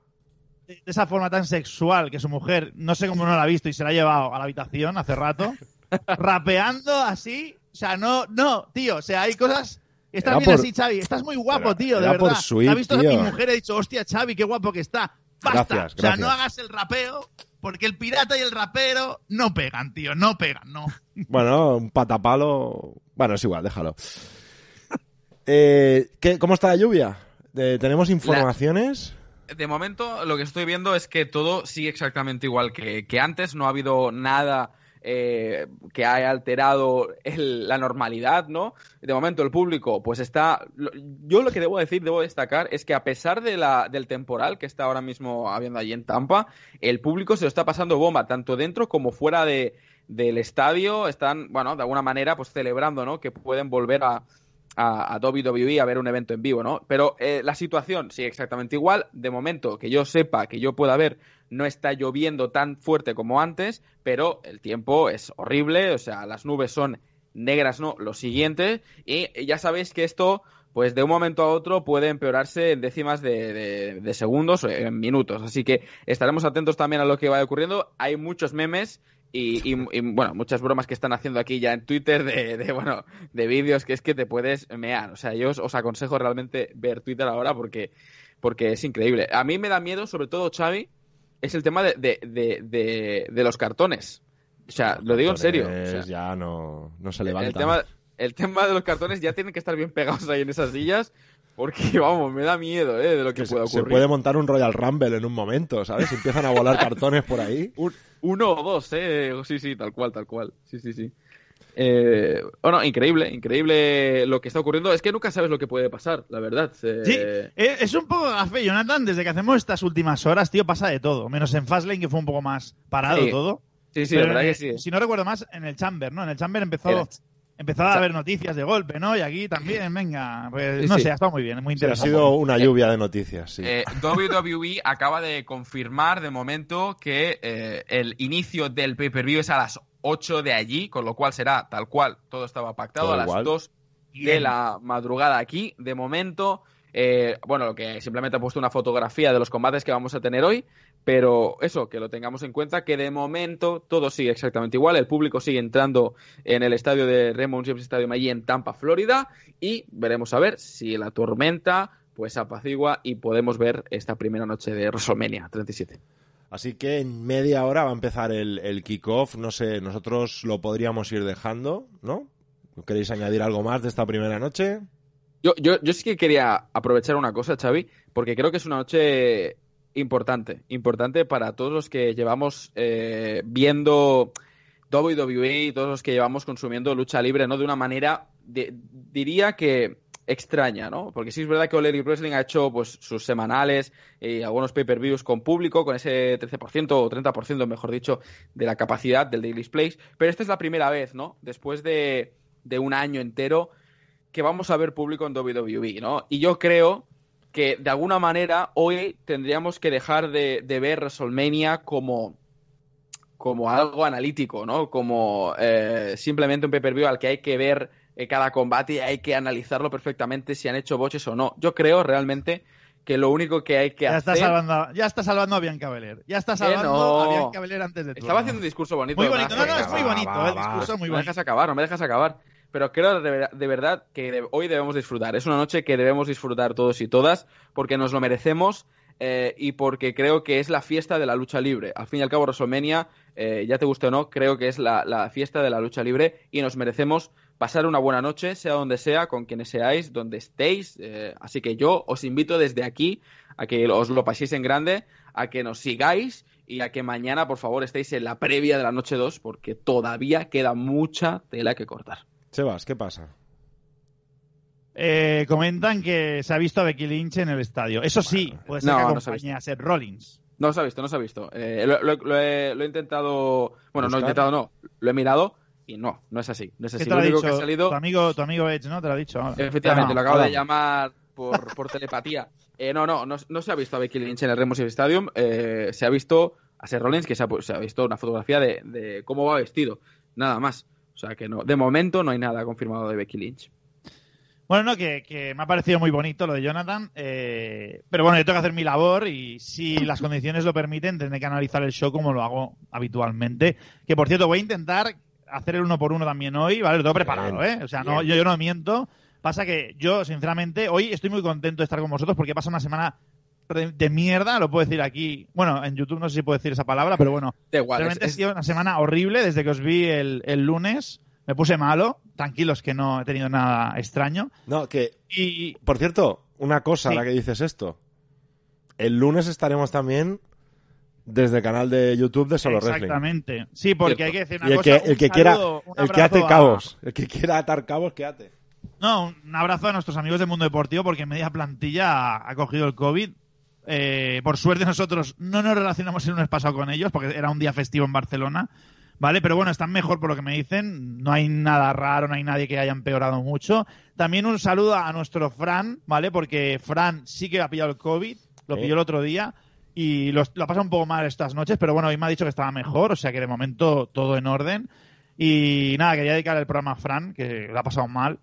[SPEAKER 2] De, esa forma tan sexual que su mujer, no sé cómo no la ha visto y se la ha llevado a la habitación hace rato. rapeando así. O sea, no, no, tío. O sea, hay cosas Estás bien así, Xavi. Estás muy guapo, tío, de verdad. Por ha visto a mi mujer y he dicho, hostia, Xavi, qué guapo que está. Basta. Gracias, O sea, no hagas el rapeo, porque el pirata y el rapero no pegan, tío, no pegan, no.
[SPEAKER 1] Bueno, un patapalo. Bueno, es igual, déjalo. Eh, ¿Cómo está la lluvia? ¿Tenemos informaciones?
[SPEAKER 3] De momento, lo que estoy viendo es que todo sigue exactamente igual que, que antes. No ha habido nada eh, que haya alterado la normalidad, ¿no? De momento el público, pues está... Yo lo que debo decir, debo destacar, es que a pesar del temporal que está ahora mismo habiendo allí en Tampa, el público se lo está pasando bomba, tanto dentro como fuera de, del estadio. Están, bueno, de alguna manera, pues celebrando, ¿no? Que pueden volver a, a, a WWE a ver un evento en vivo, ¿no? Pero eh, la situación sigue exactamente igual. De momento, que yo sepa, que yo pueda ver no está lloviendo tan fuerte como antes, pero el tiempo es horrible, o sea, las nubes son negras, ¿no? Lo siguiente, y ya sabéis que esto, pues de un momento a otro puede empeorarse en décimas de, segundos o en minutos, así que estaremos atentos también a lo que vaya ocurriendo. Hay muchos memes y, bueno, muchas bromas que están haciendo aquí ya en Twitter de, bueno, de vídeos que es que te puedes mear. O sea, yo os, aconsejo realmente ver Twitter ahora porque, porque es increíble. A mí me da miedo, sobre todo, Xavi, es el tema de, de, de, los cartones. O sea, lo digo en serio.
[SPEAKER 1] ya no, no se levanta.
[SPEAKER 3] El tema, el tema de los cartones ya tienen que estar bien pegados ahí en esas sillas. Porque, vamos, me da miedo, ¿eh? De lo que, pueda ocurrir.
[SPEAKER 1] Se puede montar un Royal Rumble en un momento, ¿sabes? Empiezan a volar cartones por ahí.
[SPEAKER 3] uno o dos, ¿eh? Sí, sí, tal cual, tal cual. Sí, sí, sí. Eh, bueno, increíble, increíble lo que está ocurriendo. Es que nunca sabes lo que puede pasar, la verdad. Eh.
[SPEAKER 2] Sí, eh, es un poco gafe, Jonathan. Desde que hacemos estas últimas horas, tío, pasa de todo. Menos en Fastlane, que fue un poco más parado todo.
[SPEAKER 3] Sí, sí, la verdad que sí.
[SPEAKER 2] Si no recuerdo más, en el Chamber, ¿no? En el Chamber empezó, empezó a haber noticias de golpe, ¿no? Y aquí también, venga. Pues no sé, ha estado muy bien, muy interesante.
[SPEAKER 1] ha sido una lluvia de noticias, sí.
[SPEAKER 3] WWE acaba de confirmar de momento que el inicio del pay-per-view es a las 8 de allí, con lo cual será tal cual, todo estaba pactado a las 2 de la madrugada aquí. De momento, eh, bueno, lo que simplemente he puesto una fotografía de los combates que vamos a tener hoy, pero eso, que lo tengamos en cuenta, que de momento todo sigue exactamente igual, el público sigue entrando en el estadio de Raymond James Stadium allí en Tampa, Florida, y veremos a ver si la tormenta pues apacigua y podemos ver esta primera noche de WrestleMania 37.
[SPEAKER 1] Así que en media hora va a empezar el, el kickoff. No sé, nosotros lo podríamos ir dejando, ¿no? ¿Queréis añadir algo más de esta primera noche?
[SPEAKER 3] Yo, yo, yo sí que quería aprovechar una cosa, Xavi, porque creo que es una noche importante, importante para todos los que llevamos eh, viendo WWE, todos los que llevamos consumiendo lucha libre, ¿no? De una manera, diría que extraña, ¿no? Porque sí es verdad que All Wrestling ha hecho pues sus semanales y algunos pay-per-views con público, con ese 13% o 30%, mejor dicho, de la capacidad del Daily Place, pero esta es la primera vez, ¿no? Después de, de un año entero que vamos a ver público en WWE, ¿no? Y yo creo que de alguna manera hoy tendríamos que dejar de, de ver WrestleMania como como algo analítico, ¿no? Como eh, simplemente un pay-per-view al que hay que ver eh, cada combate y hay que analizarlo perfectamente si han hecho boches o no. Yo creo realmente que lo único que hay que
[SPEAKER 2] ya
[SPEAKER 3] hacer...
[SPEAKER 2] Está salvando, ya está salvando a Bianca Belair. Ya está salvando a Bianca Belair antes de todo.
[SPEAKER 3] Estaba haciendo un discurso bonito.
[SPEAKER 2] Muy bonito. No, no, es muy bonito. el discurso muy bonito.
[SPEAKER 3] No me dejas acabar, no me dejas acabar. Pero creo de, verdad que hoy debemos disfrutar. Es una noche que debemos disfrutar todos y todas porque nos lo merecemos eh, y porque creo que es la fiesta de la lucha libre. Al fin y al cabo, WrestleMania, eh, ya te guste o no, creo que es la, la fiesta de la lucha libre y nos merecemos pasar una buena noche, sea donde sea, con quienes seáis, donde estéis. Eh, así que yo os invito desde aquí a que os lo paséis en grande, a que nos sigáis y a que mañana, por favor, estéis en la previa de la noche 2, porque todavía queda mucha tela que cortar.
[SPEAKER 1] Sebas, ¿qué pasa?
[SPEAKER 2] Eh, comentan que se ha visto a Becky Lynch en el estadio. Eso sí, puede ser no, que a Seth Rollins.
[SPEAKER 3] No se ha visto, no se ha visto. Eh, lo, he, intentado. Bueno, no he intentado, no. Lo he mirado y no, no es así. No es así.
[SPEAKER 2] Lo único que ha salido. Tu amigo, tu amigo Edge, ¿no? Te lo ha dicho.
[SPEAKER 3] Efectivamente, lo acabo de llamar por, por telepatía. Eh, no, no, no, se ha visto a Becky Lynch en el Remote Stadium. Eh, se ha visto a Seth Rollins, que se ha, visto una fotografía de, cómo va vestido, nada más. O sea que no, de momento no hay nada confirmado de Becky Lynch.
[SPEAKER 2] Bueno, no, que, me ha parecido muy bonito lo de Jonathan, eh, pero bueno, yo tengo que hacer mi labor y si las condiciones lo permiten, tendré que analizar el show como lo hago habitualmente. Que por cierto, voy a intentar hacer el uno por uno también hoy, ¿vale? Lo tengo preparado, ¿eh? O sea, no, yo, yo no miento. Pasa que yo, sinceramente, hoy estoy muy contento de estar con vosotros porque pasa una semana de, mierda, lo puedo decir aquí. Bueno, en YouTube no sé si puedo decir esa palabra, pero bueno. realmente ha sido una semana horrible desde que os vi el, lunes. Me puse malo, tranquilos que no he tenido nada extraño.
[SPEAKER 1] No, que. Y, por cierto, una cosa, la que dices esto. El lunes estaremos también desde el canal de YouTube de Solo Wrestling.
[SPEAKER 2] Exactamente. Sí, porque hay que decir una
[SPEAKER 1] y el
[SPEAKER 2] cosa.
[SPEAKER 1] Que, el que quiera, el que ate cabos. El que quiera atar cabos, que ate.
[SPEAKER 2] No, un abrazo a nuestros amigos del mundo deportivo porque media plantilla ha, cogido el COVID. Eh, por suerte nosotros no nos relacionamos el lunes pasado con ellos porque era un día festivo en Barcelona. ¿Vale? Pero bueno, están mejor por lo que me dicen. No hay nada raro, no hay nadie que haya empeorado mucho. También un saludo a nuestro Fran, ¿vale? Porque Fran sí que ha pillado el COVID, lo pilló el otro día y lo, lo ha pasado un poco mal estas noches, pero bueno, hoy me ha dicho que estaba mejor, o sea que de momento todo en orden. Y nada, quería dedicar el programa a Fran, que lo ha pasado mal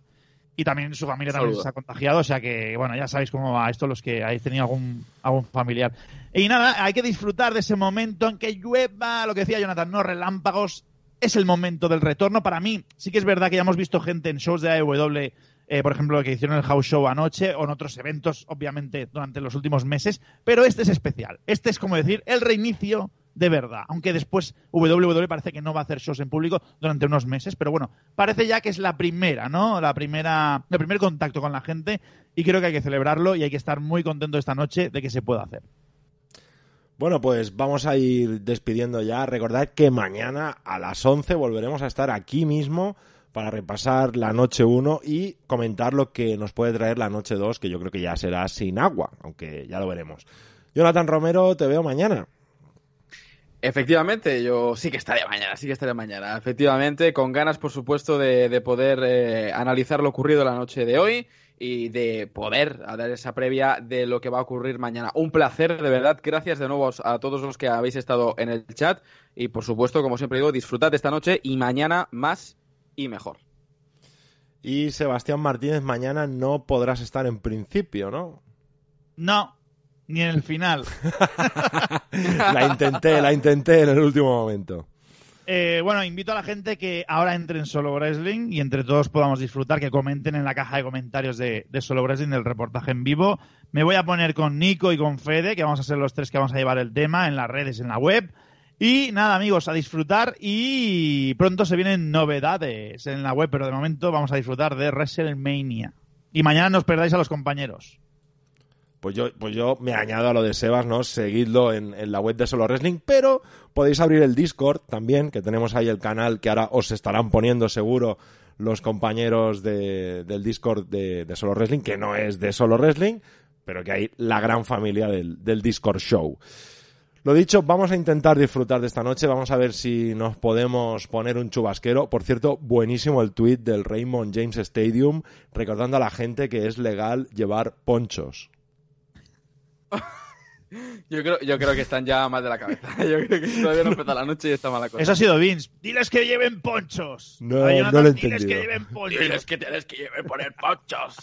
[SPEAKER 2] y también su familia también se ha contagiado, o sea que, bueno, ya sabéis cómo va esto los que habéis tenido algún, algún familiar. Y nada, hay que disfrutar de ese momento en que llueva, lo que decía Jonathan, no relámpagos, es el momento del retorno. Para mí, sí que es verdad que ya hemos visto gente en shows de AEW, eh, por ejemplo, lo que hicieron el House Show anoche, o en otros eventos, obviamente, durante los últimos meses, pero este es especial. Este es, como decir, el reinicio de verdad. Aunque después WWE parece que no va a hacer shows en público durante unos meses, pero bueno, parece ya que es la primera, ¿no? La primera, el primer contacto con la gente y creo que hay que celebrarlo y hay que estar muy contento esta noche de que se pueda hacer.
[SPEAKER 1] Bueno, pues vamos a ir despidiendo ya. Recordad que mañana a las 11 volveremos a estar aquí mismo para repasar la noche 1 y comentar lo que nos puede traer la noche 2, que yo creo que ya será sin agua, aunque ya lo veremos. Jonathan Romero, te veo mañana.
[SPEAKER 3] Efectivamente, yo sí que estaré mañana, sí que estaré mañana. Efectivamente, con ganas, por supuesto, de, poder eh, analizar lo ocurrido la noche de hoy y de poder dar esa previa de lo que va a ocurrir mañana. Un placer, de verdad. Gracias de nuevo a todos los que habéis estado en el chat. Y, por supuesto, como siempre digo, disfrutad esta noche y mañana más y mejor.
[SPEAKER 1] Y Sebastián Martínez, mañana no podrás estar en principio, ¿no?
[SPEAKER 2] No, ni en el final.
[SPEAKER 1] la intenté, la intenté en el último momento.
[SPEAKER 2] Eh, bueno, invito a la gente que ahora entre en Solo Wrestling y entre todos podamos disfrutar, que comenten en la caja de comentarios de, Solo Wrestling del reportaje en vivo. Me voy a poner con Nico y con Fede, que vamos a ser los tres que vamos a llevar el tema en las redes, en la web. Y nada, amigos, a disfrutar y pronto se vienen novedades en la web, pero de momento vamos a disfrutar de WrestleMania. Y mañana no os perdáis a los compañeros
[SPEAKER 1] pues yo, pues yo me añado a lo de Sebas, ¿no? Seguidlo en, la web de Solo Wrestling, pero podéis abrir el Discord también, que tenemos ahí el canal que ahora os estarán poniendo seguro los compañeros del Discord de, Solo Wrestling, que no es de Solo Wrestling, pero que hay la gran familia del, del Discord Show. Lo dicho, vamos a intentar disfrutar de esta noche. Vamos a ver si nos podemos poner un chubasquero. Por cierto, buenísimo el tweet del Raymond James Stadium, recordando a la gente que es legal llevar ponchos.
[SPEAKER 3] Yo creo, yo creo que están ya mal de la cabeza. Yo creo que todavía no empezó la noche y está mala cosa.
[SPEAKER 2] Eso ha sido Vince. Diles que lleven ponchos.
[SPEAKER 1] No, no lo he entendido.
[SPEAKER 2] Diles que lleven ponchos.
[SPEAKER 3] Diles que tienes que lleven poner ponchos.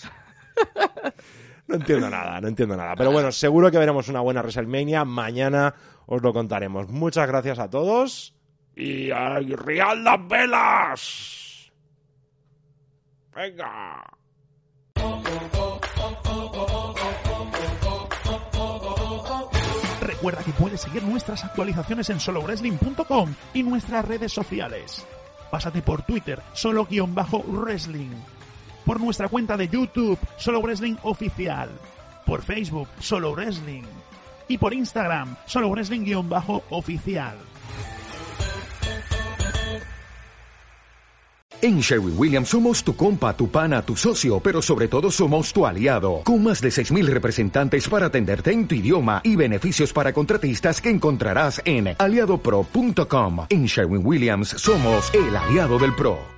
[SPEAKER 1] No entiendo nada, no entiendo nada. Pero bueno, seguro que veremos una buena WrestleMania. Mañana os lo contaremos. Muchas gracias a todos. Y ¡ay, Real las velas! Venga.
[SPEAKER 6] Recuerda que puedes seguir nuestras actualizaciones en solowrestling.com y nuestras redes sociales. Pásate por Twitter, solo-wrestling. Por nuestra cuenta de YouTube, Solo Wrestling Oficial. Por Facebook, Solo Wrestling. Y por Instagram, Solo Wrestling-oficial.
[SPEAKER 7] En Sherwin Williams somos tu compa, tu pana, tu socio, pero sobre todo somos tu aliado, con más de 6.000 representantes para atenderte en tu idioma y beneficios para contratistas que encontrarás en aliadopro.com. En Sherwin Williams somos el aliado del PRO.